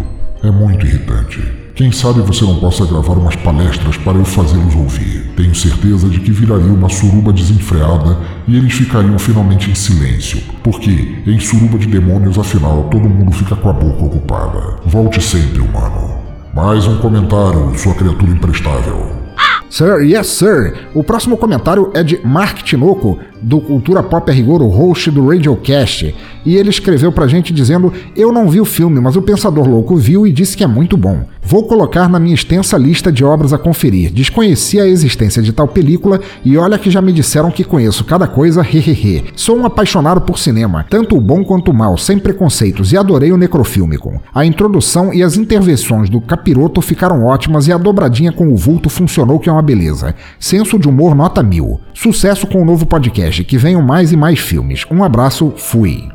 É muito irritante. Quem sabe você não possa gravar umas palestras para eu fazê-los ouvir. Tenho certeza de que viraria uma suruba desenfreada e eles ficariam finalmente em silêncio, porque em suruba de demônios, afinal, todo mundo fica com a boca ocupada. Volte sempre, humano. Mais um comentário, sua criatura imprestável. Sir, yes, sir. O próximo comentário é de Mark Tinoco, do Cultura Pop a Rigor, o host do Radiocast. E ele escreveu pra gente dizendo: Eu não vi o filme, mas o Pensador Louco viu e disse que é muito bom. Vou colocar na minha extensa lista de obras a conferir. Desconhecia a existência de tal película e olha que já me disseram que conheço cada coisa, hehehe. Sou um apaixonado por cinema, tanto o bom quanto o mal, sem preconceitos, e adorei o necrofílmico. A introdução e as intervenções do capiroto ficaram ótimas e a dobradinha com o vulto funcionou que é uma beleza. Senso de humor nota mil. Sucesso com o novo podcast, que venham mais e mais filmes. Um abraço, fui.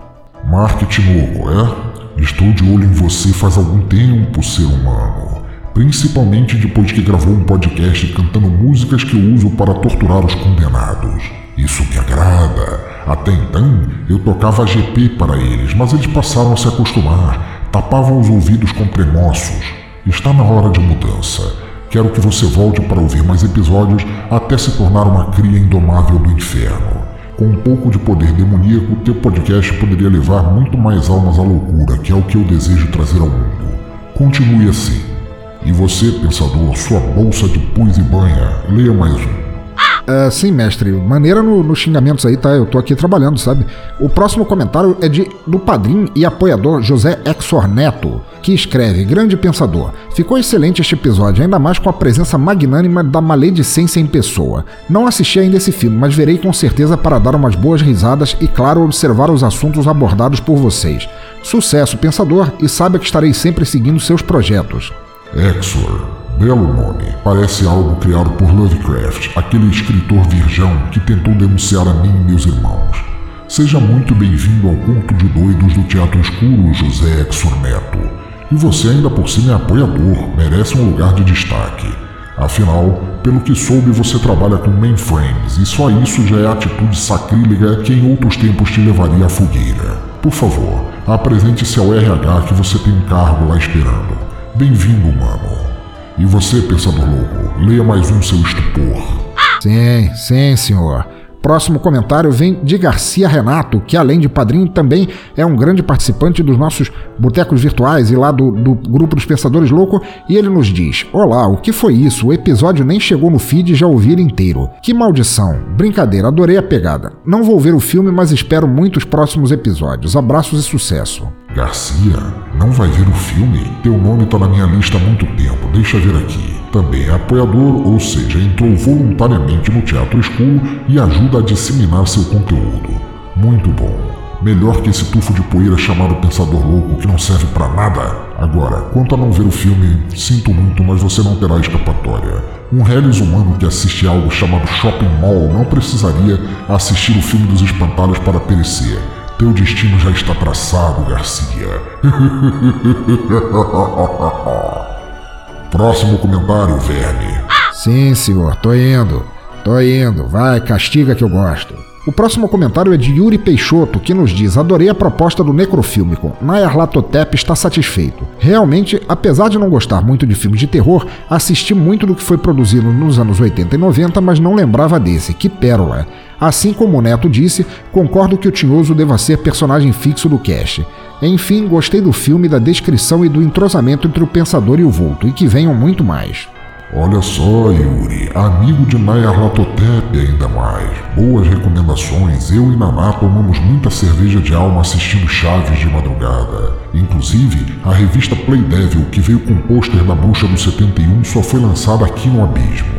Marketing novo, é? Estou de olho em você faz algum tempo, ser humano. Principalmente depois que gravou um podcast cantando músicas que eu uso para torturar os condenados. Isso me agrada. Até então, eu tocava GP para eles, mas eles passaram a se acostumar, tapavam os ouvidos com tremoços. Está na hora de mudança. Quero que você volte para ouvir mais episódios até se tornar uma cria indomável do inferno. Com um pouco de poder demoníaco, teu podcast poderia levar muito mais almas à loucura, que é o que eu desejo trazer ao mundo. Continue assim. E você, pensador, sua bolsa de pus e banha, leia mais um. Uh, sim, mestre. Maneira nos no xingamentos aí, tá? Eu tô aqui trabalhando, sabe? O próximo comentário é de do padrinho e apoiador José Exor Neto, que escreve: Grande pensador. Ficou excelente este episódio, ainda mais com a presença magnânima da maledicência em pessoa. Não assisti ainda esse filme, mas verei com certeza para dar umas boas risadas e, claro, observar os assuntos abordados por vocês. Sucesso, pensador, e saiba que estarei sempre seguindo seus projetos. Exor. Belo nome. Parece algo criado por Lovecraft, aquele escritor virgão que tentou denunciar a mim e meus irmãos. Seja muito bem-vindo ao culto de doidos do Teatro Escuro, José Exor Neto. E você ainda por cima é apoiador, merece um lugar de destaque. Afinal, pelo que soube, você trabalha com mainframes e só isso já é atitude sacrílega que em outros tempos te levaria à fogueira. Por favor, apresente-se ao RH que você tem um cargo lá esperando. Bem-vindo, mano. E você, pensador louco, leia mais um seu estupor. Sim, sim, senhor. Próximo comentário vem de Garcia Renato, que além de padrinho também é um grande participante dos nossos botecos virtuais e lá do, do grupo dos Pensadores Loucos, e ele nos diz: Olá, o que foi isso? O episódio nem chegou no feed e já ouvi ele inteiro. Que maldição! Brincadeira, adorei a pegada. Não vou ver o filme, mas espero muitos próximos episódios. Abraços e sucesso. Garcia, não vai ver o filme? Teu nome tá na minha lista há muito tempo, deixa ver aqui. Também é apoiador, ou seja, entrou voluntariamente no Teatro Escuro e ajuda a disseminar seu conteúdo. Muito bom. Melhor que esse tufo de poeira chamado Pensador Louco que não serve para nada. Agora, quanto a não ver o filme, sinto muito, mas você não terá escapatória. Um reles humano que assiste algo chamado Shopping Mall não precisaria assistir o filme dos espantalhos para perecer. Teu destino já está traçado, Garcia. Próximo comentário, verme. Sim, senhor, tô indo. Tô indo. Vai, castiga que eu gosto. O próximo comentário é de Yuri Peixoto, que nos diz: Adorei a proposta do Necrofilmico. Nayar Latotep está satisfeito. Realmente, apesar de não gostar muito de filmes de terror, assisti muito do que foi produzido nos anos 80 e 90, mas não lembrava desse. Que pérola! Assim como o Neto disse, concordo que o Tinhoso deva ser personagem fixo do cast. Enfim, gostei do filme, da descrição e do entrosamento entre o pensador e o vulto, e que venham muito mais. Olha só, Yuri, amigo de Latotep ainda mais. Boas recomendações. Eu e Naná tomamos muita cerveja de alma assistindo Chaves de madrugada. Inclusive, a revista Play Devil, que veio com o pôster da Bruxa do 71, só foi lançada aqui no Abismo.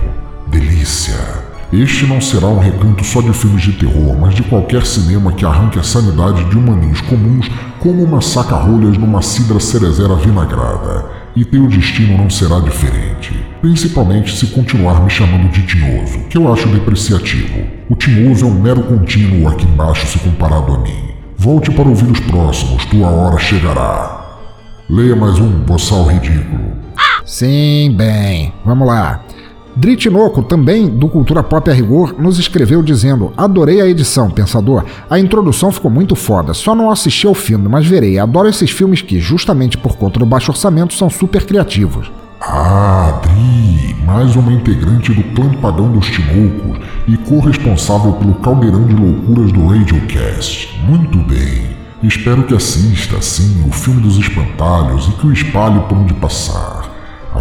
Delícia! Este não será um recanto só de filmes de terror, mas de qualquer cinema que arranque a sanidade de humaninhos comuns como uma saca-rolhas numa cidra cerezera vinagrada. E teu destino não será diferente. Principalmente se continuar me chamando de tinhoso, que eu acho depreciativo. O tinhoso é um mero contínuo aqui embaixo se comparado a mim. Volte para ouvir os próximos, tua hora chegará. Leia mais um boçal ridículo. Sim, bem. Vamos lá. Dritinoco, também do Cultura Pop a Rigor, nos escreveu dizendo: Adorei a edição, pensador. A introdução ficou muito foda. Só não assisti ao filme, mas verei. Adoro esses filmes que, justamente por conta do baixo orçamento, são super criativos. Ah, Dri, mais uma integrante do clã pagão dos Tinocos e corresponsável pelo caldeirão de loucuras do Radiocast. Muito bem. Espero que assista, sim, o filme dos espantalhos e que o espalhe por onde passar.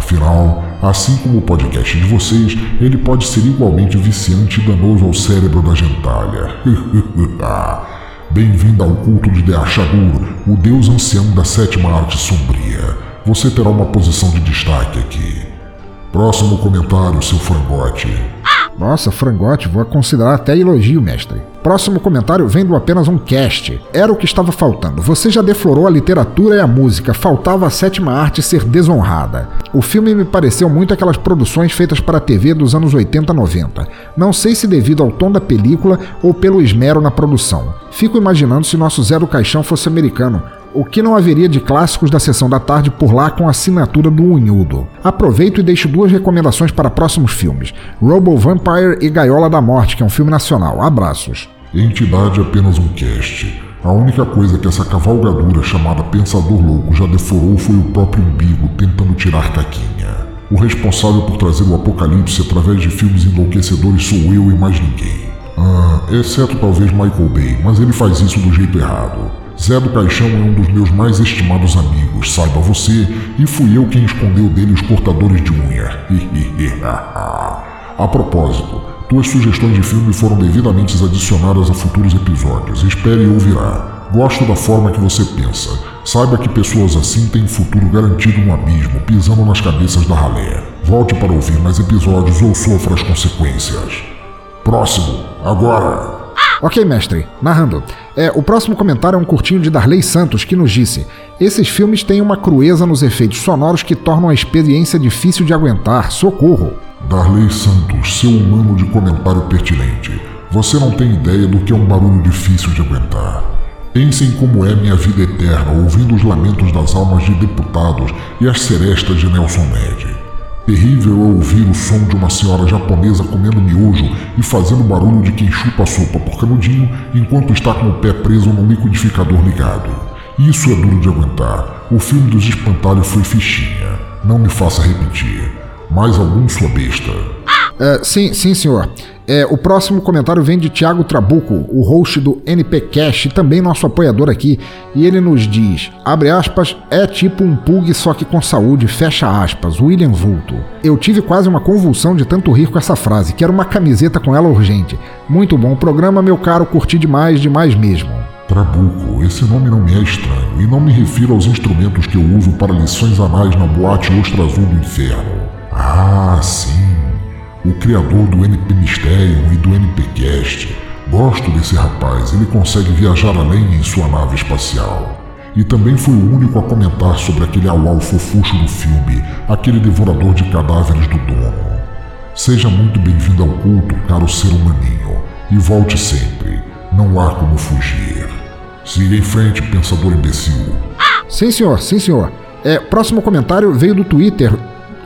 Afinal, assim como o podcast de vocês, ele pode ser igualmente viciante e danoso ao cérebro da gentalha. Bem-vindo ao culto de Deachagur, o deus ancião da sétima arte sombria. Você terá uma posição de destaque aqui. Próximo comentário, seu frangote. Nossa, frangote, vou considerar até elogio, mestre. Próximo comentário vem do apenas um cast. Era o que estava faltando. Você já deflorou a literatura e a música, faltava a sétima arte ser desonrada. O filme me pareceu muito aquelas produções feitas para a TV dos anos 80 90. Não sei se devido ao tom da película ou pelo esmero na produção. Fico imaginando se nosso Zero Caixão fosse americano o que não haveria de clássicos da sessão da tarde por lá com a assinatura do Unhudo. Aproveito e deixo duas recomendações para próximos filmes: Robo Vampire e Gaiola da Morte, que é um filme nacional. Abraços. Entidade apenas um cast. A única coisa que essa cavalgadura chamada Pensador Louco já deforou foi o próprio umbigo tentando tirar caquinha. O responsável por trazer o apocalipse através de filmes enlouquecedores sou eu e mais ninguém. Ah, exceto talvez Michael Bay, mas ele faz isso do jeito errado. Zé do Caixão é um dos meus mais estimados amigos, saiba você, e fui eu quem escondeu dele os cortadores de unha. a propósito, Tuas sugestões de filme foram devidamente adicionadas a futuros episódios. Espere e ouvirá. Gosto da forma que você pensa. Saiba que pessoas assim têm futuro garantido no abismo, pisando nas cabeças da ralé. Volte para ouvir mais episódios ou sofra as consequências. Próximo, agora! Ok, mestre, narrando. É, o próximo comentário é um curtinho de Darley Santos que nos disse: Esses filmes têm uma crueza nos efeitos sonoros que tornam a experiência difícil de aguentar. Socorro! Darley Santos, seu humano de comentário pertinente. Você não tem ideia do que é um barulho difícil de aguentar. Pensem como é minha vida eterna ouvindo os lamentos das almas de deputados e as serestas de Nelson Ned. Terrível é ouvir o som de uma senhora japonesa comendo miojo e fazendo barulho de quem chupa a sopa por canudinho enquanto está com o pé preso no liquidificador ligado. Isso é duro de aguentar. O filme dos espantalhos foi fichinha. Não me faça repetir. Mais algum, sua besta? Uh, sim, sim, senhor. É, o próximo comentário vem de Thiago Trabuco, o host do NP Cash, também nosso apoiador aqui, e ele nos diz: abre aspas, é tipo um pug só que com saúde, fecha aspas, William Vulto. Eu tive quase uma convulsão de tanto rir com essa frase, quero uma camiseta com ela urgente. Muito bom programa, meu caro, curti demais, demais mesmo. Trabuco, esse nome não me é estranho, e não me refiro aos instrumentos que eu uso para lições anais na boate Ostra Azul do Inferno. Ah, sim o criador do NP Mysterium e do NPcast. Gosto desse rapaz, ele consegue viajar além em sua nave espacial. E também foi o único a comentar sobre aquele auau fofucho do filme, aquele devorador de cadáveres do dono. Seja muito bem-vindo ao culto, caro ser humaninho, e volte sempre. Não há como fugir. Siga em frente, pensador imbecil. Sim, senhor, sim, senhor. É, próximo comentário veio do Twitter,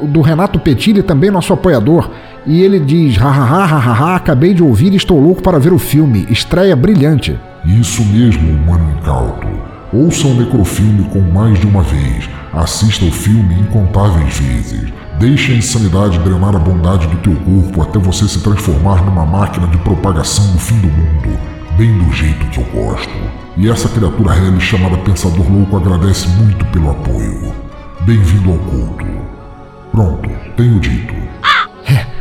do Renato Petilli, também nosso apoiador. E ele diz: hahaha, acabei de ouvir e estou louco para ver o filme. Estreia brilhante. Isso mesmo, humano incauto. Ouça o necrofilme com mais de uma vez. Assista o filme incontáveis vezes. Deixe a insanidade drenar a bondade do teu corpo até você se transformar numa máquina de propagação do fim do mundo, bem do jeito que eu gosto. E essa criatura Helly chamada Pensador Louco agradece muito pelo apoio. Bem-vindo ao culto. Pronto, tenho dito.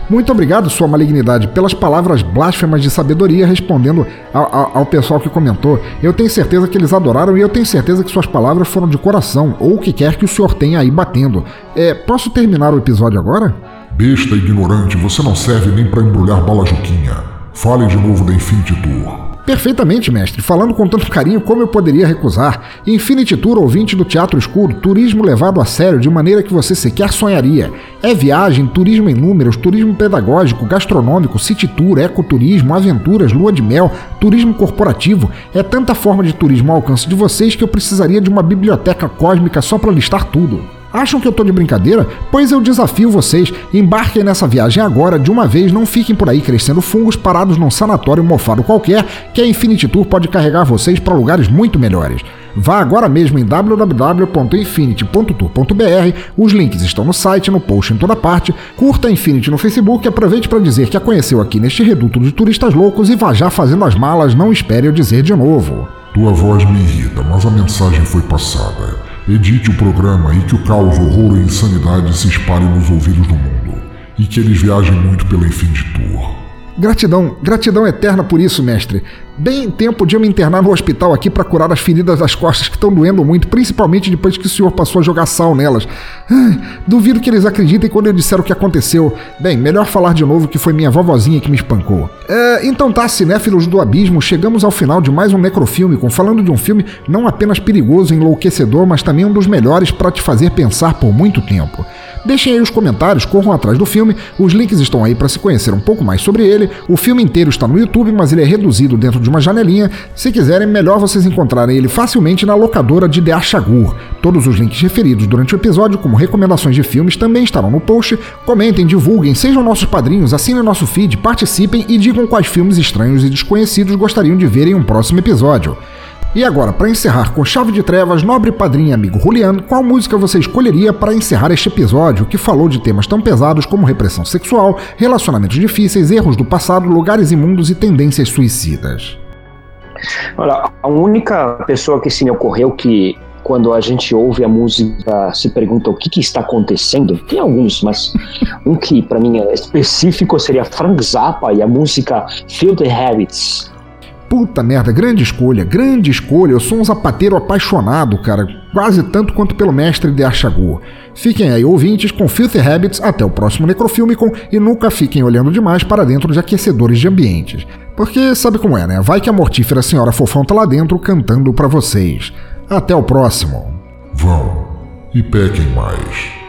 Muito obrigado, Sua Malignidade, pelas palavras blasfemas de sabedoria respondendo ao, ao, ao, pessoal que comentou. Eu tenho certeza que eles adoraram e eu tenho certeza que suas palavras foram de coração, ou o que quer que o senhor tenha aí batendo. É, posso terminar o episódio agora? Besta ignorante, você não serve nem para embrulhar bala juquinha. Fale de novo da Infinity Tour. Perfeitamente, mestre. Falando com tanto carinho, como eu poderia recusar? Infinity Tour, ouvinte do Teatro Escuro, turismo levado a sério de maneira que você sequer sonharia. É viagem, turismo em números, turismo pedagógico, gastronômico, city tour, ecoturismo, aventuras, lua de mel, turismo corporativo. É tanta forma de turismo ao alcance de vocês que eu precisaria de uma biblioteca cósmica só para listar tudo. Acham que eu tô de brincadeira? Pois eu desafio vocês, embarquem nessa viagem agora, de uma vez, não fiquem por aí crescendo fungos parados num sanatório mofado qualquer, que a Infinity Tour pode carregar vocês para lugares muito melhores. Vá agora mesmo em www.infinity.tour.br, os links estão no site, no post em toda parte. Curta a Infinity no Facebook e aproveite para dizer que a conheceu aqui neste reduto de turistas loucos e vá já fazendo as malas, não espere eu dizer de novo. Tua voz me irrita, mas a mensagem foi passada. Edite o programa e que o caos, horror e insanidade se espalhem nos ouvidos do mundo. E que eles viajem muito pela Infinity Tour. Gratidão, gratidão eterna por isso, mestre. Bem tempo de eu me internar no hospital aqui para curar as feridas das costas que estão doendo muito, principalmente depois que o senhor passou a jogar sal nelas. Ai, duvido que eles acreditem quando eu disser o que aconteceu. Bem, melhor falar de novo que foi minha vovozinha que me espancou. É, então tá, cinéfilos do abismo, chegamos ao final de mais um Necrofílmico, falando de um filme não apenas perigoso e enlouquecedor, mas também um dos melhores para te fazer pensar por muito tempo. Deixem aí os comentários, corram atrás do filme, os links estão aí para se conhecer um pouco mais sobre ele. O filme inteiro está no YouTube, mas ele é reduzido dentro de uma janelinha. Se quiserem, melhor vocês encontrarem ele facilmente na locadora de The Achagur. Todos os links referidos durante o episódio, como recomendações de filmes, também estarão no post. Comentem, divulguem, sejam nossos padrinhos, assinem nosso feed, participem e digam quais filmes estranhos e desconhecidos gostariam de ver em um próximo episódio. E agora, para encerrar com chave de trevas, nobre padrinho e amigo Juliano, qual música você escolheria para encerrar este episódio que falou de temas tão pesados como repressão sexual, relacionamentos difíceis, erros do passado, lugares imundos e tendências suicidas? Olha, a única pessoa que se me ocorreu que quando a gente ouve a música, se pergunta o que, que está acontecendo. Tem alguns, mas um que para mim é específico seria Frank Zappa e a música Filthy Habits. Puta merda, grande escolha, grande escolha. Eu sou um zapateiro apaixonado, cara, quase tanto quanto pelo mestre de Archagor. Fiquem aí, ouvintes, com Filthy Habits até o próximo Necrofilmicon e nunca fiquem olhando demais para dentro de aquecedores de ambientes. Porque sabe como é, né? Vai que a mortífera senhora fofão tá lá dentro cantando para vocês. Até o próximo. Vão e pequem mais.